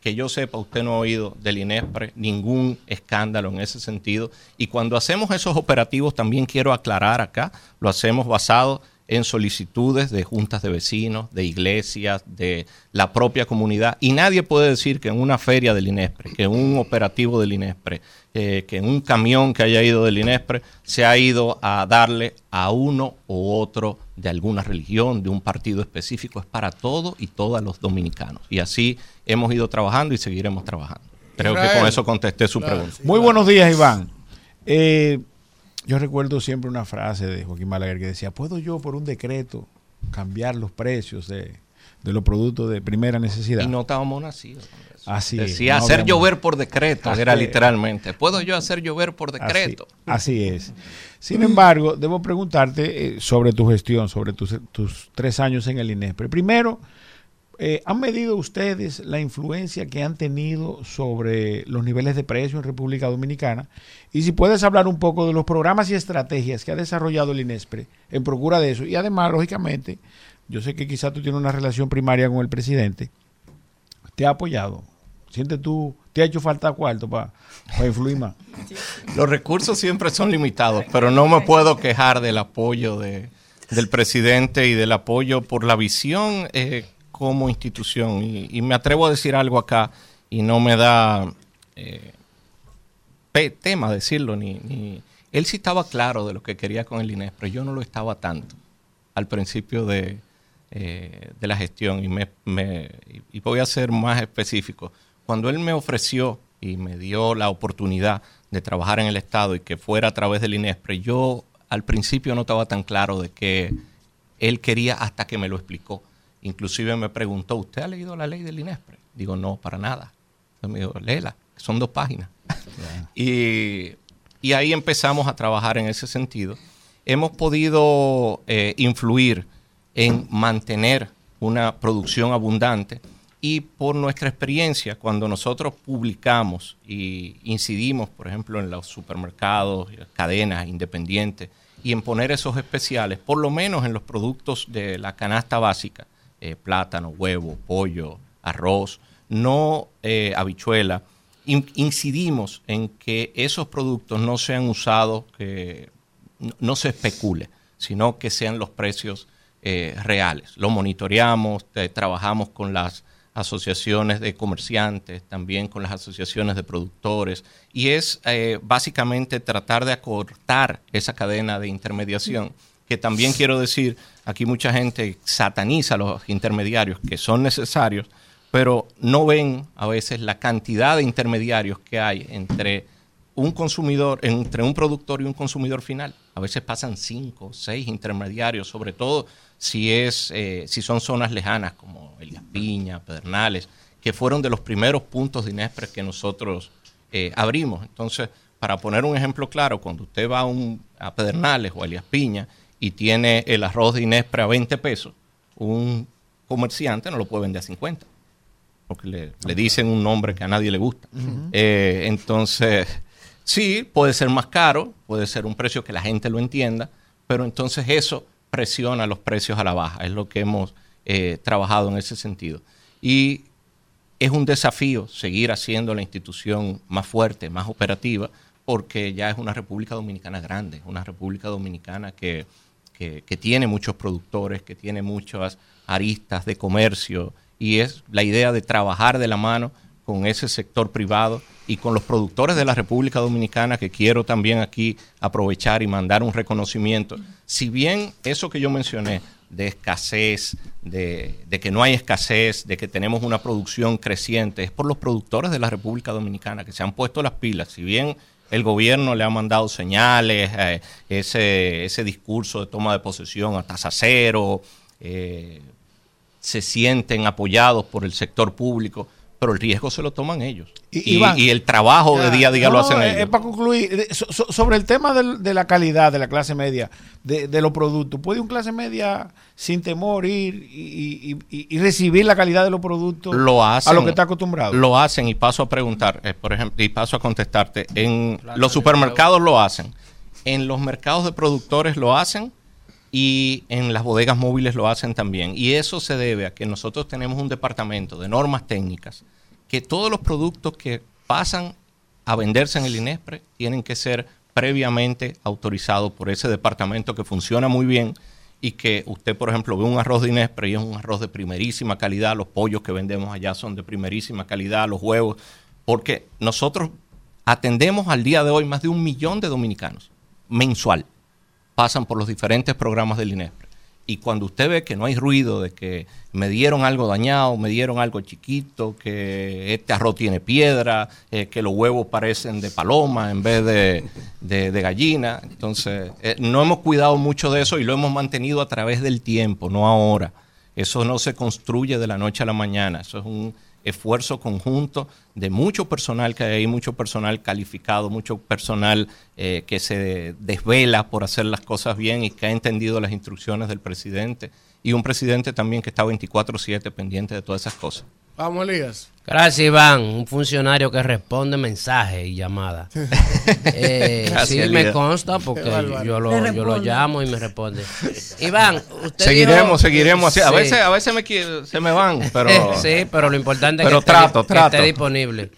que yo sepa, usted no ha oído del INESPRE ningún escándalo en ese sentido. Y cuando hacemos esos operativos, también quiero aclarar acá, lo hacemos basado en solicitudes de juntas de vecinos, de iglesias, de la propia comunidad. Y nadie puede decir que en una feria del INESPRE, que en un operativo del INESPRE, eh, que en un camión que haya ido del INESPRE, se ha ido a darle a uno u otro de alguna religión, de un partido específico. Es para todo y todos los dominicanos. Y así hemos ido trabajando y seguiremos trabajando. Creo que con eso contesté su pregunta. Muy buenos días, Iván. Eh, yo recuerdo siempre una frase de Joaquín Balaguer que decía, ¿puedo yo por un decreto cambiar los precios de, de los productos de primera necesidad? Y no estábamos nacidos. Así es, Decía no hacer habíamos- llover por decreto, Así era es. literalmente. ¿Puedo yo hacer llover por decreto? Así, así es. Sin embargo, debo preguntarte eh, sobre tu gestión, sobre tus, tus tres años en el INESPRE. Primero, eh, ¿han medido ustedes la influencia que han tenido sobre los niveles de precio en República Dominicana? Y si puedes hablar un poco de los programas y estrategias que ha desarrollado el INESPRE en procura de eso. Y además, lógicamente, yo sé que quizá tú tienes una relación primaria con el presidente. ¿Te ha apoyado ¿Sientes tú, te ha hecho falta cuarto para influir más? [laughs] Los recursos siempre son limitados, pero no me puedo quejar del apoyo de, del presidente y del apoyo por la visión eh, como institución. Y, y me atrevo a decir algo acá y no me da eh, tema decirlo. Ni, ni- Él sí estaba claro de lo que quería con el INES, pero yo no lo estaba tanto al principio de, eh, de la gestión. Y, me, me- y voy a ser más específico. Cuando él me ofreció y me dio la oportunidad de trabajar en el Estado y que fuera a través del INESPRE, yo al principio no estaba tan claro de que él quería hasta que me lo explicó. Inclusive me preguntó, ¿usted ha leído la ley del INESPRE? Digo, no, para nada. Entonces me dijo, léela, son dos páginas. [laughs] y, y ahí empezamos a trabajar en ese sentido. Hemos podido eh, influir en mantener una producción abundante y por nuestra experiencia, cuando nosotros publicamos y incidimos, por ejemplo, en los supermercados, cadenas independientes, y en poner esos especiales, por lo menos en los productos de la canasta básica, eh, plátano, huevo, pollo, arroz, no eh, habichuela, in- incidimos en que esos productos no sean usados, que no, se especule, sino que sean los precios eh, reales. Lo monitoreamos, trabajamos con las asociaciones de comerciantes, también con las asociaciones de productores, y es eh, básicamente tratar de acortar esa cadena de intermediación, que también quiero decir, aquí mucha gente sataniza los intermediarios, que son necesarios, pero no ven a veces la cantidad de intermediarios que hay entre un consumidor, entre un productor y un consumidor final. A veces pasan cinco, seis intermediarios, sobre todo si es, eh, si son zonas lejanas como Elías Piña, Pedernales, que fueron de los primeros puntos de Inespre que nosotros eh, abrimos. Entonces, para poner un ejemplo claro, cuando usted va a, un, a Pedernales o a Elías Piña y tiene el arroz de Inespre a 20 pesos, un comerciante no lo puede vender a 50 porque le, le dicen un nombre que a nadie le gusta. Eh, entonces, sí, puede ser más caro, puede ser un precio que la gente lo entienda, pero entonces eso presiona los precios a la baja. Es lo que hemos eh, trabajado en ese sentido. Y es un desafío seguir haciendo la institución más fuerte, más operativa, porque ya es una República Dominicana grande, una República Dominicana que, que, tiene muchos productores, que tiene muchas aristas de comercio, y es la idea de trabajar de la mano con ese sector privado y con los productores de la República Dominicana, que quiero también aquí aprovechar y mandar un reconocimiento. Si bien eso que yo mencioné, de escasez, de, de que no hay escasez, de que tenemos una producción creciente, es por los productores de la República Dominicana que se han puesto las pilas. Si bien el gobierno le ha mandado señales, eh, ese, ese discurso de toma de posesión a tasa cero, eh, se sienten apoyados por el sector público, pero el riesgo se lo toman ellos. Y- Y, Iván, y el trabajo de día a día lo hacen eh, ellos. eh, para concluir, so- so- sobre el tema del- de la calidad de la clase media, de, de los productos, ¿puede un clase media sin temor ir y, y- y- y recibir la calidad de los productos lo hacen, a lo que está acostumbrado? Lo hacen y paso a preguntar, eh, por ejemplo, y paso a contestarte. En los supermercados lo hacen, en los mercados de productores lo hacen y en las bodegas móviles lo hacen también. Y eso se debe a que nosotros tenemos un departamento de normas técnicas que todos los productos que pasan a venderse en el INESPRE tienen que ser previamente autorizados por ese departamento que funciona muy bien y que usted, por ejemplo, ve un arroz de Inespre y es un arroz de primerísima calidad, los pollos que vendemos allá son de primerísima calidad, los huevos, porque nosotros atendemos al día de hoy más de un millón de dominicanos mensual, pasan por los diferentes programas del INESPRE. Y cuando usted ve que no hay ruido, de que me dieron algo dañado, me dieron algo chiquito, que este arroz tiene piedra, eh, que los huevos parecen de paloma en vez de, de- de gallina, entonces eh, no hemos cuidado mucho de eso y lo hemos mantenido a través del tiempo, no ahora. Eso no se construye de la noche a la mañana, eso es un esfuerzo conjunto de mucho personal que hay mucho personal calificado, mucho personal eh, que se desvela por hacer las cosas bien y que ha entendido las instrucciones del presidente y un presidente también que está 24/7 pendiente de todas esas cosas. Vamos, Elías. Gracias, Iván. Un funcionario que responde mensajes y llamadas. [laughs] Eh, Gracias, sí, me consta porque yo lo, yo llamo y me responde. Iván, usted Seguiremos, dijo- seguiremos así. A Sí. veces, a veces me se me van, pero [laughs] sí, pero lo importante es que, esté, trato, que esté disponible.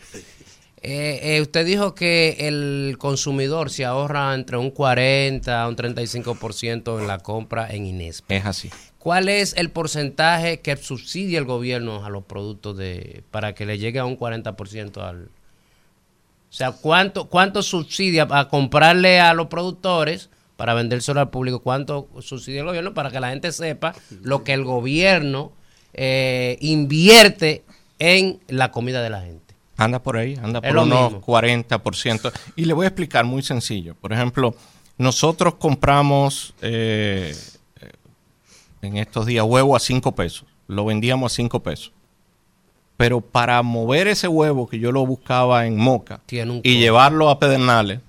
Eh, eh, usted dijo que el consumidor se ahorra entre un 40 a un 35% en la compra en Inespre. Es así. ¿Cuál es el porcentaje que subsidia el gobierno a los productos de para que le llegue a un 40% al O sea, ¿cuánto cuánto subsidia a comprarle a los productores para vendérselo al público? ¿Cuánto subsidia el gobierno para que la gente sepa lo que el gobierno eh, invierte en la comida de la gente? Anda por ahí, anda por unos mismo. 40%. Y le voy a explicar muy sencillo. Por ejemplo, nosotros compramos eh, en estos días huevo a 5 pesos. Lo vendíamos a 5 pesos. Pero para mover ese huevo que yo lo buscaba en Moca y llevarlo a Pedernales,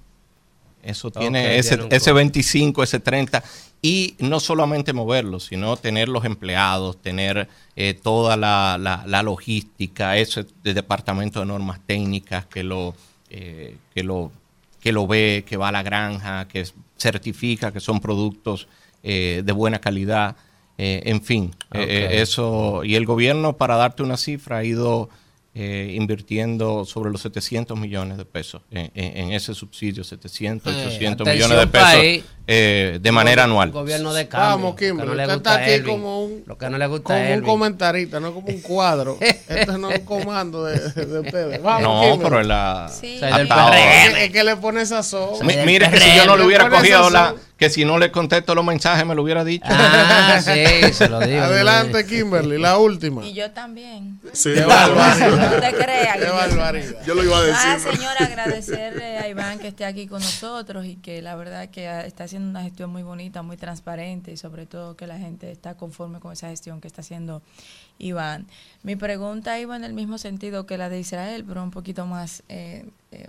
eso tiene ese, ese costo. 25, ese 30. Y no solamente moverlo, sino tener los empleados, tener eh, toda la, la- la logística, ese de departamento de normas técnicas que lo, eh, que lo que lo ve, que va a la granja, que certifica que son productos eh, de buena calidad, eh, en fin, eh, Ok. eh, eso y el gobierno para darte una cifra ha ido eh, invirtiendo sobre los 700 millones de pesos en, en- en ese subsidio, 700, Eh, 800 atención, millones de pesos país. eh, de manera anual. Gobierno de cambio. Vamos, lo que Kimberly. no le usted gusta está aquí Elvin. como un, Lo que no le gusta como un comentarista, no como un cuadro. [laughs] Esto no es un comando de, de ustedes. [laughs] Vamos, No, Kimberly. pero la Sí. Es que- es le pone sazón. Mi- mire que si yo no le hubiera cogido la que si no le contesto los mensajes me lo hubiera dicho. Ah, sí, se lo digo. Adelante, Kimberly, la última. Y yo también. Sí, qué barbaridad. No te creas. Qué barbaridad. Yo lo iba a decir. Ah, señora, agradecerle a Iván que esté aquí con nosotros y que la verdad que está haciendo una gestión muy bonita, muy transparente y sobre todo que la gente está conforme con esa gestión que está haciendo Iván. Mi pregunta iba en el mismo sentido que la de Israel, pero un poquito más eh, eh,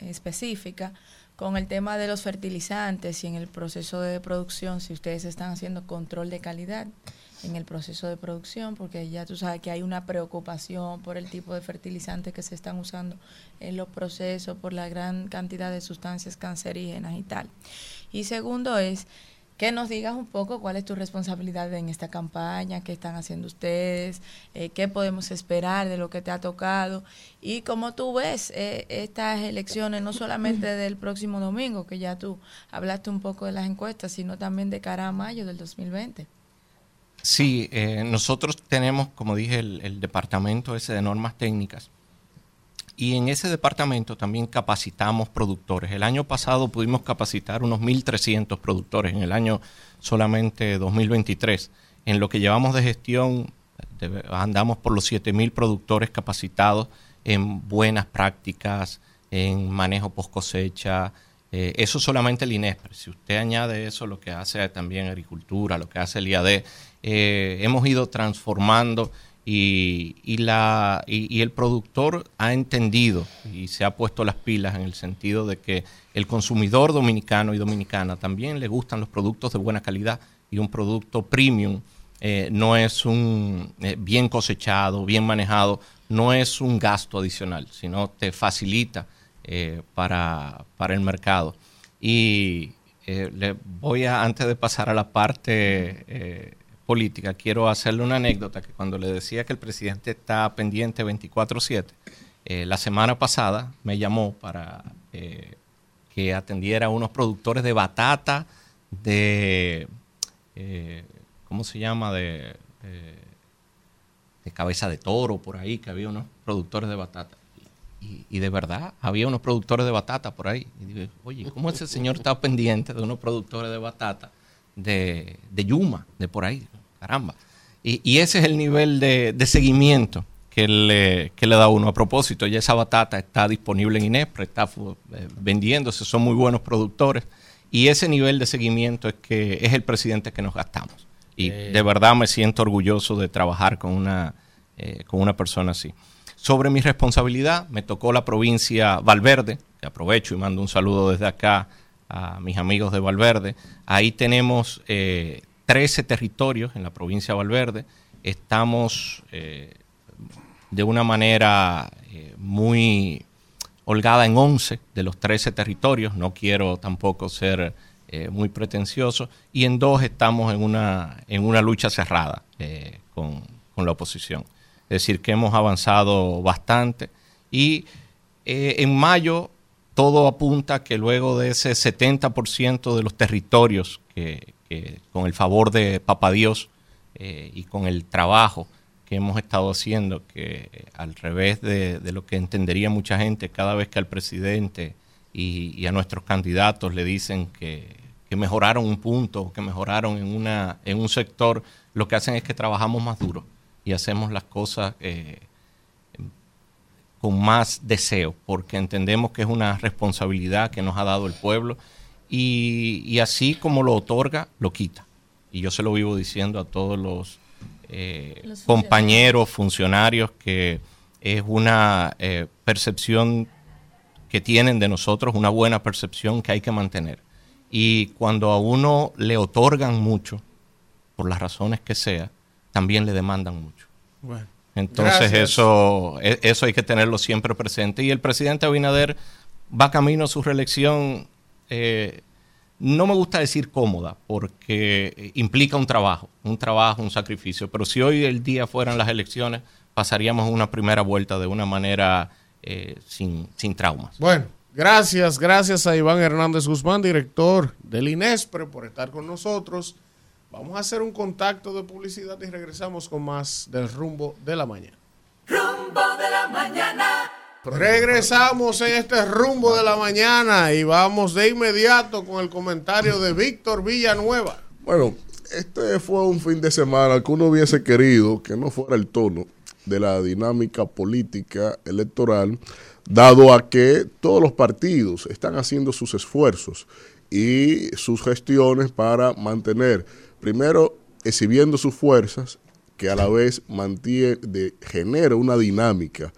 específica con el tema de los fertilizantes y en el proceso de producción, si ustedes están haciendo control de calidad en el proceso de producción, porque ya tú sabes que hay una preocupación por el tipo de fertilizantes que se están usando en los procesos, por la gran cantidad de sustancias cancerígenas y tal. Y segundo es que nos digas un poco cuál es tu responsabilidad en esta campaña, qué están haciendo ustedes, eh, qué podemos esperar de lo que te ha tocado y cómo tú ves eh, estas elecciones, no solamente del próximo domingo, que ya tú hablaste un poco de las encuestas, sino también de cara a mayo del 2020. Sí, eh, nosotros tenemos, como dije, el, el departamento ese de normas técnicas. Y en ese departamento también capacitamos productores. El año pasado pudimos capacitar unos 1.300 productores, en el año solamente 2023. En lo que llevamos de gestión, andamos por los 7.000 productores capacitados en buenas prácticas, en manejo post cosecha. eh, eso solamente el INESPRE. Si usted añade eso, lo que hace también agricultura, lo que hace el IAD, eh, hemos ido transformando y, y la, y, el productor ha entendido y se ha puesto las pilas en el sentido de que el consumidor dominicano y dominicana también le gustan los productos de buena calidad y un producto premium eh, no es un eh, bien cosechado, bien manejado, no es un gasto adicional, sino te facilita eh, para, para el mercado. Y le voy a, antes de pasar a la parte política, quiero hacerle una anécdota que cuando le decía que el presidente está pendiente 24/7, eh, la semana pasada me llamó para eh, que atendiera a unos productores de batata de, eh, ¿cómo se llama? De, de cabeza de toro, por ahí, que había unos productores de batata. Y, y de verdad, había unos productores de batata por ahí. Y digo, oye, ¿cómo ese señor está pendiente de unos productores de batata de, de Yuma, de por ahí? Caramba. Y, y ese es el nivel de, de seguimiento que le, que le da uno. A propósito, ya esa batata está disponible en Inespre, está eh, vendiéndose, son muy buenos productores. Y ese nivel de seguimiento es que es el presidente que nos gastamos. Y Eh. de verdad me siento orgulloso de trabajar con una, eh, con una persona así. Sobre mi responsabilidad, me tocó la provincia Valverde, que aprovecho y mando un saludo desde acá a mis amigos de Valverde. Ahí tenemos eh, 13 territorios en la provincia de Valverde. Estamos eh, de una manera eh, muy holgada en 11 de los 13 territorios, no quiero tampoco ser eh, muy pretencioso, y en dos estamos en una, en una lucha cerrada con, con la oposición. Es decir, que hemos avanzado bastante y en mayo todo apunta que luego de ese 70% de los territorios que, con el favor de Papa Dios eh, y con el trabajo que hemos estado haciendo, que al revés de, lo que entendería mucha gente, cada vez que al presidente y, y a nuestros candidatos le dicen que, que mejoraron un punto, que mejoraron en, una, en un sector, lo que hacen es que trabajamos más duro y hacemos las cosas eh, con más deseo, porque entendemos que es una responsabilidad que nos ha dado el pueblo y, y así como lo otorga, lo quita. Y yo se lo vivo diciendo a todos los, eh, Los compañeros, funcionarios, que es una eh, percepción que tienen de nosotros, una buena percepción que hay que mantener. Y cuando a uno le otorgan mucho, por las razones que sea, también le demandan mucho. Bueno, Entonces gracias. eso, e- eso hay que tenerlo siempre presente. Y el presidente Abinader va camino a su reelección, eh, no me gusta decir cómoda, porque implica un trabajo, un trabajo, un sacrificio. Pero si hoy el día fueran las elecciones, pasaríamos una primera vuelta de una manera eh, sin, sin traumas. Bueno, gracias, gracias a Iván Hernández Guzmán, director del INESPRE, por estar con nosotros. Vamos a hacer un contacto de publicidad y regresamos con más del rumbo de la mañana. Rumbo de la mañana. Regresamos en este rumbo de la mañana y vamos de inmediato con el comentario de Víctor Villanueva. Bueno, este fue un fin de semana que uno hubiese querido que no fuera el tono de la dinámica política electoral, dado a que todos los partidos están haciendo sus esfuerzos y sus gestiones para mantener, primero, exhibiendo sus fuerzas, que a la vez mantiene, de, genera una dinámica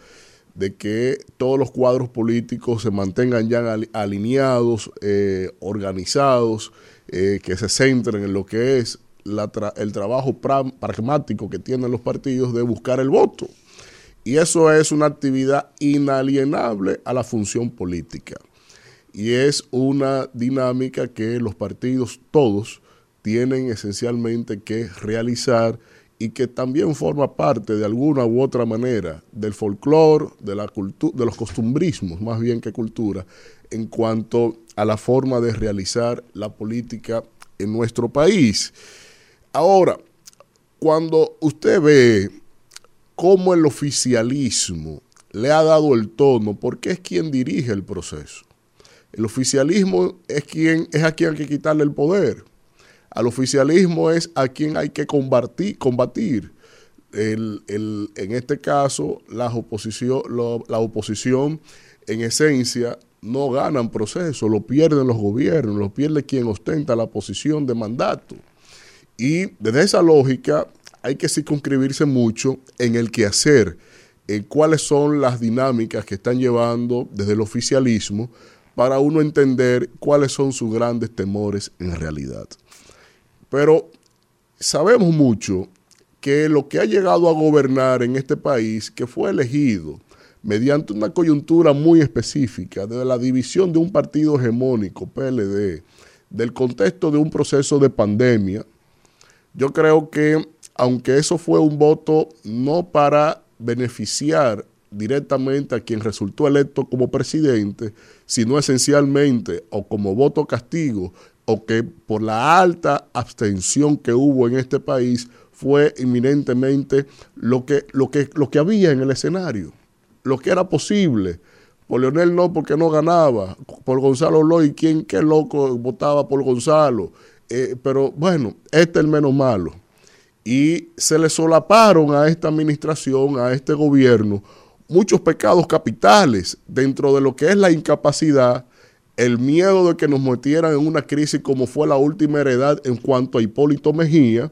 de que todos los cuadros políticos se mantengan ya ali- alineados, eh, organizados, eh, que se centren en lo que es el trabajo pra- pragmático que tienen los partidos de buscar el voto. Y eso es una actividad inalienable a la función política. Y es una dinámica que los partidos todos tienen esencialmente que realizar y que también forma parte de alguna u otra manera del folclore, de la de los costumbrismos, más bien que cultura, en cuanto a la forma de realizar la política en nuestro país. Ahora, cuando usted ve cómo el oficialismo le ha dado el tono, porque es quien dirige el proceso. El oficialismo es quien es a quien hay que quitarle el poder. Al oficialismo es a quien hay que combatir. en este caso, la oposición, lo- la oposición en esencia no ganan proceso, lo pierden los gobiernos, lo pierde quien ostenta la posición de mandato. Y desde esa lógica hay que circunscribirse mucho en el quehacer, en cuáles son las dinámicas que están llevando desde el oficialismo para uno entender cuáles son sus grandes temores en realidad. Pero sabemos mucho que lo que ha llegado a gobernar en este país, que fue elegido mediante una coyuntura muy específica de la división de un partido hegemónico, PLD, del contexto de un proceso de pandemia, yo creo que aunque eso fue un voto no para beneficiar directamente a quien resultó electo como presidente, sino esencialmente o como voto castigo o que por la alta abstención que hubo en este país fue inminentemente lo que, lo que, lo que había en el escenario, lo que era posible. Por Leonel no, porque no ganaba. Por Gonzalo Loy, ¿quién qué loco votaba por Gonzalo? Eh, pero bueno, este es el menos malo. Y se le solaparon a esta administración, a este gobierno, muchos pecados capitales dentro de lo que es la incapacidad, el miedo de que nos metieran en una crisis como fue la última heredad en cuanto a Hipólito Mejía,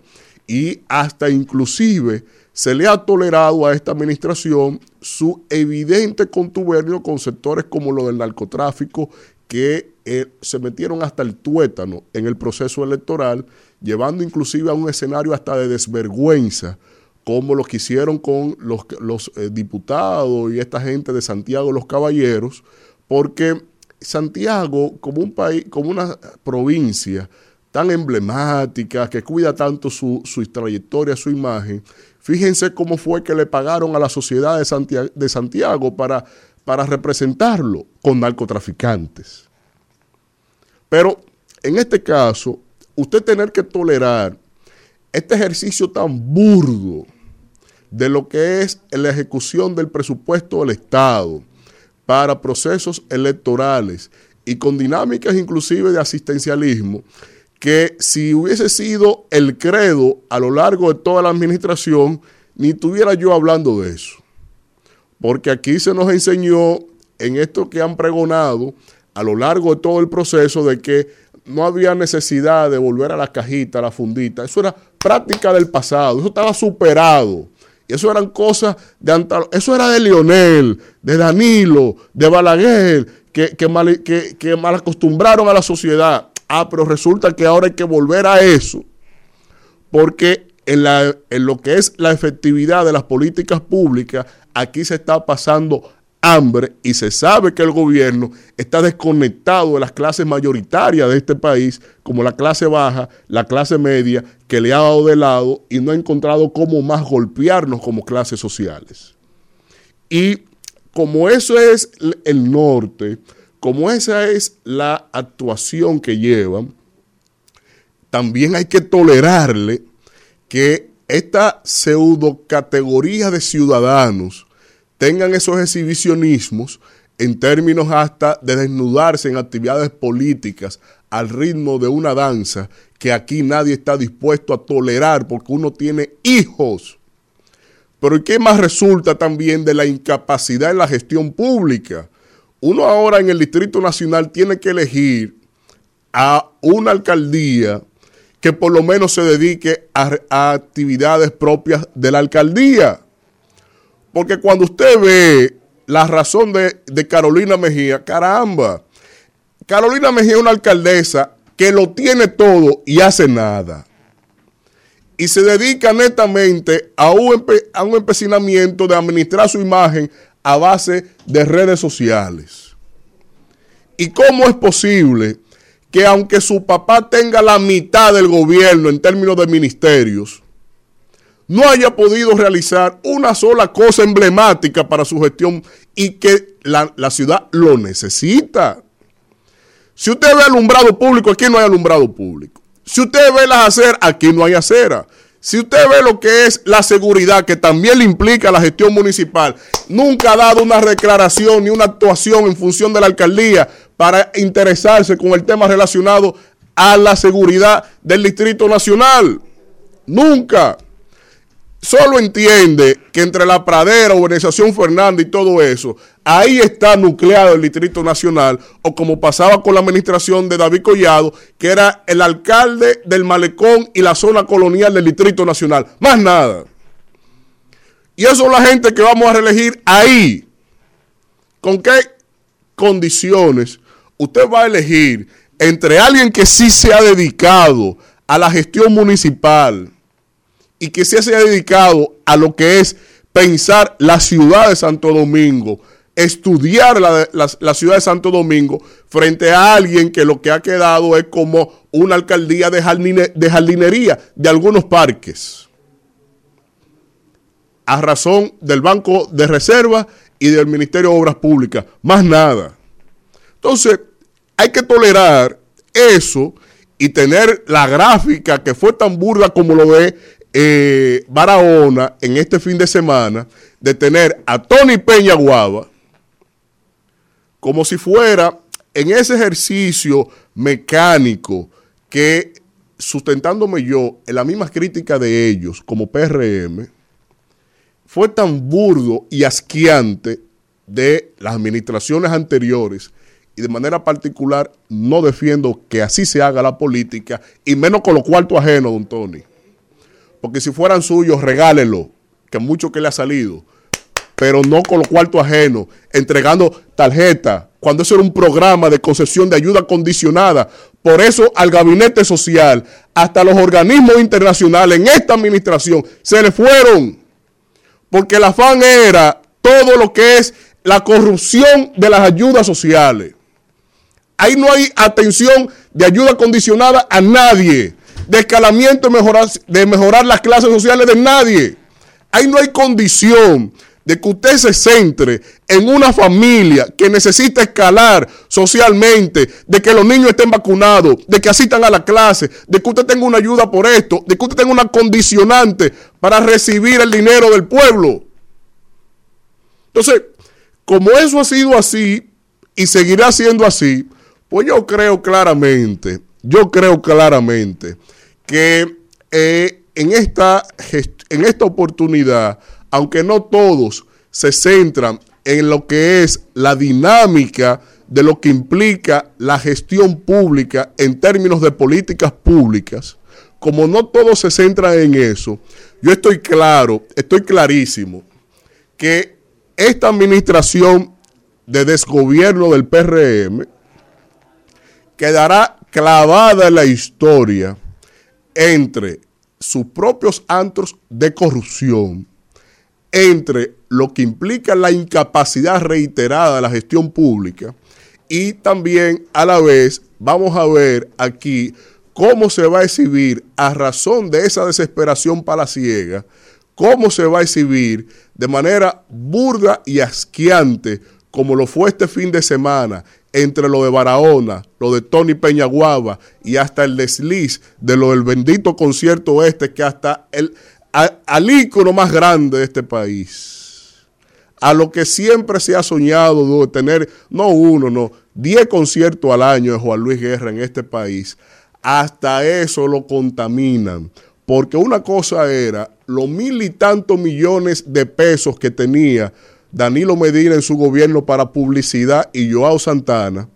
y hasta inclusive se le ha tolerado a esta administración su evidente contubernio con sectores como lo del narcotráfico que eh, se metieron hasta el tuétano en el proceso electoral, llevando inclusive a un escenario hasta de desvergüenza como lo que hicieron con los, los eh, diputados y esta gente de Santiago los Caballeros, porque Santiago, como un país, como una provincia tan emblemática, que cuida tanto su, su trayectoria, su imagen, fíjense cómo fue que le pagaron a la sociedad de Santiago, de Santiago para, para representarlo con narcotraficantes. Pero en este caso, usted tener que tolerar este ejercicio tan burdo de lo que es la ejecución del presupuesto del Estado para procesos electorales y con dinámicas inclusive de asistencialismo, que si hubiese sido el credo a lo largo de toda la administración, ni tuviera yo hablando de eso. Porque aquí se nos enseñó en esto que han pregonado a lo largo de todo el proceso de que no había necesidad de volver a la cajita, a la fundita. Eso era práctica del pasado, eso estaba superado. Y eso eran cosas de antal Eso era de Lionel, de Danilo, de Balaguer, que, que, mal, que, que mal acostumbraron a la sociedad. Ah, pero resulta que ahora hay que volver a eso. Porque en, la, en lo que es la efectividad de las políticas públicas, aquí se está pasando hambre y se sabe que el gobierno está desconectado de las clases mayoritarias de este país, como la clase baja, la clase media, que le ha dado de lado y no ha encontrado cómo más golpearnos como clases sociales. Y como eso es el norte, como esa es la actuación que llevan, también hay que tolerarle que esta pseudo categoría de ciudadanos tengan esos exhibicionismos en términos hasta de desnudarse en actividades políticas al ritmo de una danza que aquí nadie está dispuesto a tolerar porque uno tiene hijos. Pero ¿qué más resulta también de la incapacidad en la gestión pública? Uno ahora en el Distrito Nacional tiene que elegir a una alcaldía que por lo menos se dedique a, a actividades propias de la alcaldía. Porque cuando usted ve la razón de, Carolina Mejía, caramba, Carolina Mejía es una alcaldesa que lo tiene todo y hace nada. Y se dedica netamente a un, empecinamiento de administrar su imagen a base de redes sociales. ¿Y cómo es posible que aunque su papá tenga la mitad del gobierno en términos de ministerios, no haya podido realizar una sola cosa emblemática para su gestión y que la, ciudad lo necesita. Si usted ve alumbrado público, aquí no hay alumbrado público. Si usted ve las aceras, aquí no hay acera. Si usted ve lo que es la seguridad, que también le implica la gestión municipal, nunca ha dado una declaración ni una actuación en función de la alcaldía para interesarse con el tema relacionado a la seguridad del Distrito Nacional. Nunca solo entiende que entre la pradera, Organización Fernández y todo eso, ahí está nucleado el Distrito Nacional, o como pasaba con la administración de David Collado, que era el alcalde del malecón y la zona colonial del Distrito Nacional. Más nada. Y eso es la gente que vamos a reelegir ahí. ¿Con qué condiciones usted va a elegir entre alguien que sí se ha dedicado a la gestión municipal? Y que se haya dedicado a lo que es pensar la ciudad de Santo Domingo, estudiar la, ciudad de Santo Domingo frente a alguien que lo que ha quedado es como una alcaldía de, de jardinería de algunos parques. A razón del Banco de Reserva y del Ministerio de Obras Públicas. Más nada. Entonces, hay que tolerar eso y tener la gráfica que fue tan burda como lo ve eh, Barahona en este fin de semana de tener a Tony Peña Guava como si fuera en ese ejercicio mecánico que sustentándome yo en la misma crítica de ellos como PRM, fue tan burdo y asqueante de las administraciones anteriores y de manera particular no defiendo que así se haga la política y menos con lo cuarto ajeno, don Tony. Porque si fueran suyos, regálenlo, que mucho que le ha salido. Pero no con los cuartos ajenos, entregando tarjeta, cuando eso era un programa de concesión de ayuda condicionada. Por eso al gabinete social, hasta los organismos internacionales en esta administración, se le fueron. Porque el afán era todo lo que es la corrupción de las ayudas sociales. Ahí no hay atención de ayuda condicionada a nadie, de escalamiento mejorar, de mejorar las clases sociales de nadie. Ahí no hay condición de que usted se centre en una familia que necesita escalar socialmente, de que los niños estén vacunados, de que asistan a la clase, de que usted tenga una ayuda por esto, de que usted tenga una condicionante para recibir el dinero del pueblo. Entonces, como eso ha sido así y seguirá siendo así, pues yo creo claramente, yo creo claramente que eh, en, esta, en esta oportunidad, aunque no todos se centran en lo que es la dinámica de lo que implica la gestión pública en términos de políticas públicas, como no todos se centran en eso, yo estoy claro, estoy clarísimo, que esta administración de desgobierno del PRM quedará clavada en la historia entre sus propios antros de corrupción, entre lo que implica la incapacidad reiterada de la gestión pública y también a la vez vamos a ver aquí cómo se va a exhibir a razón de esa desesperación palaciega, cómo se va a exhibir de manera burda y asqueante como lo fue este fin de semana entre lo de Barahona, lo de Tony Peñaguaba y hasta el desliz de lo del bendito concierto este que hasta el ícono más grande de este país, a lo que siempre se ha soñado de tener, no uno, no, diez conciertos al año de Juan Luis Guerra en este país, hasta eso lo contaminan. Porque una cosa era los mil y tantos millones de pesos que tenía Danilo Medina en su gobierno para publicidad y Joao Santana.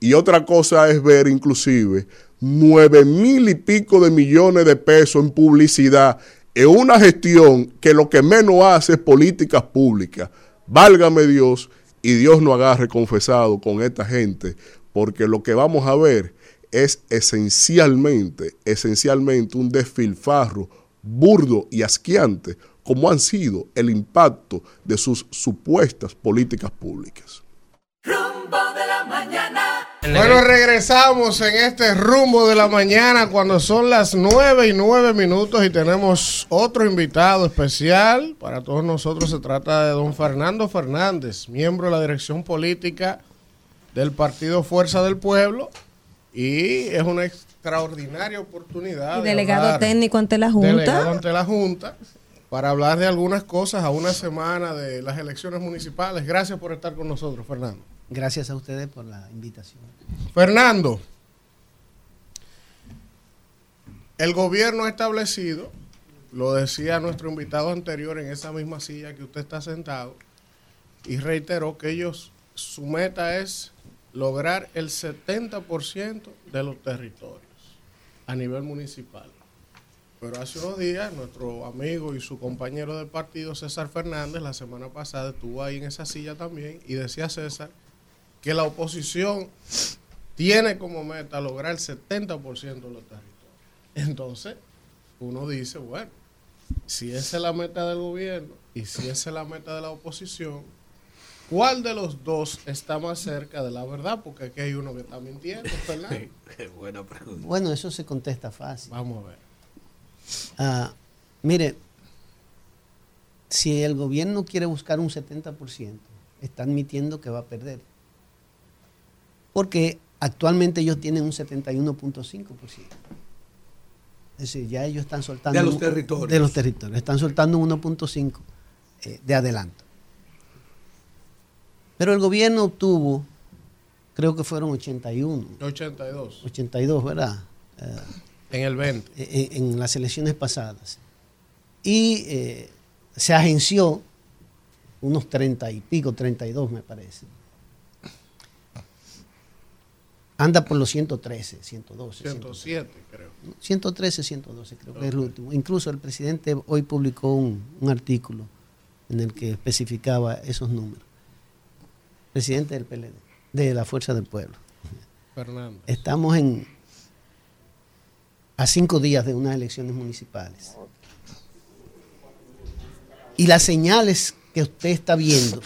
Y otra cosa es ver inclusive nueve mil y pico de millones de pesos en publicidad en una gestión que lo que menos hace es políticas públicas. Válgame Dios y Dios no agarre confesado con esta gente, porque lo que vamos a ver es esencialmente, esencialmente un desfilfarro burdo y asqueante, como han sido el impacto de sus supuestas políticas públicas. Rumbo de la mañana. Bueno, regresamos en este rumbo de la mañana cuando son las 9 y 9 minutos y tenemos otro invitado especial. Para todos nosotros se trata de don Fernando Fernández, miembro de la dirección política del Partido Fuerza del Pueblo y es una extraordinaria oportunidad. Y de delegado técnico ante la Junta. Delegado ante la Junta para hablar de algunas cosas a una semana de las elecciones municipales. Gracias por estar con nosotros, Fernando. Gracias a ustedes por la invitación. Fernando, el gobierno ha establecido, lo decía nuestro invitado anterior en esa misma silla que usted está sentado, y reiteró que ellos, su meta es lograr el 70% de los territorios a nivel municipal. Pero hace unos días, nuestro amigo y su compañero de partido, César Fernández, la semana pasada estuvo ahí en esa silla también y decía César que la oposición tiene como meta lograr el 70% de los territorios. Entonces, uno dice, bueno, si esa es la meta del gobierno y si esa es la meta de la oposición, ¿cuál de los dos está más cerca de la verdad? Porque aquí hay uno que está mintiendo, [laughs] Fernando. buena pregunta. Bueno, eso se contesta fácil. Vamos a ver. Ah, mire, si el gobierno quiere buscar un 70%, está admitiendo que va a perder. Porque actualmente ellos tienen un 71.5%. Es decir, ya ellos están soltando... De los territorios. De los territorios. Están soltando un 1.5 eh, de adelanto. Pero el gobierno obtuvo, creo que fueron 81. 82. 82, ¿verdad? Eh, En el 20. en, en las elecciones pasadas. Y eh, se agenció unos 30 y pico, 32 me parece. Anda por los 113, 112. 107, creo. 113, 112, creo que es el último. Incluso el presidente hoy publicó un, un artículo en el que especificaba esos números. Presidente del PLD, de la Fuerza del Pueblo. Fernando. Estamos en a cinco días de unas elecciones municipales. Y las señales que usted está viendo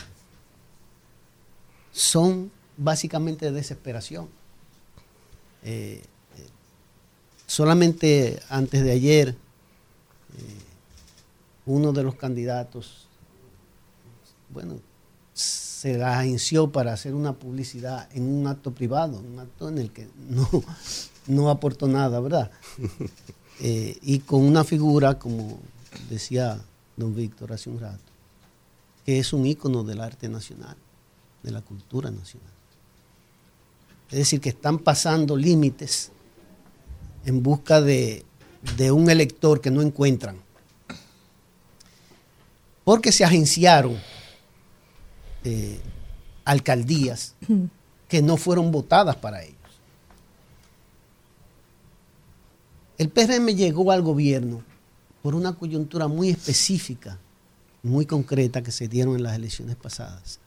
son básicamente de desesperación. Eh, eh, solamente antes de ayer, eh, uno de los candidatos, bueno, se la para hacer una publicidad en un acto privado, un acto en el que no, no aportó nada, ¿verdad? [laughs] Eh, y con una figura, como decía don Víctor hace un rato, que es un ícono del arte nacional, de la cultura nacional. Es decir, que están pasando límites en busca de, de un elector que no encuentran. Porque se agenciaron eh, alcaldías que no fueron votadas para ellos. El PRM llegó al gobierno por una coyuntura muy específica, muy concreta que se dieron en las elecciones pasadas,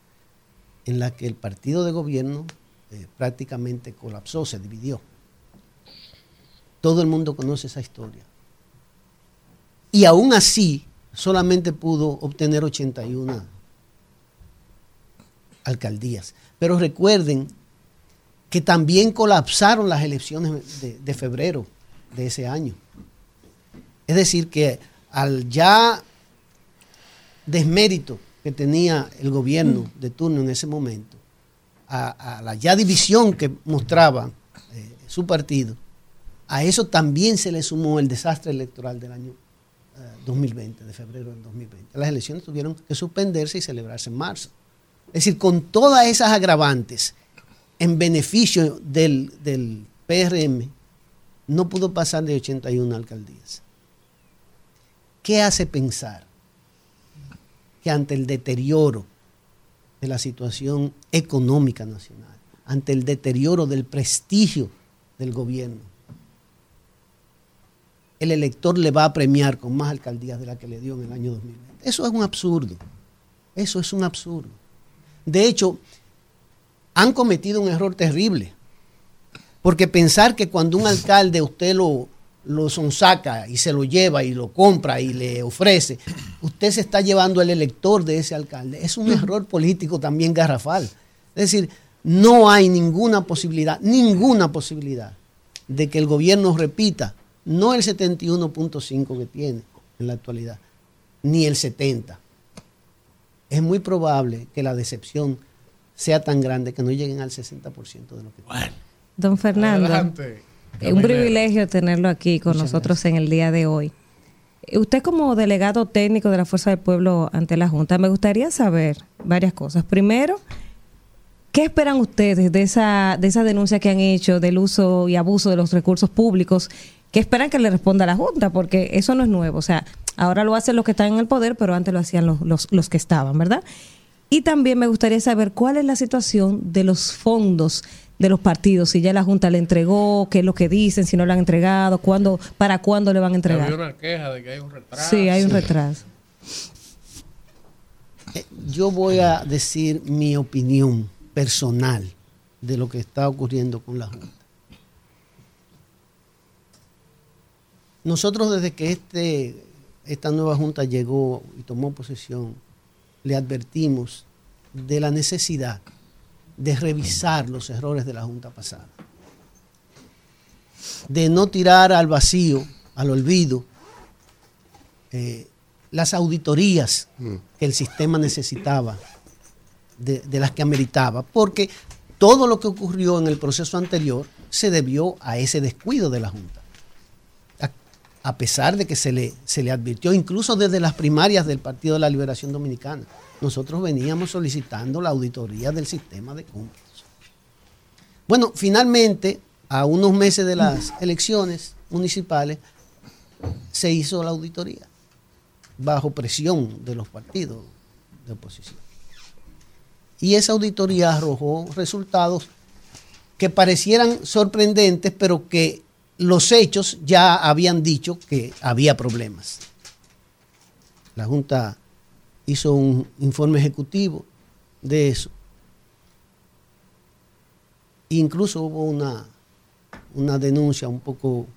en la que el partido de gobierno eh, prácticamente colapsó, se dividió. Todo el mundo conoce esa historia. Y aún así, solamente pudo obtener 81 alcaldías. Pero recuerden que también colapsaron las elecciones de, de febrero de ese año. Es decir, que al ya desmérito que tenía el gobierno de turno en ese momento, a, la ya división que mostraba eh, su partido, a eso también se le sumó el desastre electoral del año eh, 2020, de febrero del 2020. Las elecciones tuvieron que suspenderse y celebrarse en marzo. Es decir, con todas esas agravantes en beneficio del, del PRM, no pudo pasar de 81 alcaldías. ¿Qué hace pensar que ante el deterioro de la situación económica nacional, ante el deterioro del prestigio del gobierno, el elector le va a premiar con más alcaldías de la que le dio en el año 2020? Eso es un absurdo. Eso es un absurdo. De hecho, han cometido un error terrible. Porque pensar que cuando un alcalde usted lo, lo sonsaca y se lo lleva y lo compra y le ofrece, usted se está llevando al elector de ese alcalde. Es un error político también garrafal. Es decir, no hay ninguna posibilidad, ninguna posibilidad de que el gobierno repita, no el 71.5 que tiene en la actualidad, ni el 70. Es muy probable que la decepción sea tan grande que no lleguen al 60% de lo que tienen. Don Fernando, Adelante. es un privilegio tenerlo aquí con nosotros en el día de hoy. Eh, Usted como delegado técnico de la Fuerza del Pueblo ante la Junta, me gustaría saber varias cosas. Primero, ¿qué esperan ustedes de esa, de esa denuncia que han hecho del uso y abuso de los recursos públicos? ¿Qué esperan que le responda la Junta? Porque eso no es nuevo. O sea, ahora lo hacen los que están en el poder, pero antes lo hacían los, los, los que estaban, ¿verdad? Y también me gustaría saber cuál es la situación de los fondos de los partidos, si ya la Junta le entregó, qué es lo que dicen, si no lo han entregado, cuándo, para cuándo le van a entregar. Había una queja de que hay un retraso. Sí, hay un retraso. Eh, Yo voy a decir mi opinión personal de lo que está ocurriendo con la Junta. Nosotros desde que este, esta nueva Junta llegó y tomó posesión, le advertimos de la necesidad de revisar los errores de la Junta pasada, de no tirar al vacío, al olvido, eh, las auditorías que el sistema necesitaba, de, las que ameritaba, porque todo lo que ocurrió en el proceso anterior se debió a ese descuido de la Junta. A, a pesar de que se le, se le advirtió, incluso desde las primarias del Partido de la Liberación Dominicana, nosotros veníamos solicitando la auditoría del sistema de cómputos. Bueno, finalmente, a unos meses de las elecciones municipales, se hizo la auditoría bajo presión de los partidos de oposición. Y esa auditoría arrojó resultados que parecieran sorprendentes, pero que los hechos ya habían dicho que había problemas. La Junta hizo un informe ejecutivo de eso. Incluso hubo una, una denuncia un poco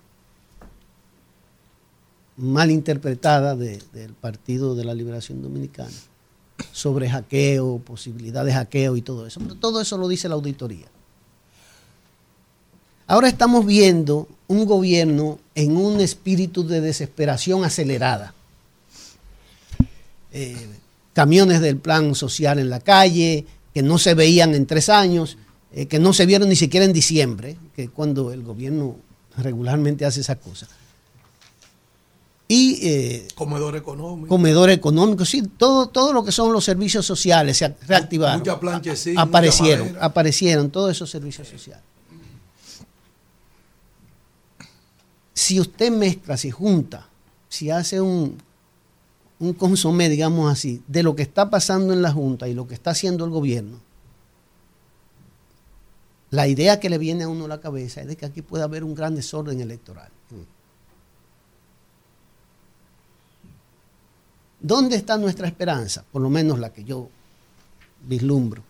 mal interpretada de- del Partido de la Liberación Dominicana sobre hackeo, posibilidad de hackeo y todo eso. Pero todo eso lo dice la auditoría. Ahora estamos viendo un gobierno en un espíritu de desesperación acelerada. Eh, camiones del plan social en la calle, que no se veían en tres años, eh, que no se vieron ni siquiera en diciembre, que es cuando el gobierno regularmente hace esas cosas. Y eh, Comedor económico. comedor económico, sí, todo, todo lo que son los servicios sociales se reactivaron. Mucha planchecina, aparecieron, mucha aparecieron todos esos servicios sociales. Si usted mezcla, si junta, si hace un, un consomé, digamos así, de lo que está pasando en la Junta y lo que está haciendo el gobierno, la idea que le viene a uno a la cabeza es de que aquí puede haber un gran desorden electoral. ¿Dónde está nuestra esperanza? Por lo menos la que yo vislumbro.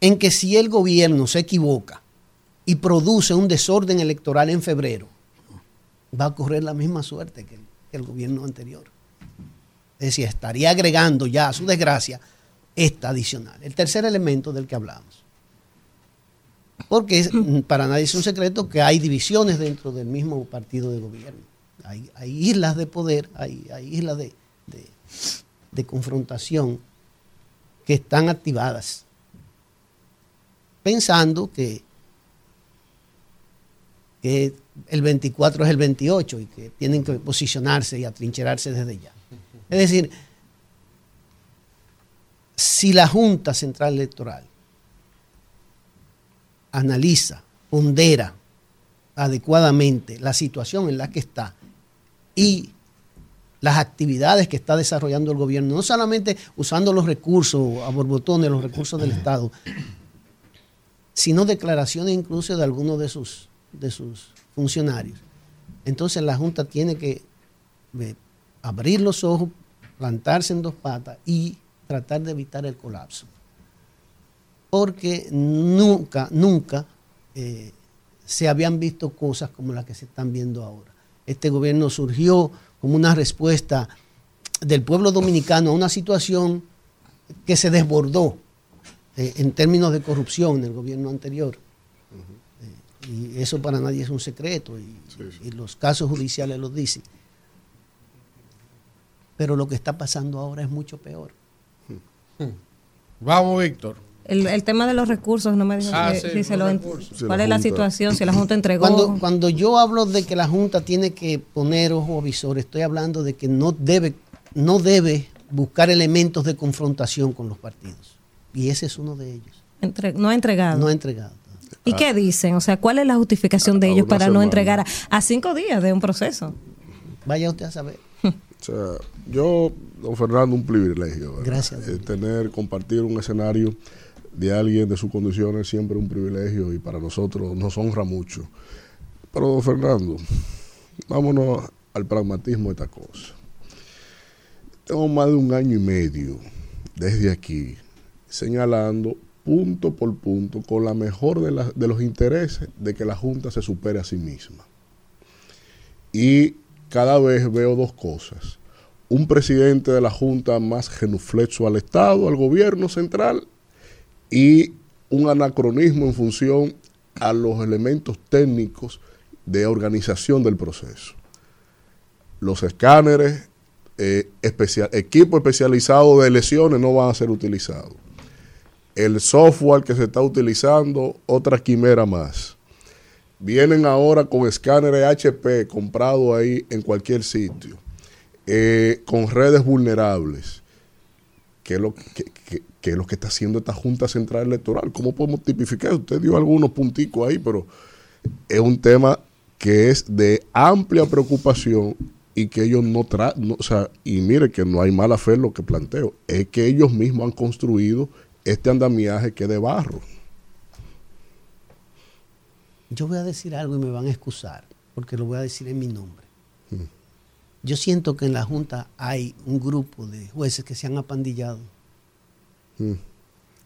En que si el gobierno se equivoca y produce un desorden electoral en febrero, va a ocurrir la misma suerte que el, que el gobierno anterior. Es decir, estaría agregando ya a su desgracia esta adicional. El tercer elemento del que hablamos. Porque es- para nadie es un secreto que hay divisiones dentro del mismo partido de gobierno. Hay, islas de poder, hay, islas de, de- de confrontación que están activadas, pensando que, que el 24 es el 28 y que tienen que posicionarse y atrincherarse desde ya. Es decir, si la Junta Central Electoral analiza, pondera adecuadamente la situación en la que está y las actividades que está desarrollando el gobierno, no solamente usando los recursos a borbotones, los recursos del Estado, sino declaraciones incluso de algunos de sus, de sus funcionarios. Entonces la Junta tiene que eh, abrir los ojos, plantarse en dos patas y tratar de evitar el colapso. Porque nunca, nunca eh, se habían visto cosas como las que se están viendo ahora. Este gobierno surgió como una respuesta del pueblo dominicano a una situación que se desbordó eh, en términos de corrupción en el gobierno anterior. Y eso para nadie es un secreto y, y los casos judiciales lo dicen. Pero lo que está pasando ahora es mucho peor. Vamos, Víctor. El, el tema de los recursos, no me dijo Ah, si- sí, si se lo. ¿Cuál es la situación? Si la Junta entregó. Cuando, cuando yo hablo de que la Junta tiene que poner ojo visor, estoy hablando de que no debe, no debe buscar elementos de confrontación con los partidos. Y ese es uno de ellos. Entre- no ha entregado. No ha entregado. ¿Y qué dicen? O sea, ¿cuál es la justificación de A ellos para no entregar a, a cinco días de un proceso? Vaya usted a saber. O sea, yo, don Fernando, un privilegio. ¿verdad? Gracias. Eh, tener, compartir un escenario de alguien de sus condiciones siempre un privilegio y para nosotros nos honra mucho. Pero, don Fernando, vámonos al pragmatismo de esta cosa. Tengo más de un año y medio desde aquí señalando punto por punto con la mejor de, los intereses de que la Junta se supere a sí misma. Y cada vez veo dos cosas. Un presidente de la Junta más genuflexo al Estado, al gobierno central, y un anacronismo en función a los elementos técnicos de organización del proceso. Los escáneres, eh, equipo especializado de elecciones no van a ser utilizados. El software que se está utilizando, otra quimera más. Vienen ahora con escáneres HP comprado ahí en cualquier sitio, eh, con redes vulnerables. ¿Qué es, lo que, es lo que está haciendo esta Junta Central Electoral? ¿Cómo podemos tipificar? Usted dio algunos punticos ahí, pero es un tema que es de amplia preocupación y que ellos no tratan, o sea, y mire que no hay mala fe en lo que planteo, es que ellos mismos han construido este andamiaje que es de barro. Yo voy a decir algo y me van a excusar, porque lo voy a decir en mi nombre. Yo siento que en la Junta hay un grupo de jueces que se han apandillado.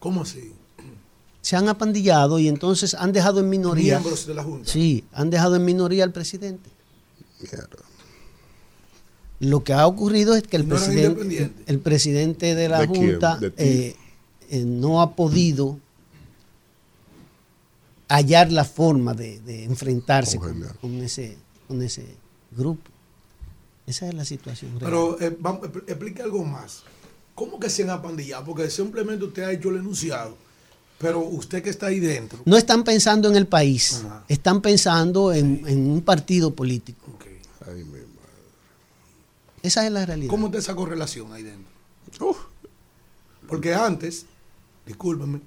¿Cómo así? se han apandillado y entonces han dejado en minoría. Miembros de la Junta. Sí, han dejado en minoría al presidente. Lo que ha ocurrido es que el No presidente, el presidente de la. Junta eh, eh, no ha podido hallar la forma de, de enfrentarse con, con ese, con ese grupo. Esa es la situación. real. Pero eh, vamos, expl- explique algo más. ¿Cómo que se han apandillado? Porque simplemente usted ha hecho el enunciado, pero usted que está ahí dentro. no están pensando en el país, están pensando en, en un partido político. Esa es la realidad. ¿Cómo te esa correlación ahí dentro? Porque antes, discúlpeme,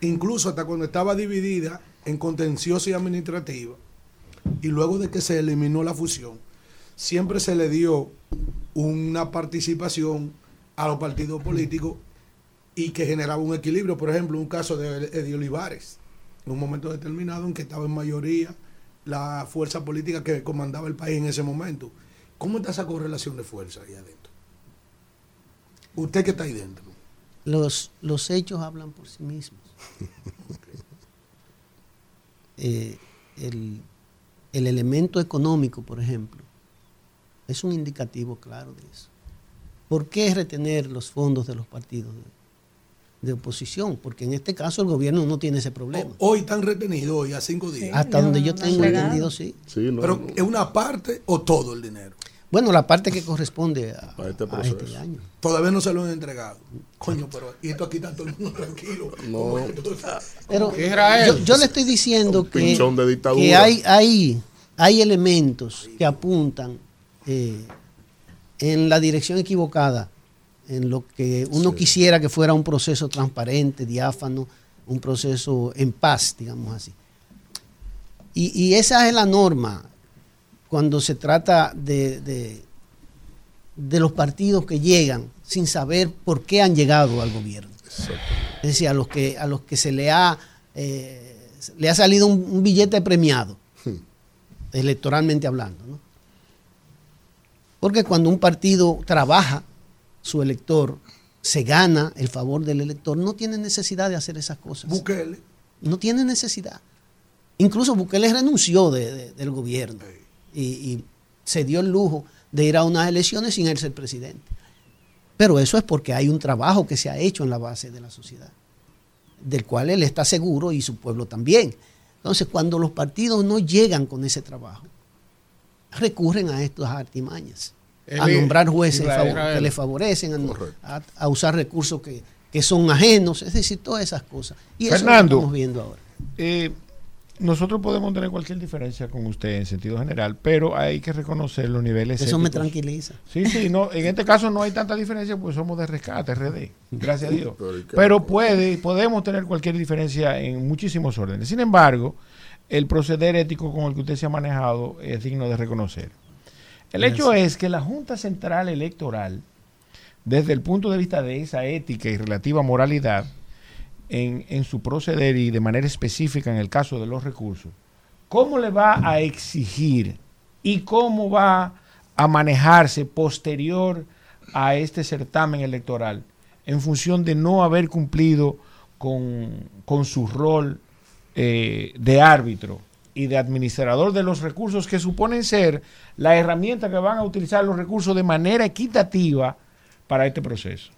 incluso hasta cuando estaba dividida en contenciosa y administrativa, y luego de que se eliminó la fusión, siempre se le dio una participación a los partidos políticos y que generaba un equilibrio. Por ejemplo, un caso de Eddie Olivares, en un momento determinado en que estaba en mayoría la fuerza política que comandaba el país en ese momento. ¿Cómo está esa correlación de fuerza ahí adentro? Usted que está ahí dentro. Los, los hechos hablan por sí mismos. [laughs] Eh, el, el elemento económico, por ejemplo, es un indicativo claro de eso. ¿Por qué retener los fondos de los partidos de, de oposición? Porque en este caso el gobierno no tiene ese problema. Hoy están retenidos, hoy a cinco días. Hasta donde yo tengo entendido, sí. Pero es una parte o todo el dinero. Bueno, la parte que corresponde a, [laughs] este a este año. Todavía no se lo han entregado. Coño, pero y esto aquí está todo el mundo tranquilo. Esto, Pero yo, yo le estoy diciendo que, hay, hay, hay elementos que apuntan eh, en la dirección equivocada, en lo que uno quisiera que fuera un proceso transparente, diáfano, un proceso en paz, digamos así. Y, y esa es la norma cuando se trata de, de, de los partidos que llegan sin saber por qué han llegado al gobierno. Es decir, a los que, a los que se le ha, eh, le ha salido un, un billete premiado, electoralmente hablando. ¿no? Porque cuando un partido trabaja, su elector se gana el favor del elector, no tiene necesidad de hacer esas cosas. Bukele. No tiene necesidad. Incluso Bukele renunció de- de- del gobierno y, y se dio el lujo de ir a unas elecciones sin él ser presidente. Pero eso es porque hay un trabajo que se ha hecho en la base de la sociedad, del cual él está seguro y su pueblo también. Entonces, cuando los partidos no llegan con ese trabajo, recurren a estas artimañas, a nombrar jueces Israel. que les favorecen, a, a- a usar recursos que, que son ajenos, es decir, todas esas cosas. Y eso Fernando. lo estamos viendo ahora. Eh, nosotros podemos tener cualquier diferencia con usted en sentido general, pero hay que reconocer los niveles. Eso me tranquiliza. Sí, sí, no, en este caso no hay tanta diferencia porque somos de rescate, RD, gracias a Dios. Pero puede, podemos tener cualquier diferencia en muchísimos órdenes. Sin embargo, el proceder ético con el que usted se ha manejado es digno de reconocer. El hecho es que la Junta Central Electoral, desde el punto de vista de esa ética y relativa moralidad, en, su proceder y de manera específica en el caso de los recursos, ¿cómo le va a exigir y cómo va a manejarse posterior a este certamen electoral en función de no haber cumplido con, con su rol eh, de árbitro y de administrador de los recursos que suponen ser la herramienta que van a utilizar los recursos de manera equitativa para este proceso.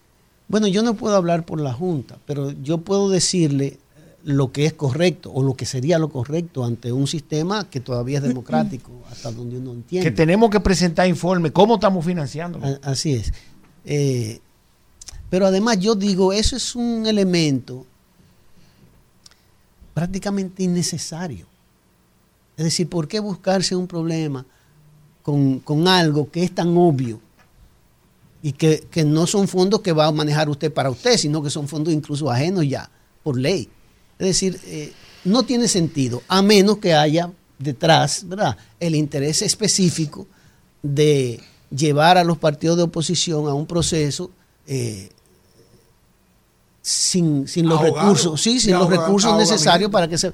Bueno, yo no puedo hablar por la Junta, pero yo puedo decirle lo que es correcto o lo que sería lo correcto ante un sistema que todavía es democrático, hasta donde uno entiende. Que tenemos que presentar informe, cómo estamos financiando. Así es. Eh, pero además yo digo, eso es un elemento prácticamente innecesario. Es decir, ¿por qué buscarse un problema con, con algo que es tan obvio y que, que no son fondos que va a manejar usted para usted, sino que son fondos incluso ajenos ya, por ley? Es decir, eh, no tiene sentido, a menos que haya detrás, ¿verdad?, el interés específico de llevar a los partidos de oposición a un proceso eh, sin, sin los Ahogado. recursos, sí, sin los recursos necesarios para que se...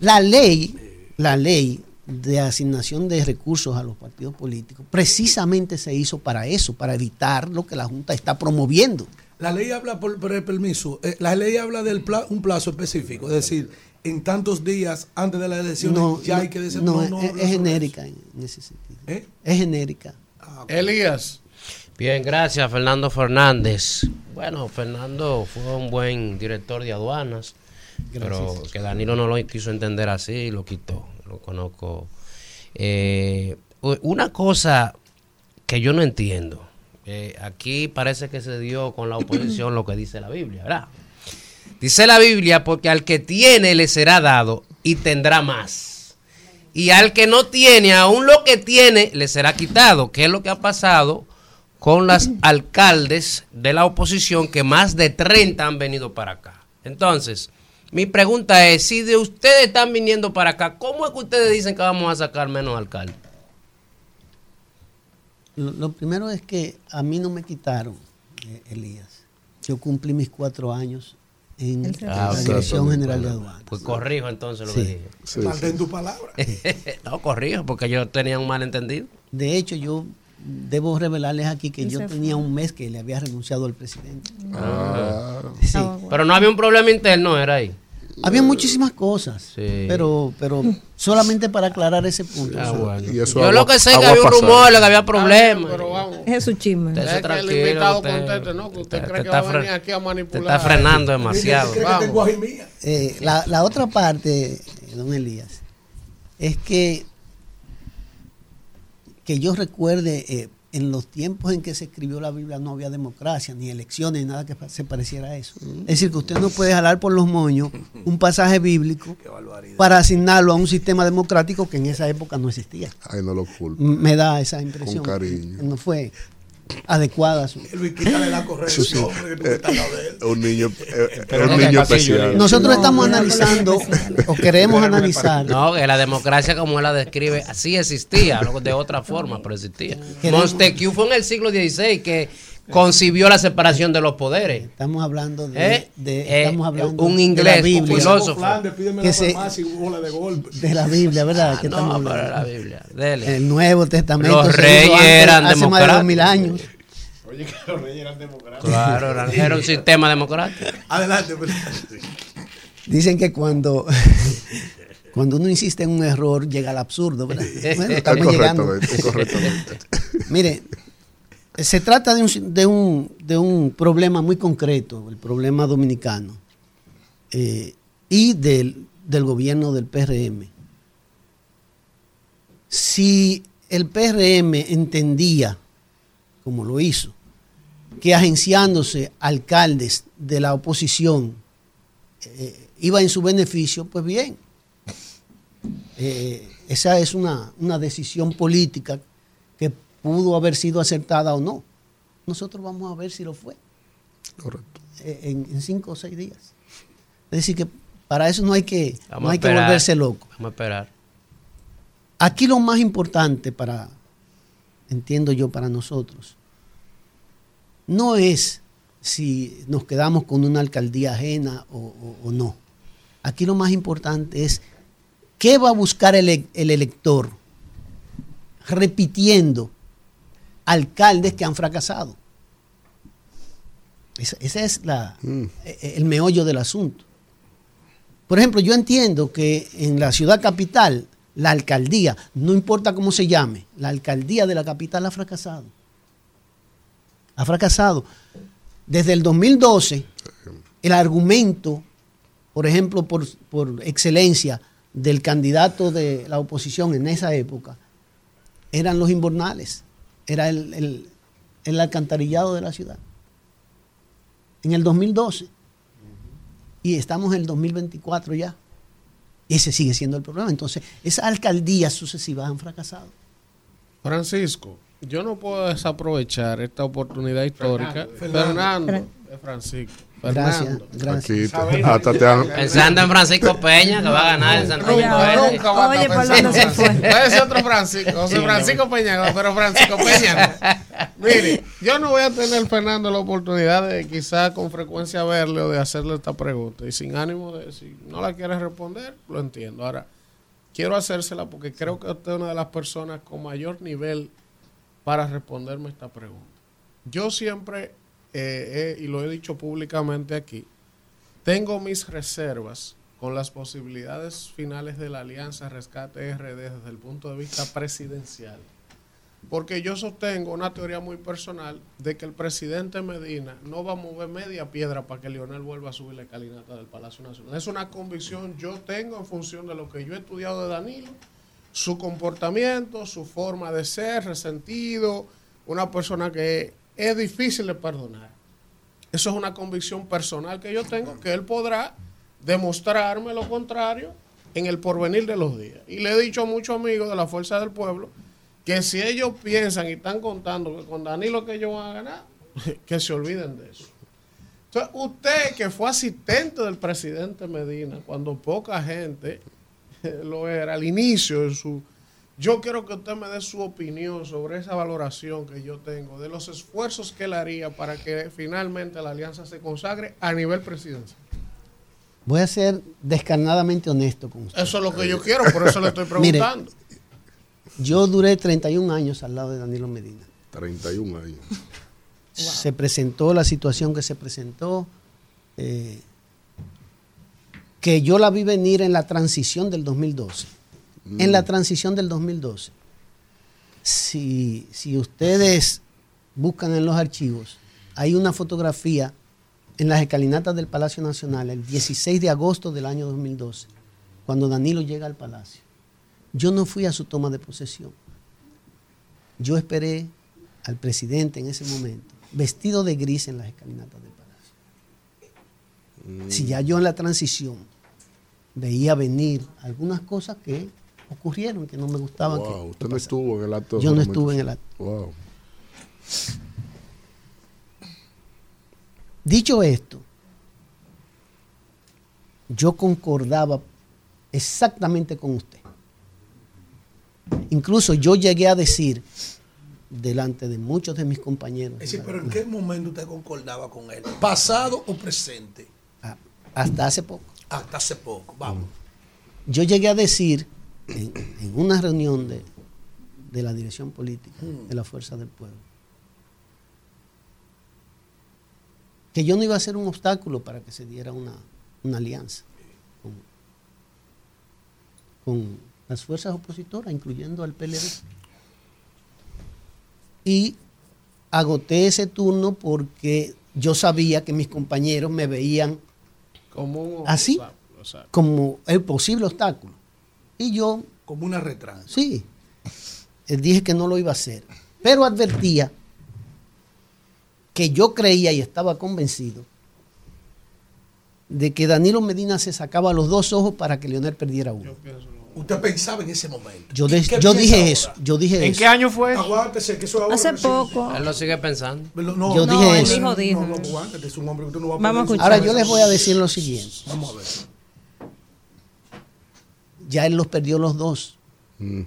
La ley, la ley de asignación de recursos a los partidos políticos, precisamente se hizo para eso, para evitar lo que la Junta está promoviendo. La ley habla por, por el permiso. eh, la ley habla de un plazo específico. Es decir, en tantos días antes de la elección No, ya no, hay que decir. no, no, no, es, genérica en en ese sentido. ¿Eh? Es genérica. Elías. Bien, gracias Fernando Fernández. Bueno, Fernando fue un buen director de aduanas, pero que Danilo no lo quiso entender así, lo quitó. Lo conozco. Eh, una cosa que yo no entiendo. eh, aquí parece que se dio con la oposición lo que dice la Biblia, ¿verdad? Dice la Biblia, porque al que tiene le será dado y tendrá más. Y al que no tiene, aún lo que tiene, le será quitado. ¿Qué es lo que ha pasado con las alcaldes de la oposición que más de 30 han venido para acá? Entonces, mi pregunta es, si de ustedes están viniendo para acá, ¿cómo es que ustedes dicen que vamos a sacar menos alcaldes? Lo, lo primero es que a mí no me quitaron, eh, Elías. Yo cumplí mis cuatro años en Ah, la ok. Dirección General de Aduanas. Pues corrijo entonces lo Sí. que dije. Sí, Mantén sí. tu palabra. [laughs] no, corrijo, porque yo tenía un malentendido. De hecho, yo debo revelarles aquí que Y yo tenía un mes que le había renunciado al presidente. Ah. Sí. Pero no había un problema interno, era ahí. Había muchísimas cosas, Sí. pero, pero solamente para aclarar ese punto. Ah, bueno. Y eso Yo agua- lo que sé es que había un rumor, que había problemas. Pero vamos. Es su chisme. Usted que el invitado usted- conteste, ¿no? Que usted te- cree que va a venir aquí a manipular. te está frenando demasiado. Vamos. Eh, la, la otra parte, eh, don Elías, es que, que yo recuerde, eh, en los tiempos en que se escribió la Biblia no había democracia, ni elecciones, ni nada que se pareciera a eso. Es decir, que usted no puede jalar por los moños un pasaje bíblico [laughs] para asignarlo a un sistema democrático que en esa época no existía. Ay, no lo culpo. Me da esa impresión. Con cariño. No fue adecuada su, Elvis, quítale la corrección, Sí. Un niño, eh, un niño especial. Nosotros estamos analizando o queremos analizar. No, que la democracia como él la describe, así existía, no de otra forma, pero existía. Montesquieu fue en el siglo XVI que concibió la separación de los poderes. Estamos hablando de, ¿Eh? de- Eh, estamos hablando un de inglés, la un Biblia. filósofo. Flandes, pídeme Que la se- de golpe. de la Biblia, ¿verdad? que no, estamos pero hablando. la Biblia, dele. El Nuevo Testamento. Los reyes antes- eran hace más de dos democráticos. mil años. Oye, que los reyes eran democráticos. Claro, [laughs] era, era un sistema democrático. Adelante, Dicen que cuando, [laughs] cuando uno insiste en un error llega al absurdo, ¿verdad? [laughs] Bueno, Es estamos llegando. Mire, se trata de un, de un, de un problema muy concreto, el problema dominicano, eh, y del, del gobierno del PRM. Si el PRM entendía, como lo hizo, que agenciándose alcaldes de la oposición eh, iba en su beneficio, pues bien. Eh, esa es una, una decisión política pudo haber sido acertada o no. Nosotros vamos a ver si lo fue. Correcto. Eh, En, en cinco o seis días. Es decir, que para eso no hay que, Vamos no hay que volverse loco. Vamos a esperar. Aquí lo más importante para, entiendo yo, para nosotros, no es si nos quedamos con una alcaldía ajena o, o- o no. Aquí lo más importante es qué va a buscar el, el elector repitiendo alcaldes que han fracasado. Ese es la, e- el meollo del asunto. Por ejemplo, yo entiendo que en la ciudad capital, la alcaldía, no importa cómo se llame, la alcaldía de la capital ha fracasado. Ha fracasado. Desde el 2012, el argumento, por ejemplo, por, por excelencia del candidato de la oposición en esa época, eran los invernales, era el, el- el alcantarillado de la ciudad. En el 2012. Y estamos en el 2024 ya. Y ese sigue siendo el problema. Entonces, esas alcaldías sucesivas han fracasado. Francisco, yo no puedo desaprovechar esta oportunidad histórica. Fernando. Fernando, es Francisco. Gracias, Fernando. Pensando en Francisco Peña, que va a ganar en va a Oye, ¿por dónde se fue? ser otro Francisco, José. Francisco Peña, pero Francisco Peña no. Mire, yo no voy a tener, Fernando, la oportunidad de quizá con frecuencia verle o de hacerle esta pregunta. Y sin ánimo de, si no la quiere responder, lo entiendo. Ahora, quiero hacérsela porque creo que usted es una de las personas con mayor nivel para responderme esta pregunta. Yo siempre eh, eh, y lo he dicho públicamente aquí, tengo mis reservas con las posibilidades finales de la alianza Rescate RD desde el punto de vista presidencial. Porque yo sostengo una teoría muy personal de que el presidente Medina no va a mover media piedra para que Leonel vuelva a subir la escalinata del Palacio Nacional. Es una convicción yo tengo en función de lo que yo he estudiado de Danilo, su comportamiento, su forma de ser, resentido, una persona que es difícil de perdonar. Eso es una convicción personal que yo tengo, que él podrá demostrarme lo contrario en el porvenir de los días. Y le he dicho a muchos amigos de la Fuerza del Pueblo que si ellos piensan y están contando que con Danilo que ellos van a ganar, [laughs] que se olviden de eso. Entonces, usted que fue asistente del presidente Medina, cuando poca gente [laughs] lo era al inicio de su... Yo quiero que usted me dé su opinión sobre esa valoración que yo tengo, de los esfuerzos que él haría para que finalmente la alianza se consagre a nivel presidencial. Voy a ser descarnadamente honesto con usted. Eso es lo que yo quiero, por eso le estoy [laughs] Mire, preguntando. Yo duré 31 años al lado de Danilo Medina. 31 años. Se presentó la situación que se presentó, eh, que yo la vi venir en la transición del 2012. En la transición del 2012. Si, si ustedes buscan en los archivos, hay una fotografía en las escalinatas del Palacio Nacional el 16 de agosto del año 2012, cuando Danilo llega al Palacio. Yo no fui a su toma de posesión. Yo esperé al presidente en ese momento, vestido de gris en las escalinatas del Palacio. Si ya yo en la transición veía venir algunas cosas que ocurrieron, que no me gustaban. Wow, que- usted no estuvo en el acto. de Yo no estuve en el acto. Wow. Dicho esto, yo concordaba exactamente con usted. Incluso yo llegué a decir delante de muchos de mis compañeros, Es decir, pero ¿en qué momento usted concordaba con él? ¿Pasado o presente? hasta hace poco, Hasta hace poco, vamos. yo llegué a decir en, en una reunión de, de la dirección política de la Fuerza del Pueblo que yo no iba a ser un obstáculo para que se diera una, una alianza con, con las fuerzas opositoras, incluyendo al PLD. Y agoté ese turno porque yo sabía que mis compañeros me veían Como así, obstáculo, como el posible obstáculo. Y yo... Como una retrans. Sí. Dije que no lo iba a hacer. Pero advertía que yo creía y estaba convencido de que Danilo Medina se sacaba los dos ojos para que Leonel perdiera uno. Usted pensaba en ese momento. Yo, de- ¿Qué yo dije ahora? eso. Yo dije ¿En eso. qué año fue? Aguántese, que eso ahora Hace no poco. Él lo sigue pensando. No, Yo no, dije él eso. dijo, dijo. No, no, aguántate, es un hombre que usted no va a Vamos a escuchar. Ahora yo les voy a decir lo siguiente. Vamos a ver. Ya él los perdió los dos Mm,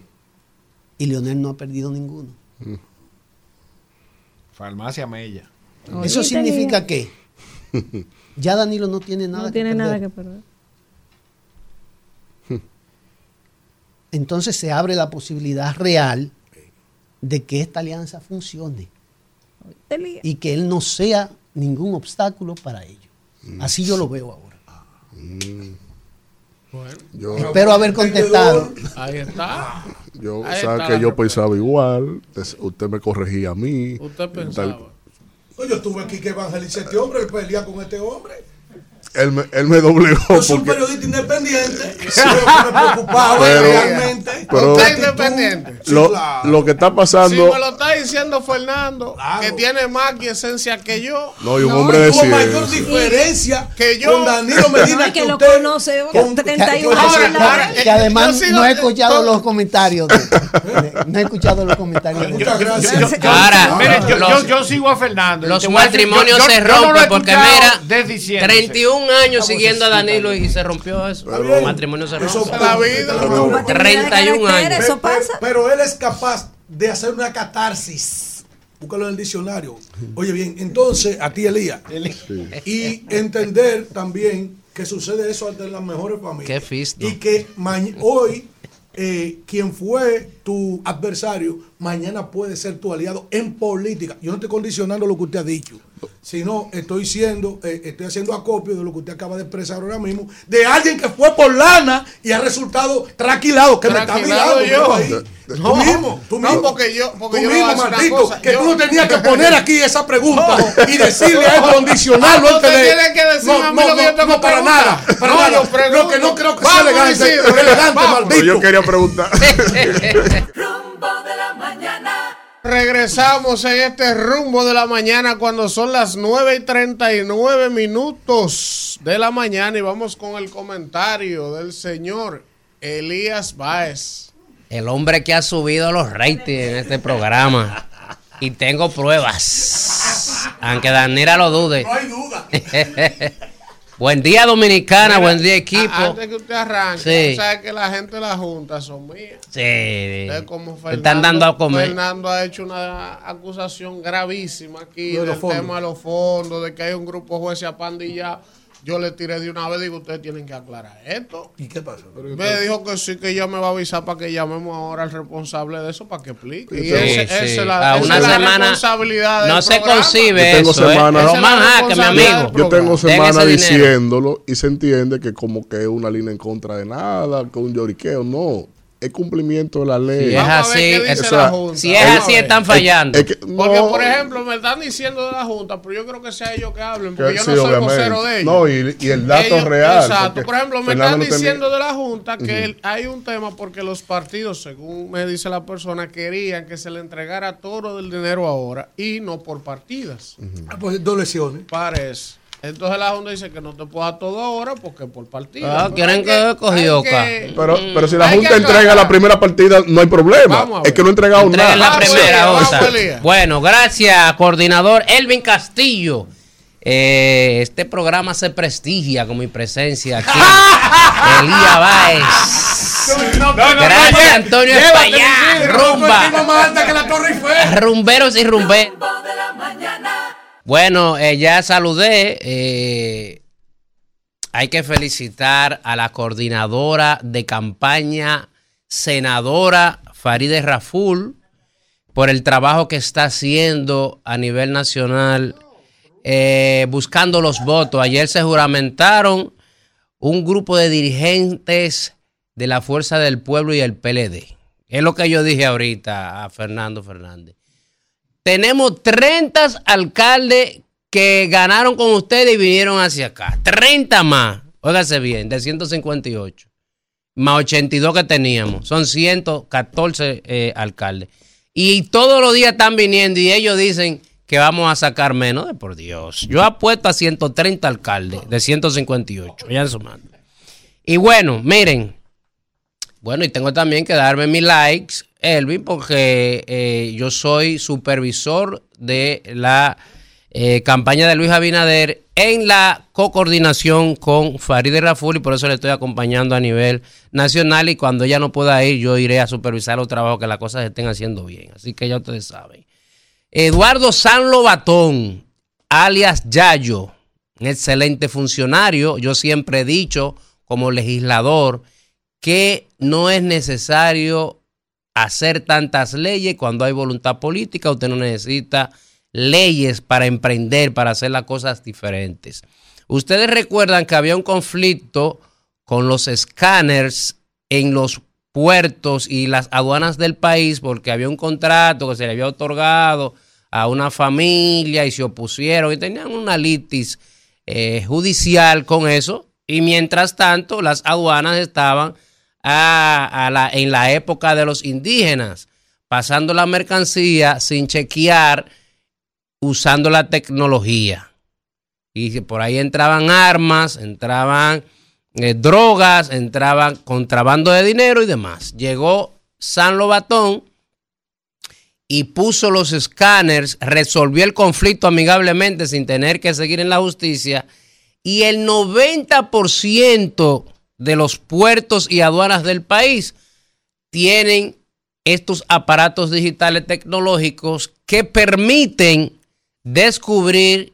y Leonel no ha perdido ninguno. mm. Farmacia Mella. Eso significa que [laughs] ya Danilo no tiene nada No que tiene perder. nada que perder. [laughs] Entonces se abre la posibilidad real de que esta alianza funcione y que él no sea ningún obstáculo para ello. Así yo lo veo ahora. Yo, Espero haber contestado. Ahí está. yo Ahí sabe que yo pensaba igual. Usted me corregía a mí. Usted Tal- pensaba. No, yo estuve aquí que evangelicé a este hombre, pelea con este hombre. Él me, él me doblegó. Yo porque... soy un periodista independiente. [laughs] sí, me preocupaba pero, realmente. Pero, ¿Usted independiente? Lo, lo, que está pasando. Si me lo está diciendo Fernando, claro. que tiene más que esencia que yo. No, y un no, hombre de ciencia. mayor diferencia que yo. Con Danilo Medina. No, que, que lo usted, conoce con 31 años. Que, que además no he escuchado con... los comentarios. De, no he escuchado los comentarios. Muchas gracias. Ahora, yo, yo, sigo a Fernando. Los matrimonios se rompen porque, mira, 31 un año siguiendo a Danilo y se rompió eso. El matrimonio se rompió. Eso la vida. 31 años. Eso pasa. Pero, él es capaz de hacer una catarsis. Búscalo en el diccionario. Oye, bien, entonces, a ti, Elías. Sí. Y entender también que sucede eso ante las mejores familias. Qué fisto. y que hoy eh, quien fue tu adversario, mañana puede ser tu aliado en política. Yo no estoy condicionando lo que usted ha dicho sino estoy siendo, eh, estoy haciendo acopio de lo que usted acaba de expresar ahora mismo, de alguien que fue por lana y ha resultado tranquilado, que me está Tranquilado mirando. yo. No, tú mismo, tú no, mismo. porque yo- porque tú yo mismo, decir maldito, cosa, que yo- tú no tenías que poner aquí esa pregunta [laughs] y decirle a él, No. condicionarlo Ah, no antes te de. tienes que a mí lo que yo tengo no, para nada. Para No, nada. Lo que no creo que sea elegante, elegante, maldito. yo quería preguntar. [laughs] Regresamos en este rumbo de la mañana cuando son las 9 y 39 minutos de la mañana y vamos con el comentario del señor Elías Báez. El hombre que ha subido los ratings en este programa. Y tengo pruebas. Aunque Danira lo dude. No hay duda. [laughs] buen día, Dominicana. Mira, buen día, equipo. Antes que usted arranque, Sí. tú sabes que la gente de la Junta son mías. Sí. Como Te están dando a comer. Fernando ha hecho una acusación gravísima aquí del fondos. tema de los fondos, de que hay un grupo de jueces apandillado. Yo le tiré de una vez, digo, ustedes tienen que aclarar esto. ¿Y qué pasa? Me dijo que sí, que ya me va a avisar para que llamemos ahora al responsable de eso para que explique. Y Sí, ese- sí. esa es A la, esa una es la semana responsabilidad no se programa. concibe Yo tengo eso, ¿eh? semana- es mi amigo. Yo tengo Den semana dinero. diciéndolo y se entiende que como que es una línea en contra de nada, que un lloriqueo. No, es cumplimiento de la ley. Si es así, o sea. Si es así, ver. están fallando. Es que- Porque, no, por ejemplo, me están diciendo de la Junta, pero yo creo que sea ellos que hablen, porque que yo sí, no soy obviamente. vocero de ellos. No, y, y el dato Ellos- real. Exacto. Por ejemplo, me Fernando están no tenía- diciendo de la Junta que el- hay un tema porque los partidos, según me dice la persona, querían que se le entregara todo el dinero ahora y no por partidas. Ah, Pues dos lesiones. Parece. Entonces la Junta dice que no te puedo dar todo ahora porque por partida. Ah, quieren que acá. que- Pero, pero si la Hay Junta entrega la primera partida, no hay problema. Es que no ha entregado Entreguen nada. la primera. Bueno, gracias, coordinador Elvin Castillo. Eh, este programa se prestigia con mi presencia aquí. Elías Báez. Gracias, Antonio Espaillá. Rumba. Rumberos y rumberos. Bueno, eh, ya saludé. eh, hay que felicitar a la coordinadora de campaña, senadora Farideh Raful, por el trabajo que está haciendo a nivel nacional, eh, buscando los votos. Ayer se juramentaron un grupo de dirigentes de la Fuerza del Pueblo y el PLD. Es lo que yo dije ahorita a Fernando Fernández. Tenemos 30 alcaldes que ganaron con ustedes y vinieron hacia acá. 30 más. Óigase bien, de 158. Más 82 que teníamos. Son 114 eh, alcaldes. Y todos los días están viniendo y ellos dicen que vamos a sacar menos. De por Dios. Yo apuesto a 130 alcaldes de 158. Ya sumando. Y bueno, miren. Bueno, y tengo también que darme mis likes, Elvin, porque eh, yo soy supervisor de la eh, campaña de Luis Abinader en la co-coordinación con Farideh Raful y por eso le estoy acompañando a nivel nacional y cuando ella no pueda ir yo iré a supervisar los trabajos que las cosas estén haciendo bien. Así que ya ustedes saben. Eduardo San Lobatón, alias Yayo, un excelente funcionario. Yo siempre he dicho como legislador que no es necesario hacer tantas leyes cuando hay voluntad política. Usted no necesita leyes para emprender, para hacer las cosas diferentes. Ustedes recuerdan que había un conflicto con los escáneres en los puertos y las aduanas del país porque había un contrato que se le había otorgado a una familia y se opusieron y tenían una litis eh, judicial con eso. Y mientras tanto, las aduanas estaban a, la, en la época de los indígenas, pasando la mercancía sin chequear, usando la tecnología. Y por ahí entraban armas, entraban eh, drogas, entraban contrabando de dinero y demás. Llegó San Lobatón y puso los escáneres, resolvió el conflicto amigablemente sin tener que seguir en la justicia. Y el 90% de los puertos y aduanas del país tienen estos aparatos digitales tecnológicos que permiten descubrir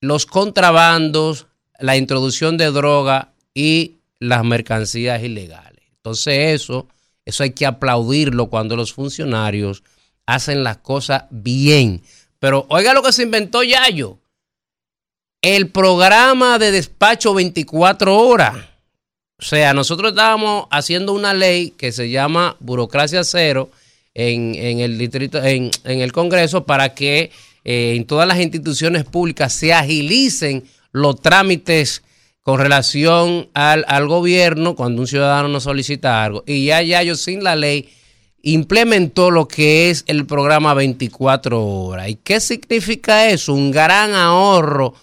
los contrabandos, la introducción de droga y las mercancías ilegales. Entonces eso Eso hay que aplaudirlo cuando los funcionarios hacen las cosas bien. Pero oiga lo que se inventó Yayo. El programa de despacho 24 horas. O sea, nosotros estábamos haciendo una ley que se llama burocracia cero en, en el distrito, en, en el Congreso para que eh, en todas las instituciones públicas se agilicen los trámites con relación al, al gobierno cuando un ciudadano nos solicita algo. Y ya Yayo sin la ley implementó lo que es el programa 24 horas. ¿Y qué significa eso? Un gran ahorro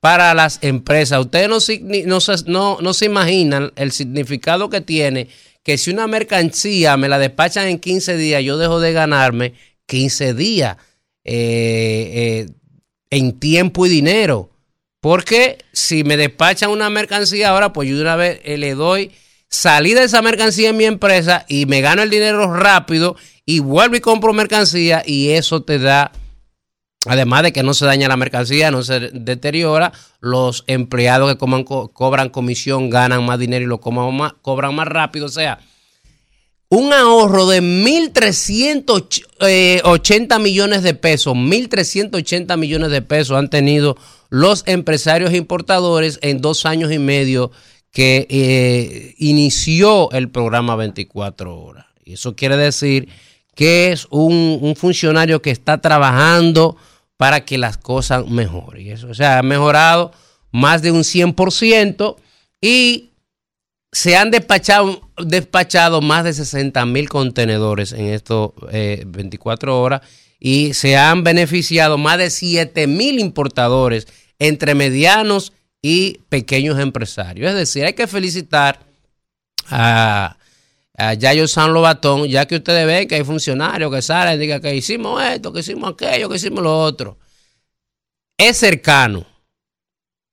para las empresas. Ustedes no, no, no se imaginan el significado que tiene que si una mercancía me la despachan en 15 días, yo dejo de ganarme 15 días eh, eh, en tiempo y dinero. Porque si me despachan una mercancía ahora, pues yo de una vez eh, le doy salida de esa mercancía en mi empresa y me gano el dinero rápido y vuelvo y compro mercancía y eso te da, además de que no se daña la mercancía, no se deteriora, los empleados que coman- co- cobran comisión ganan más dinero y lo coman más- cobran más rápido. O sea, un ahorro de 1.380 millones de pesos, 1.380 millones de pesos han tenido los empresarios importadores en dos años y medio que eh, inició el programa 24 horas. Y eso quiere decir que es un funcionario que está trabajando para que las cosas mejoren. Eso, o sea, ha mejorado más de un 100% y se han despachado, despachado más de 60 mil contenedores en estos eh, 24 horas y se han beneficiado más de 7 mil importadores entre medianos y pequeños empresarios. Es decir, hay que felicitar a, a Yayo San Lobatón, ya que ustedes ven que hay funcionarios que salen y digan que hicimos esto, que hicimos aquello, que hicimos lo otro. Es cercano,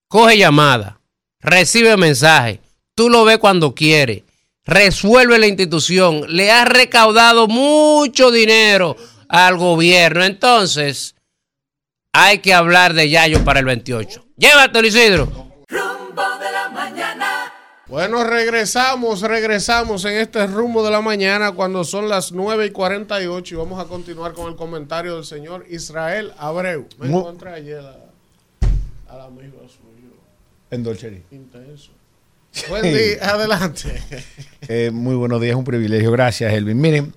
coge llamada, recibe mensaje, tú lo ves cuando quiere, resuelve la institución, le ha recaudado mucho dinero al gobierno. Entonces, hay que hablar de Yayo para el 28. Llévatelo, Isidro. Bueno, regresamos, regresamos en este rumbo de la mañana cuando son las 9 y 48 y vamos a continuar con el comentario del señor Israel Abreu. Me Mu- encontré ayer a- al amigo suyo. En Dolcería. Intenso. Buen día, adelante. [laughs] Eh, muy buenos días, un privilegio. Gracias, Elvin. Miren,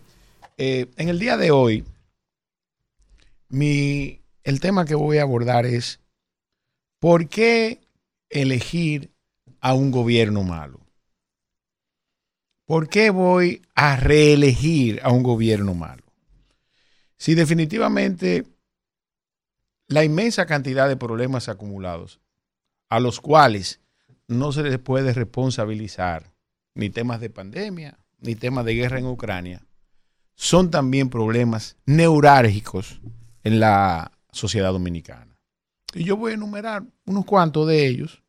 eh, en el día de hoy, mi, el tema que voy a abordar es ¿por qué elegir a un gobierno malo? ¿Por qué voy a reelegir a un gobierno malo? Si definitivamente la inmensa cantidad de problemas acumulados a los cuales no se les puede responsabilizar ni temas de pandemia, ni temas de guerra en Ucrania, son también problemas neurálgicos en la sociedad dominicana. Y yo voy a enumerar unos cuantos de ellos,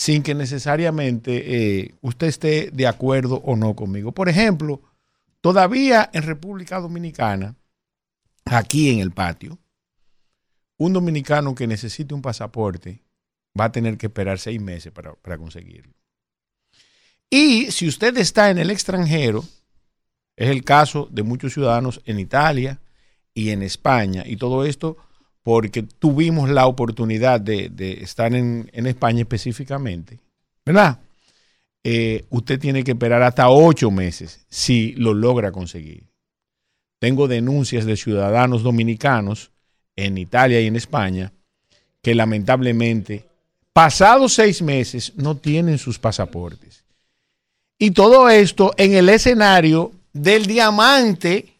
sin que necesariamente eh, usted esté de acuerdo o no conmigo. Por ejemplo, todavía en República Dominicana, aquí en el patio, un dominicano que necesite un pasaporte va a tener que esperar seis meses para, para conseguirlo. Y si usted está en el extranjero, es el caso de muchos ciudadanos en Italia y en España, y todo esto porque tuvimos la oportunidad de, estar en, en España específicamente, ¿verdad? Eh, usted tiene que esperar hasta ocho meses si lo logra conseguir. Tengo denuncias de ciudadanos dominicanos en Italia y en España que lamentablemente, pasados seis meses, no tienen sus pasaportes. Y todo esto en el escenario del diamante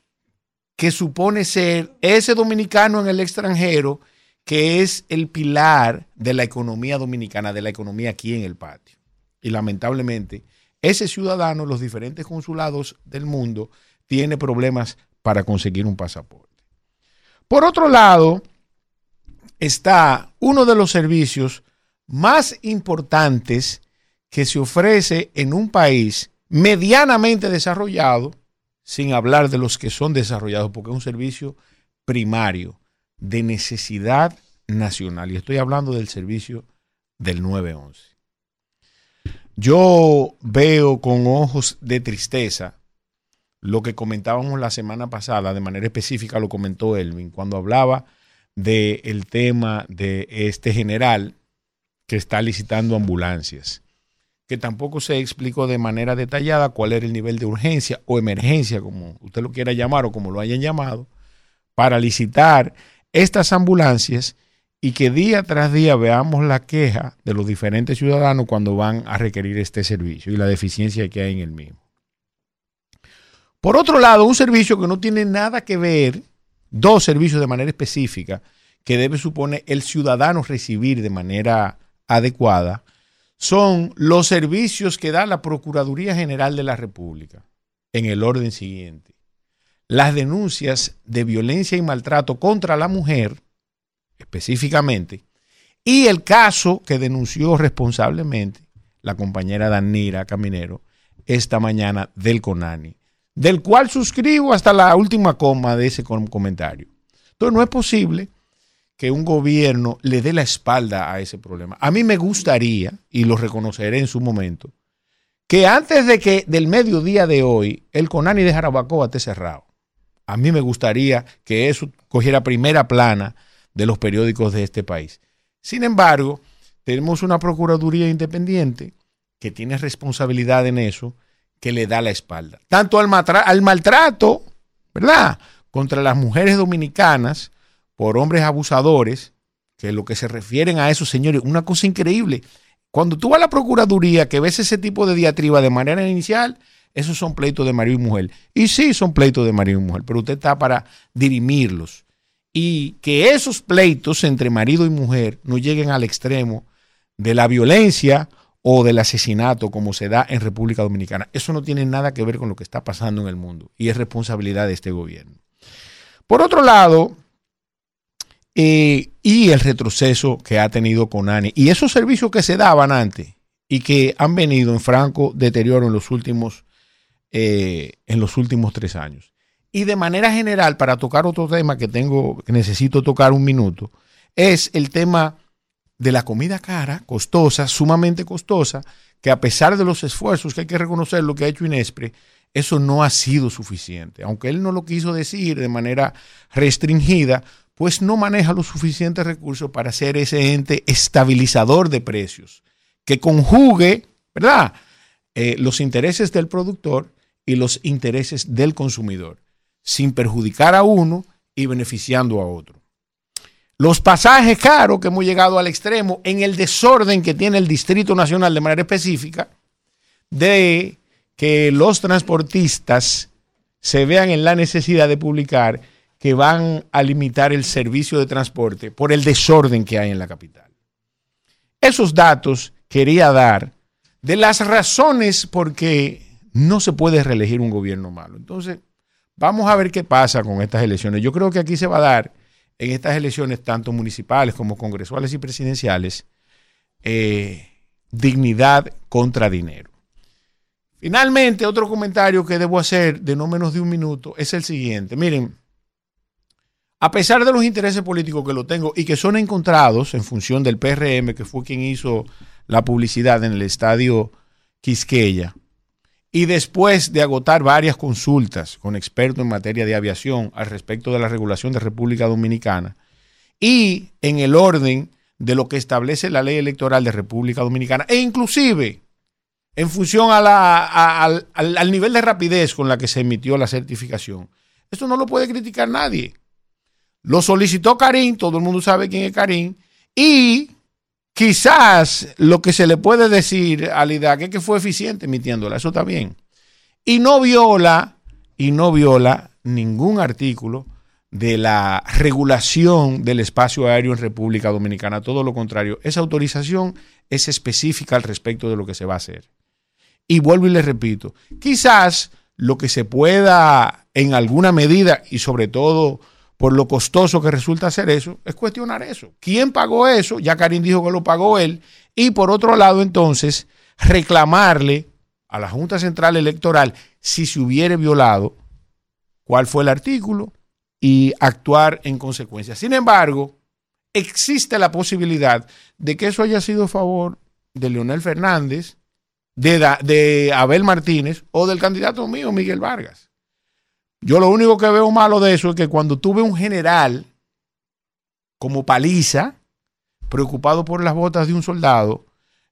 que supone ser ese dominicano en el extranjero, que es el pilar de la economía dominicana, de la economía aquí en el patio. Y lamentablemente, ese ciudadano, los diferentes consulados del mundo, tiene problemas para conseguir un pasaporte. Por otro lado, está uno de los servicios más importantes que se ofrece en un país medianamente desarrollado, sin hablar de los que son desarrollados, porque es un servicio primario de necesidad nacional. Y estoy hablando del servicio del 911. Yo veo con ojos de tristeza lo que comentábamos la semana pasada, de manera específica lo comentó Elvin, cuando hablaba del tema de este general que está licitando ambulancias, que tampoco se explicó de manera detallada cuál era el nivel de urgencia o emergencia, como usted lo quiera llamar o como lo hayan llamado, para licitar estas ambulancias y que día tras día veamos la queja de los diferentes ciudadanos cuando van a requerir este servicio y la deficiencia que hay en el mismo. Por otro lado, un servicio que no tiene nada que ver, dos servicios de manera específica, que debe suponer el ciudadano recibir de manera adecuada, son los servicios que da la Procuraduría General de la República, en el orden siguiente. Las denuncias de violencia y maltrato contra la mujer, específicamente, y el caso que denunció responsablemente la compañera Danira Caminero esta mañana del CONANI, del cual suscribo hasta la última coma de ese comentario. Entonces no es posible que un gobierno le dé la espalda a ese problema. A mí me gustaría, y lo reconoceré en su momento, que antes de que del mediodía de hoy el CONANI de Jarabacoa esté cerrado. A mí me gustaría que eso cogiera primera plana de los periódicos de este país. Sin embargo, tenemos una Procuraduría Independiente que tiene responsabilidad en eso, que le da la espalda. Tanto al, al maltrato, ¿verdad? Contra las mujeres dominicanas por hombres abusadores, que lo que se refieren a esos señores, una cosa increíble. Cuando tú vas a la Procuraduría que ves ese tipo de diatriba de manera inicial, esos son pleitos de marido y mujer. Y sí, son pleitos de marido y mujer, pero usted está para dirimirlos y que esos pleitos entre marido y mujer no lleguen al extremo de la violencia o del asesinato como se da en República Dominicana. Eso no tiene nada que ver con lo que está pasando en el mundo y es responsabilidad de este gobierno. Por otro lado, eh, y el retroceso que ha tenido Conani y esos servicios que se daban antes y que han venido en franco deterioro en los últimos, eh, en los últimos tres años. Y de manera general, para tocar otro tema que tengo, que necesito tocar un minuto, es el tema de la comida cara, costosa, sumamente costosa, que a pesar de los esfuerzos que hay que reconocer lo que ha hecho Inespre, eso no ha sido suficiente. Aunque él no lo quiso decir de manera restringida, pues no maneja los suficientes recursos para ser ese ente estabilizador de precios, que conjugue, ¿verdad?, eh, los intereses del productor y los intereses del consumidor sin perjudicar a uno y beneficiando a otro. Los pasajes caros que hemos llegado al extremo en el desorden que tiene el Distrito Nacional de manera específica, de que los transportistas se vean en la necesidad de publicar que van a limitar el servicio de transporte por el desorden que hay en la capital. Esos datos quería dar de las razones por qué no se puede reelegir un gobierno malo. Entonces, Vamos a ver qué pasa con estas elecciones. Yo creo que aquí se va a dar, en estas elecciones, tanto municipales como congresuales y presidenciales, eh, dignidad contra dinero. Finalmente, otro comentario que debo hacer de no menos de un minuto es el siguiente. Miren, a pesar de los intereses políticos que lo tengo y que son encontrados en función del PRM, que fue quien hizo la publicidad en el estadio Quisqueya, y después de agotar varias consultas con expertos en materia de aviación al respecto de la regulación de República Dominicana y en el orden de lo que establece la ley electoral de República Dominicana e inclusive en función al, al nivel de rapidez con la que se emitió la certificación. Esto no lo puede criticar nadie. Lo solicitó Karim, todo el mundo sabe quién es Karim, y Quizás lo que se le puede decir a IDAC es que fue eficiente emitiéndola, eso está bien. Y no viola, y no viola ningún artículo de la regulación del espacio aéreo en República Dominicana. Todo lo contrario, esa autorización es específica al respecto de lo que se va a hacer. Y vuelvo y le repito, quizás lo que se pueda en alguna medida y sobre todo por lo costoso que resulta hacer eso, es cuestionar eso. ¿Quién pagó eso? Ya Karim dijo que lo pagó él. Y por otro lado, entonces, reclamarle a la Junta Central Electoral si se hubiere violado cuál fue el artículo y actuar en consecuencia. Sin embargo, existe la posibilidad de que eso haya sido a favor de Leonel Fernández, de, de Abel Martínez o del candidato mío, Miguel Vargas. Yo lo único que veo malo de eso es que cuando tuve un general como paliza, preocupado por las botas de un soldado,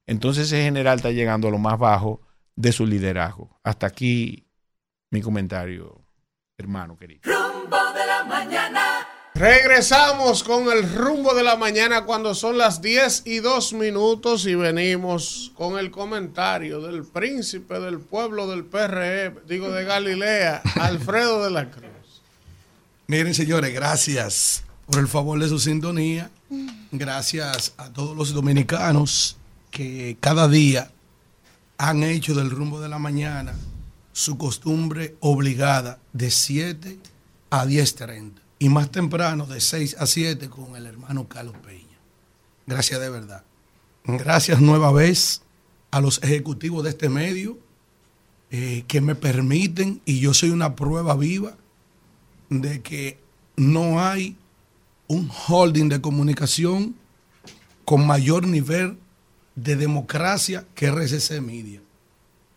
entonces ese general está llegando a lo más bajo de su liderazgo. Hasta aquí mi comentario, hermano querido. Rumbo de la mañana. Regresamos con el rumbo de la mañana cuando son las 10 y 2 minutos y venimos con el comentario del príncipe del pueblo del PRE, digo de Galilea, Alfredo de la Cruz. Miren, señores, gracias por el favor de su sintonía. Gracias a todos los dominicanos que cada día han hecho del rumbo de la mañana su costumbre obligada de 7 a 10.30 y más temprano de 6 a 7 con el hermano Carlos Peña. Gracias de verdad. Gracias nueva vez a los ejecutivos de este medio eh, que me permiten, y yo soy una prueba viva, de que no hay un holding de comunicación con mayor nivel de democracia que RCC Media.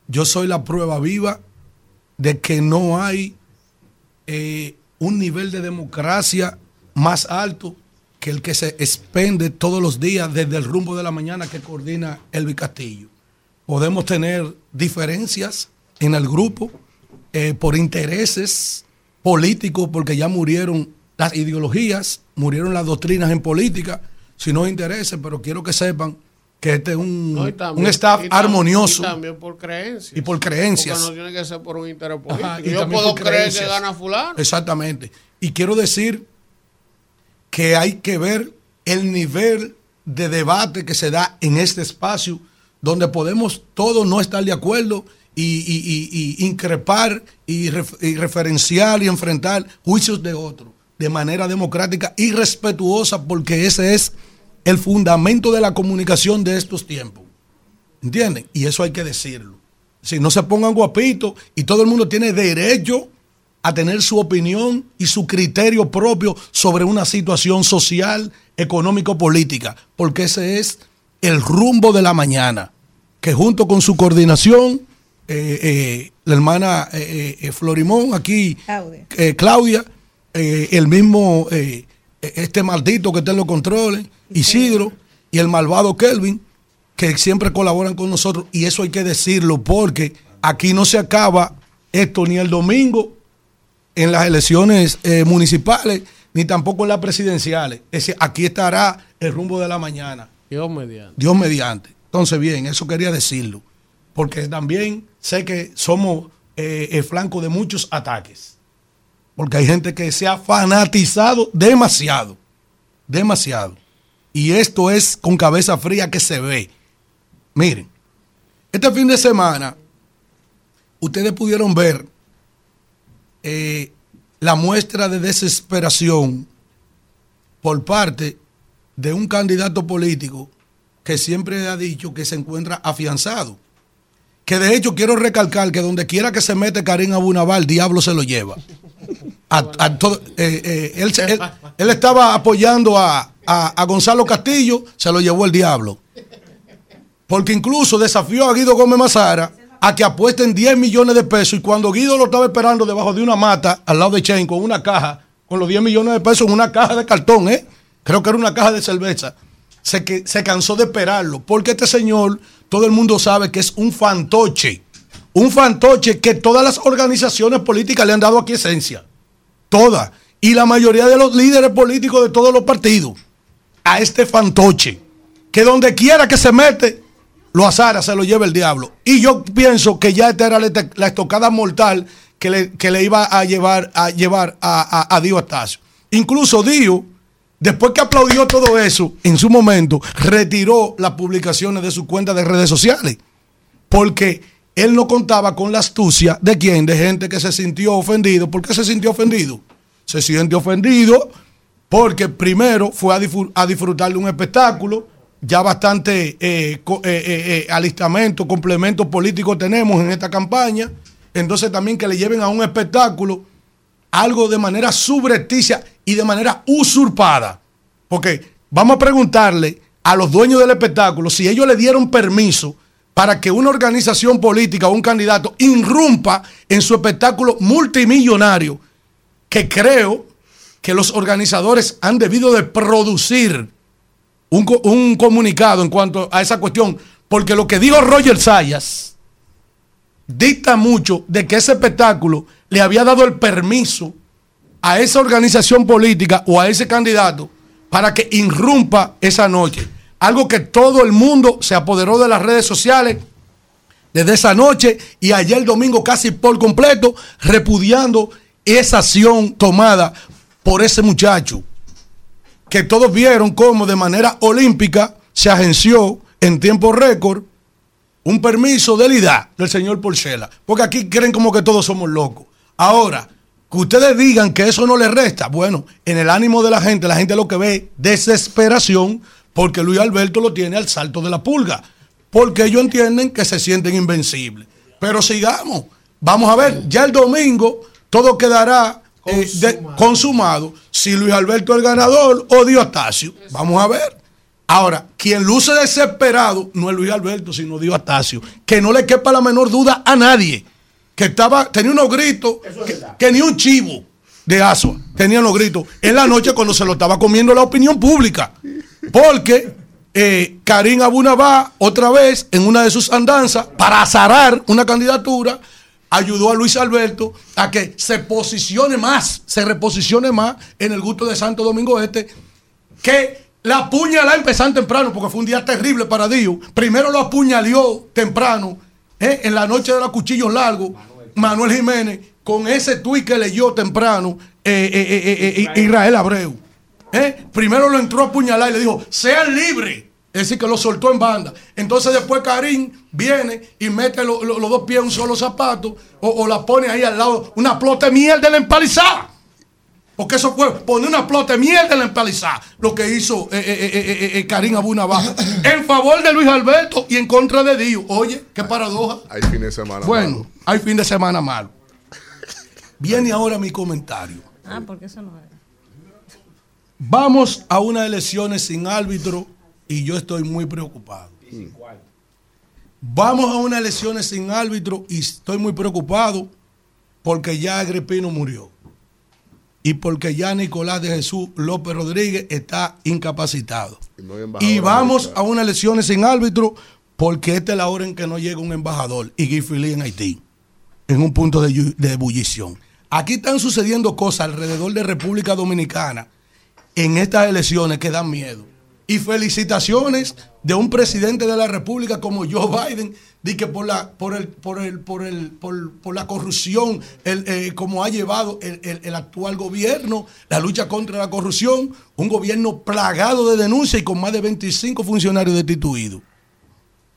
Yo soy la prueba viva de que no hay eh, un nivel de democracia más alto que el que se expende todos los días desde el rumbo de la mañana que coordina Elvi Castillo. Podemos tener diferencias en el grupo eh, por intereses políticos, porque ya murieron las ideologías, murieron las doctrinas en política, si no intereses, pero quiero que sepan que este es un, No, y también- un staff y armonioso Y también por creencias. y por creencias. Porque no tiene que ser por un interés político. Ajá, y Yo puedo creer que gana fulano. Exactamente. Y quiero decir que hay que ver el nivel de debate que se da en este espacio, donde podemos todos no estar de acuerdo y, y- y- y increpar y, ref- y referenciar y enfrentar juicios de otros de manera democrática y respetuosa, porque ese es el fundamento de la comunicación de estos tiempos. ¿Entienden? Y eso hay que decirlo. Si no se pongan guapitos y todo el mundo tiene derecho a tener su opinión y su criterio propio sobre una situación social, económico-política, porque ese es el rumbo de la mañana, que junto con su coordinación, eh, eh, la hermana eh, Florimón, aquí, Claudia. el mismo, este maldito que está en los controles, Isidro, y el malvado Kelvin, que siempre colaboran con nosotros, y eso hay que decirlo, porque aquí no se acaba esto ni el domingo en las elecciones eh, municipales, ni tampoco en las presidenciales. Es decir, aquí estará el rumbo de la mañana. Dios mediante. Dios mediante. Entonces, bien, eso quería decirlo. Porque también sé que somos eh, el flanco de muchos ataques. Porque hay gente que se ha fanatizado demasiado. Demasiado. Y esto es con cabeza fría que se ve. Miren, este fin de semana, ustedes pudieron ver eh, la muestra de desesperación por parte de un candidato político que siempre ha dicho que se encuentra afianzado. Que de hecho quiero recalcar que donde quiera que se mete Karim Abunabal, diablo se lo lleva. Eh, eh, él, estaba apoyando a, a- a Gonzalo Castillo, se lo llevó el diablo. Porque incluso desafió a Guido Gómez Mazara a que apuesten 10 millones de pesos. Y cuando Guido lo estaba esperando debajo de una mata, al lado de Chen, con una caja, con los 10 millones de pesos en una caja de cartón, ¿eh? creo que era una caja de cerveza, se, que, se cansó de esperarlo. Porque este señor, todo el mundo sabe que es un fantoche. Un fantoche que todas las organizaciones políticas le han dado aquí esencia. Todas. Y la mayoría de los líderes políticos de todos los partidos. A este fantoche. Que donde quiera que se mete, lo azara, se lo lleva el diablo. Y yo pienso que ya esta era la, estocada mortal que le, que le iba a llevar a, llevar a, a, a Dio. Incluso Dio, después que aplaudió todo eso, en su momento, retiró las publicaciones de su cuenta de redes sociales. Porque él no contaba con la astucia de quién, de gente que se sintió ofendido. ¿Por qué se sintió ofendido? Se siente ofendido porque primero fue a, disfr- a disfrutar de un espectáculo, ya bastante eh, eh, eh, eh, alistamento, complemento político tenemos en esta campaña. Entonces también que le lleven a un espectáculo algo de manera subrepticia y de manera usurpada. Porque vamos a preguntarle a los dueños del espectáculo si ellos le dieron permiso para que una organización política o un candidato irrumpa en su espectáculo multimillonario, que creo que los organizadores han debido de producir un, un comunicado en cuanto a esa cuestión, porque lo que dijo Roger Sayas dicta mucho de que ese espectáculo le había dado el permiso a esa organización política o a ese candidato para que irrumpa esa noche. Algo que todo el mundo se apoderó de las redes sociales desde esa noche y ayer domingo casi por completo repudiando esa acción tomada por ese muchacho que todos vieron cómo de manera olímpica se agenció en tiempo récord un permiso de LIDA del señor Porcela. Porque aquí creen como que todos somos locos. Ahora, que ustedes digan que eso no les resta, bueno, en el ánimo de la gente, la gente lo que ve desesperación porque Luis Alberto lo tiene al salto de la pulga. Porque ellos entienden que se sienten invencibles. Pero sigamos. Vamos a ver, ya el domingo todo quedará eh, de- consumado. Si Luis Alberto es el ganador o Diostacio. Vamos a ver. Ahora, quien luce desesperado no es Luis Alberto, sino Diostacio. Que no le quepa la menor duda a nadie. Que estaba, tenía unos gritos que, que ni un chivo de Asua tenía los gritos en la noche cuando se lo estaba comiendo la opinión pública. Porque eh, Karim Abunabá, otra vez, en una de sus andanzas, para azarar una candidatura, ayudó a Luis Alberto a que se posicione más, se reposicione más en el gusto de Santo Domingo Este, que la apuñalá empezando temprano, porque fue un día terrible para Dios. Primero lo apuñaleó temprano, eh, en la noche de los cuchillos largos, Manuel Jiménez, con ese tuit que leyó temprano eh, eh, eh, Israel Abreu. Primero lo entró a apuñalar y le dijo, sean libres. Es decir, que lo soltó en banda. Entonces después Karim viene y mete lo- lo- los dos pies en un solo zapato o, o la pone ahí al lado, una plota de mierda en la empalizada. Porque eso fue poner una plota de mierda en la empalizada. Lo que hizo eh, eh, eh, eh, eh, Karim Abunabá. [coughs] en favor de Luis Alberto y en contra de Dios. Oye, qué paradoja. Hay fin de semana. Bueno, malo. hay fin de semana malo. Viene ahora mi comentario. Ah, porque eso no era. Vamos a unas elecciones sin árbitro y yo estoy muy preocupado. Vamos a unas elecciones sin árbitro y estoy muy preocupado porque ya Agripino murió y porque ya Nicolás de Jesús López Rodríguez está incapacitado. Y vamos a unas elecciones sin árbitro porque esta es la hora en que no llega un embajador y Guy en Haití, en un punto de, de ebullición. Aquí están sucediendo cosas alrededor de República Dominicana en estas elecciones que dan miedo. Y felicitaciones de un presidente de la República como Joe Biden, de que por la, por el, por el, por el, por, la corrupción, el, eh, como ha llevado el, el- el actual gobierno, la lucha contra la corrupción, un gobierno plagado de denuncias y con más de 25 funcionarios destituidos.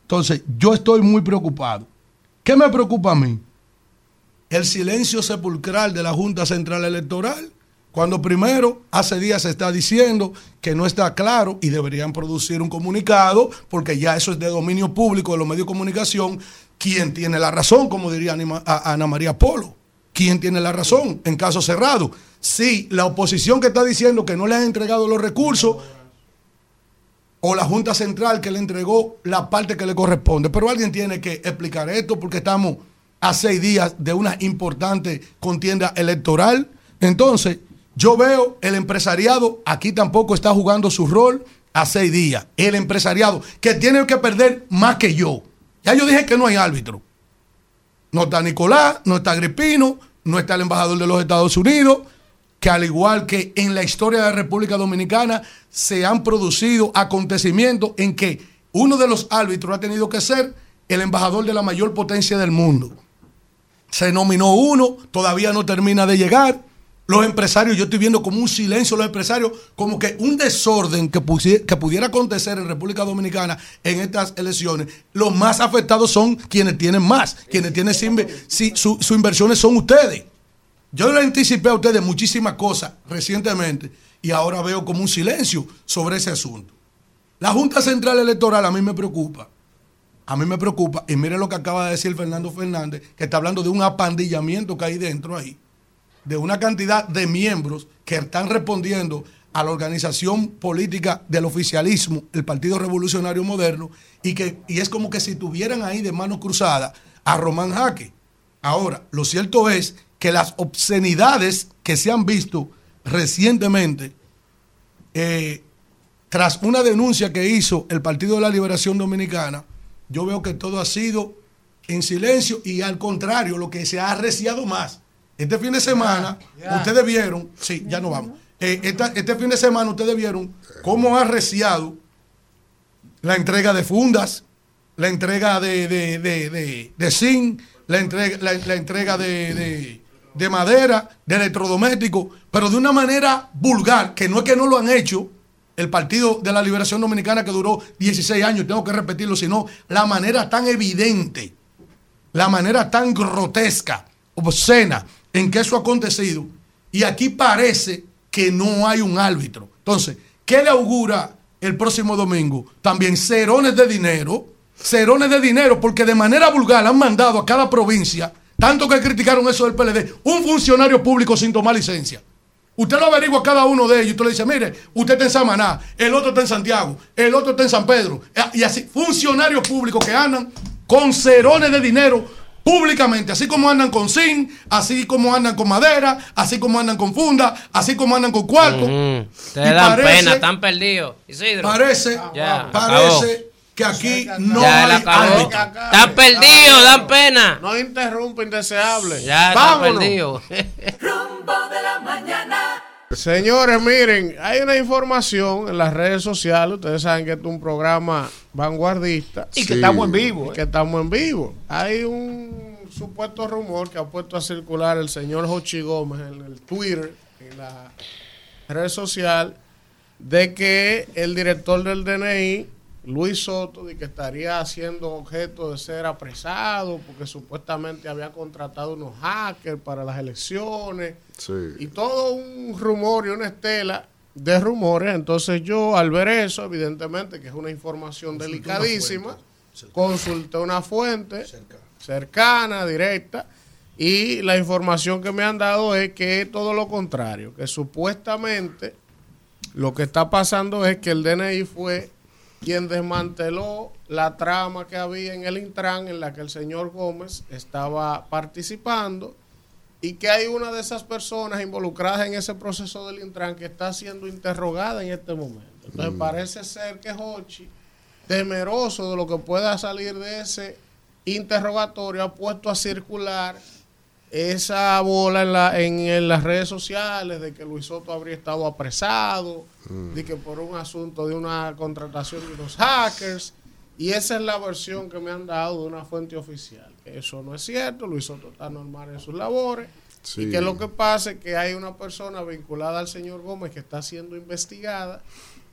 Entonces, yo estoy muy preocupado. ¿Qué me preocupa a mí? El silencio sepulcral de la Junta Central Electoral, cuando primero, hace días se está diciendo que no está claro y deberían producir un comunicado, porque ya eso es de dominio público de los medios de comunicación, quién tiene la razón, como diría Ana María Polo. ¿Quién tiene la razón en caso cerrado? Si la oposición que está diciendo que no le han entregado los recursos, o la Junta Central que le entregó la parte que le corresponde. Pero alguien tiene que explicar esto porque estamos a seis días de una importante contienda electoral. Entonces, yo veo el empresariado, aquí tampoco está jugando su rol a seis días. El empresariado que tiene que perder más que yo. Ya yo dije que no hay árbitro. No está Nicolás, no está Agripino, no está el embajador de los Estados Unidos, que al igual que en la historia de la República Dominicana se han producido acontecimientos en que uno de los árbitros ha tenido que ser el embajador de la mayor potencia del mundo. Se nominó uno, todavía no termina de llegar. Los empresarios, yo estoy viendo como un silencio los empresarios, como que un desorden que, que pudiera acontecer en República Dominicana en estas elecciones. Los más afectados son quienes tienen más, quienes tienen si, su- sus inversiones son ustedes. Yo le anticipé a ustedes muchísimas cosas recientemente y ahora veo como un silencio sobre ese asunto. La Junta Central Electoral a mí me preocupa. A mí me preocupa. Y mire lo que acaba de decir Fernando Fernández, que está hablando de un apandillamiento que hay dentro ahí. De una cantidad de miembros que están respondiendo a la organización política del oficialismo, el Partido Revolucionario Moderno, y, que, y es como que si tuvieran ahí de mano cruzada a Román Jaque. Ahora, lo cierto es que las obscenidades que se han visto recientemente, eh, tras una denuncia que hizo el Partido de la Liberación Dominicana, yo veo que todo ha sido en silencio y al contrario, lo que se ha arreciado más. Este fin de semana, ustedes vieron, sí, ya no vamos. Eh, esta- este fin de semana ustedes vieron cómo ha arreciado la entrega de fundas, la entrega de, de, de, de, de zinc, la entrega, la, la entrega de, de- de madera, de electrodomésticos, pero de una manera vulgar, que no es que no lo han hecho el Partido de la Liberación Dominicana que duró 16 años, tengo que repetirlo, sino la manera tan evidente, la manera tan grotesca, obscena en que eso ha acontecido. Y aquí parece que no hay un árbitro. Entonces, ¿qué le augura el próximo domingo? También cerones de dinero, cerones de dinero, porque de manera vulgar han mandado a cada provincia, tanto que criticaron eso del PLD, un funcionario público sin tomar licencia. Usted lo averigua a cada uno de ellos usted le dice, mire, usted está en Samaná, el otro está en Santiago, el otro está en San Pedro. Eh, Y así, funcionarios públicos que andan con cerones de dinero públicamente, así como andan con zinc, así como andan con madera, así como andan con funda, así como andan con cuarto. Te dan parece- pena, están perdidos. Isidro. Parece, Ya, parece que aquí no Ya, hay árbitro. Están perdidos, dan pena. No interrumpa, indeseable. Ya, están Vámonos. perdidos. Rumbo de la mañana. Señores, miren, hay una información en las redes sociales. Ustedes saben que este es un programa vanguardista. Y que estamos en vivo, Y eh. que estamos en vivo. Hay un supuesto rumor que ha puesto a circular el señor Jochi Gómez en el Twitter, en la red social, de que el director del DNI, Luis Soto, de que estaría siendo objeto de ser apresado porque supuestamente había contratado unos hackers para las elecciones. Y todo un rumor y una estela de rumores. Entonces yo al ver eso, evidentemente que es una información delicadísima, consulté una fuente cercana, directa, y la información que me han dado es que es todo lo contrario, que supuestamente lo que está pasando es que el DNI fue quien desmanteló la trama que había en el Intran en la que el señor Gómez estaba participando y que hay una de esas personas involucradas en ese proceso del Intran que está siendo interrogada en este momento. Entonces Mm. parece ser que Hochi, temeroso de lo que pueda salir de ese interrogatorio, ha puesto a circular esa bola en, la, en, en las redes sociales de que Luis Soto habría estado apresado, de que por un asunto de una contratación de unos hackers, y esa es la versión que me han dado de una fuente oficial. Que eso no es cierto, Luis Soto está normal en sus labores, Sí. y que lo que pasa es que hay una persona vinculada al señor Gómez que está siendo investigada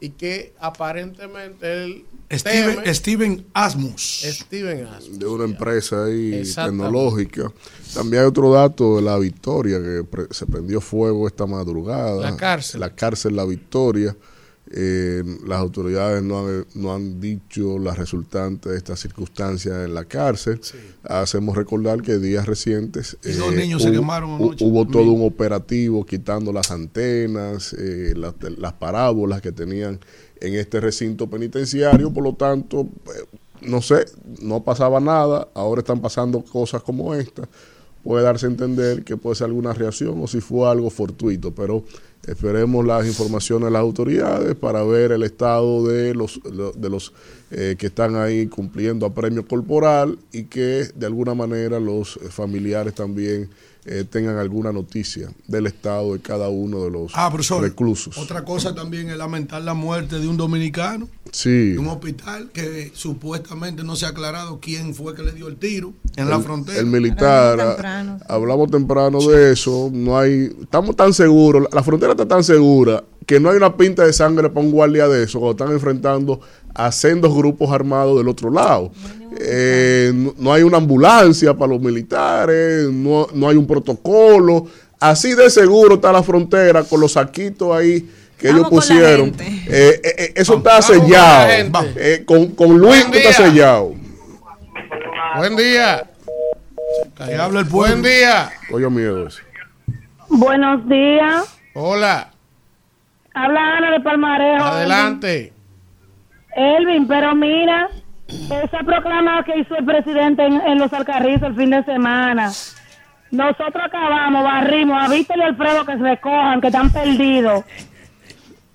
y que aparentemente él Steven, teme- Steven Asmus. Steven Asmus. de una empresa ahí tecnológica. También hay otro dato de la Victoria que pre- se prendió fuego esta madrugada. La cárcel. La cárcel La Victoria. Eh, las autoridades no han, no han dicho las resultantes de estas circunstancias en la cárcel. Hacemos recordar que días recientes Y dos niños se hubo, quemaron hu- anoche hubo también. todo un operativo quitando las antenas, eh, las, las parábolas que tenían en este recinto penitenciario. Por lo tanto, eh, no sé, no pasaba nada. Ahora están pasando cosas como esta. Puede darse a entender que puede ser alguna reacción o si fue algo fortuito, pero esperemos las informaciones de las autoridades para ver el estado de los de los eh, que están ahí cumpliendo a premio corporal y que de alguna manera los eh, familiares también eh, tengan alguna noticia del estado de cada uno de los Ah, profesor. reclusos. Otra cosa también es lamentar la muerte de un dominicano Sí. en un hospital que supuestamente no se ha aclarado quién fue que le dio el tiro en la frontera. el militar, ah, hablamos temprano de eso, no hay, estamos tan seguros, la, la frontera está tan segura que no hay una pinta de sangre para un guardia de eso cuando están enfrentando a sendos grupos armados del otro lado. Eh, no, no hay una ambulancia para los militares, no, no hay un protocolo, así de seguro está la frontera con los saquitos ahí que ellos Vamos pusieron. Eh, eh, eh, eso está Vamos sellado. Eh, con, con Luis está sellado. Buen día. Habla el Buen día. Oye, miedo eso. Buenos días. Hola. Habla Ana de Palmarejo. Adelante. Elvin, pero mira, esa proclama que hizo el presidente en, en los Alcarrizos el fin de semana. Nosotros acabamos, barrimos a Víctor y Alfredo que se recojan, que están perdidos.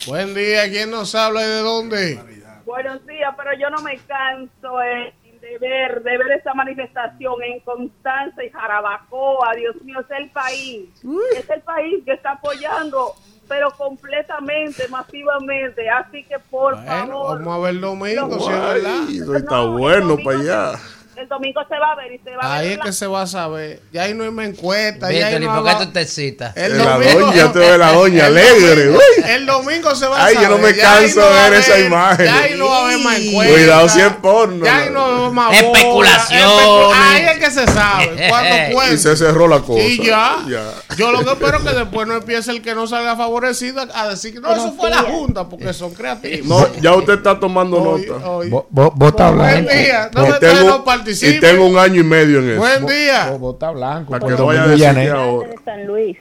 Buen día, ¿quién nos habla y de dónde? Buenos días, pero yo no me canso eh, de ver de ver esa manifestación en Constanza y Jarabacoa. Dios mío, es el país. Es el país que está apoyando, pero completamente, masivamente. Así que, por Bueno, favor, vamos a ver el domingo, si es verdad. está bueno para allá. El domingo se va a ver y se va a Ahí ver. es que se va a saber. Ya ahí no hay más encuesta. ya ahí ¿y no por qué tú te citas? El La domingo- doña, te ve la doña alegre, uy. El domingo se va a Ay, saber. yo no me ahí canso no de ver esa imagen. Ya ahí no va a haber más encuesta. Cuidado si es porno. Ya ahí no va a haber más Especulaciones. bola, especu- Ahí es que se sabe. [laughs] Cuando cuenta. Y se cerró la cosa. Y ya. Ya. Yo lo que espero es que después no empiece el que no salga favorecido a decir que no, eso fue la Junta, porque son creativos. No, ya usted está tomando Hoy- nota. hoy- Vo- vo- Vota Buen blanco. día. No me tengo- no participe. y tengo un año y medio en eso. Buen día. Blanco. Para que no vaya a decir ahora. de San Luis.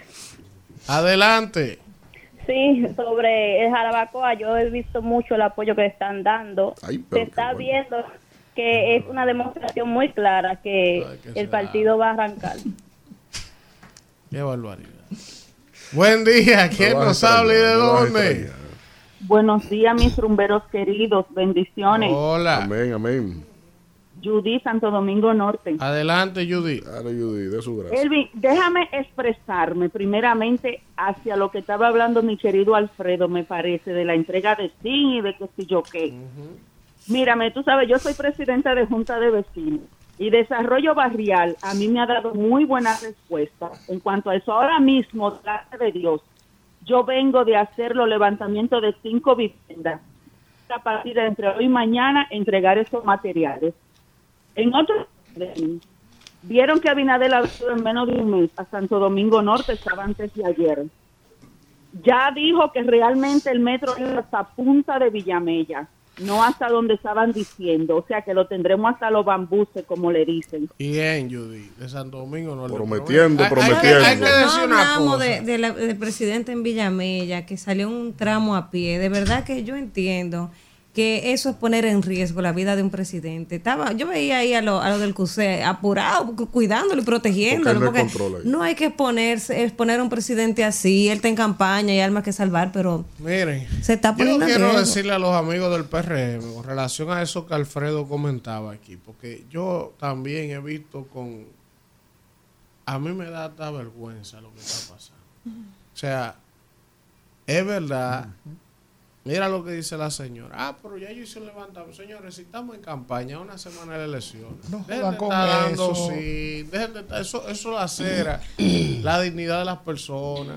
Adelante. Sí, sobre el Jarabacoa, yo he visto mucho el apoyo que están dando. Ay, Se está viendo que es una demostración muy clara que el partido va a arrancar. Qué barbaridad. Buen día. ¿Quién No nos habla y de dónde? Buenos días, mis rumberos queridos. Bendiciones. Hola. Amén, amén. Judy, Santo Domingo Norte. Adelante, Judy. Judy, de su gracia. Elvin, déjame expresarme primeramente hacia lo que estaba hablando mi querido Alfredo, me parece, de la entrega de SIN y de que si yo qué. Mírame, tú sabes, yo soy presidenta de Junta de Vecinos y Desarrollo Barrial a mí me ha dado muy buena respuesta en cuanto a eso. Ahora mismo, gracias de Dios, yo vengo de hacer los levantamientos de cinco viviendas. A partir de entre hoy y mañana entregar esos materiales. En otro vieron que Abinadel ha venido en menos de un mes a Santo Domingo Norte, estaba antes de ayer. Ya dijo que realmente el metro es hasta punta de Villamella, no hasta donde estaban diciendo, o sea que lo tendremos hasta los bambuses, como le dicen. Bien, Judy. De Santo Domingo no le Prometiendo, Hay- hay- prometiendo. Hay, que No decir hablamos de, de la- del presidente en Villamella, que salió un tramo a pie. De verdad que yo entiendo que eso es poner en riesgo la vida de un presidente. Estaba, yo veía ahí a lo, a lo del CUSE apurado, cu- cuidándolo y protegiéndolo. Porque Porque no hay que exponerse, exponer a un presidente así. Él está en campaña y hay almas que salvar, pero Miren, se está yo poniendo en quiero riesgo. decirle a los amigos del PRM con relación a eso que Alfredo comentaba aquí, porque yo también he visto con... A mí me da hasta vergüenza lo que está pasando. O sea, es verdad. Mira lo que dice la señora. Ah, pero ya yo hice un levantamiento. Señores, si estamos en campaña, una semana de elecciones. No dejen de estar dando, eso. sí, dejen de estar- eso, eso lacera [clears throat] la dignidad de las personas.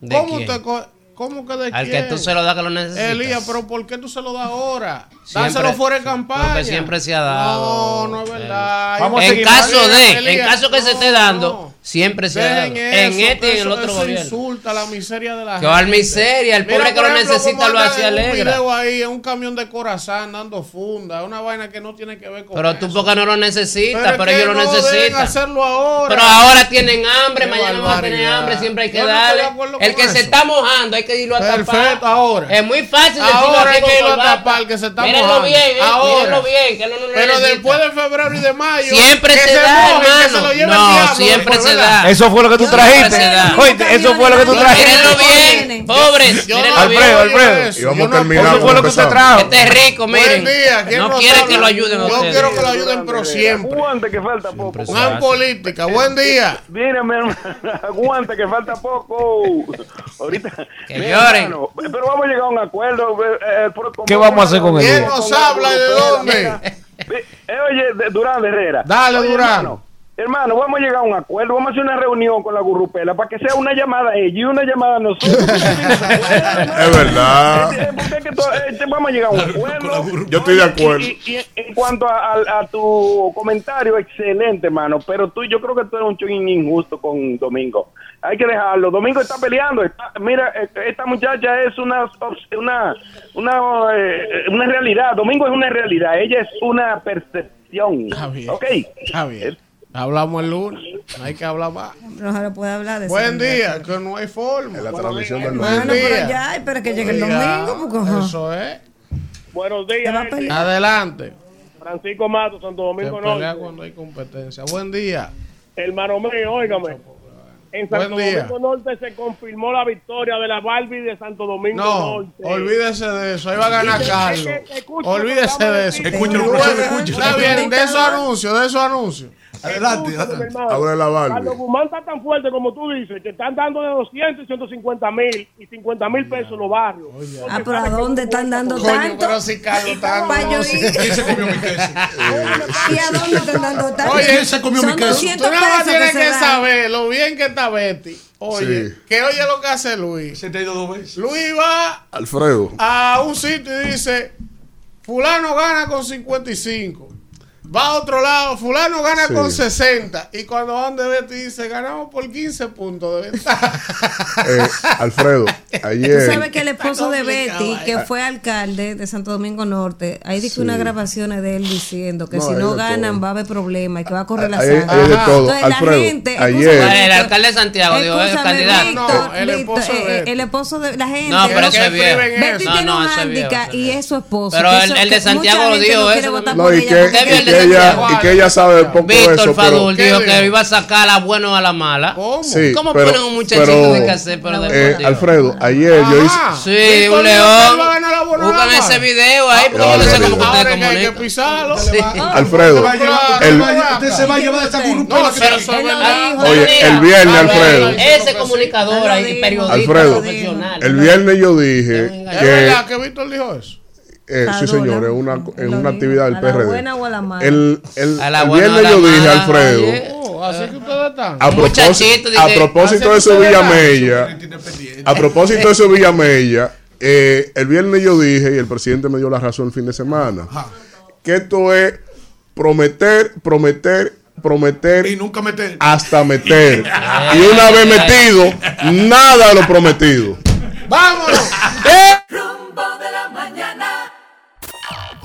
¿De ¿Cómo, quién? te co- ¿Cómo que de Al que tú se lo das que lo necesitas. Elías, pero ¿por qué tú se lo das ahora? Siempre- Dáselo fuera de campaña. porque siempre se ha dado. No, no es verdad. Vamos a en caso de, Elías, en caso que se esté dando, no. Siempre se ha dado. En este y en eso- el otro eso gobierno. insulta la miseria de la Que gente. miseria, el pobre que lo ejemplo, necesita lo hace en Un alegra. video ahí, en un camión de corazón dando funda, una vaina que no tiene que ver con Pero eso. tú porque no lo necesitas, Pero ellos lo no necesitan. hacerlo ahora. Pero ahora tienen hambre, Qué mañana van a tener hambre, siempre hay que Yo no estoy darle. de el que se está mojando hay que irlo a tapar. Perfecto, ahora. Es muy fácil decirlo Ahora así hay que irlo a tapar, que se está Mírenlo mojando. bien, eh, Ahora. mírenlo bien, que no, no lo Pero necesita. después de febrero y de mayo. Siempre se da, hermano. No, siempre se Eso fue lo que tú trajiste. Oíste, eso fue lo que tú trajiste. Mírenlo bien, pobres. Yo. Alfredo, Alfredo. eso. Y vamos Yo a no terminar Eso como fue lo que usted trajo. Este es rico, miren. ¿Quién No quiere que lo ayuden a Yo ustedes. quiero que lo ayuden, pero siempre. Aguante que falta poco. Una política. Buen día. Mira, mi hermano, [laughs] aguante que falta poco. Ahorita. Que lloren. pero vamos a llegar a un acuerdo. eh, eh, ¿Qué vamos a hacer con ¿Quién él? nos habla y de dónde? [laughs] Eh, oye, Durán Herrera. Dale, Oye, Durán. Hermano, vamos a llegar a un acuerdo. Vamos a hacer una reunión con la gurrupela para que sea una llamada a ella y una llamada a nosotros. [laughs] Es verdad. Porque es que to- eh, vamos a llegar a un acuerdo. Yo estoy de acuerdo. Y, y- y en cuanto a, a- a tu comentario, excelente, hermano. Pero tú, yo creo que tú eres un ching injusto con Domingo. Hay que dejarlo. Domingo está peleando. está- mira, eh, esta muchacha es una una una, eh, una realidad. Domingo es una realidad. Ella es una percepción. Está bien. Ok. Está bien. Hablamos el lunes. No hay que hablar más. No se le puede hablar de. Buen día, que no hay forma. En la transmisión del Buen Bueno, pero día. ya, espera que llegue el domingo. Porque. Eso es. Buenos días. Adelante. Francisco Mato, Santo Domingo Norte. cuando hay competencia. Buen día. Hermano mío, óigame. En Santo Buen día. Domingo Norte se confirmó la victoria de la Barbie de Santo Domingo No, Norte. olvídese de eso. Ahí va a ganar Carlos. Olvídese de eso. escúchalo, escúchalo. Está bien, de esos anuncios, de esos anuncios. Adelante, de la Barbie. Carlos Guzmán está tan fuerte como tú dices, que están dando de 200 y 150 mil y 50 mil pesos los barrios. Ah, pero ¿a dónde están dando Coño, tanto? pero si Carlos está. ¿Quién se comió mi queso? [laughs] ¿Y a dónde están dando tanto? Oye, ¿Quién se comió mi queso? 200 Tú nada más tienes que que saber lo bien que está Betty. Oye, Sí. que oye lo que hace Luis. Se te ha ido dos veces. Luis va Alfredo. a un sitio y dice, fulano gana con 55. Va a otro lado, fulano gana Sí. con 60. Y cuando van de Betty dice, ganamos por 15 puntos de ventaja. [laughs] Eh, Alfredo, Tú ayer. sabes que el esposo de Betty, que fue alcalde de Santo Domingo Norte, ahí dice Sí. unas grabaciones de él diciendo que No, si no ganan todo. va a haber problemas y que va a correr la sangre. hay de todo. Entonces, Alfredo, la gente, ayer- el alcalde de Santiago, digo, el candidato. Víctor, No, el Víctor, esposo de eh, el esposo de la gente. No, pero ¿Qué eso es viejo. escriben Betty tiene No, no, un es y es su esposo. Pero el- de Santiago lo dijo eso No, y que, porque ¿Qué vio y el que de ella, y que ella sabe poco de Víctor eso, Fadul pero, dijo ¿Qué que iba a sacar a la buena o a la mala. ¿Cómo? Sí, ¿Cómo pero- ponen un muchachito pero, de hacer, pero eh, deportivo? Alfredo, ayer yo hice. Ajá. Sí, Víctor un león. Buscan ese video ahí, porque yo no sé cómo ustedes comunican. Alfredo, Usted se va a llevar esa corruptela No, que pero tiene. eso es Él lo verdad. dijo. Oye, el viernes, Alfredo. Ese comunicador dijo. periodista profesional. el viernes yo dije Es que, verdad que Víctor dijo eso. Eh, sí Está señor, en una, en una actividad del ¿A la buena o a la mala? El, el, A la el buena o a viernes la yo dije, mala, Alfredo. Oh, así que ustedes están. a propósito, a propósito de ustedes Villamella, a propósito de eso Villamella, eh, el viernes yo dije, y el presidente me dio la razón el fin de semana, que esto es prometer, prometer, prometer Y nunca meter. hasta meter. [laughs] y una vez metido, nada de lo prometido. ¡Vámonos! Rumbo de la mañana.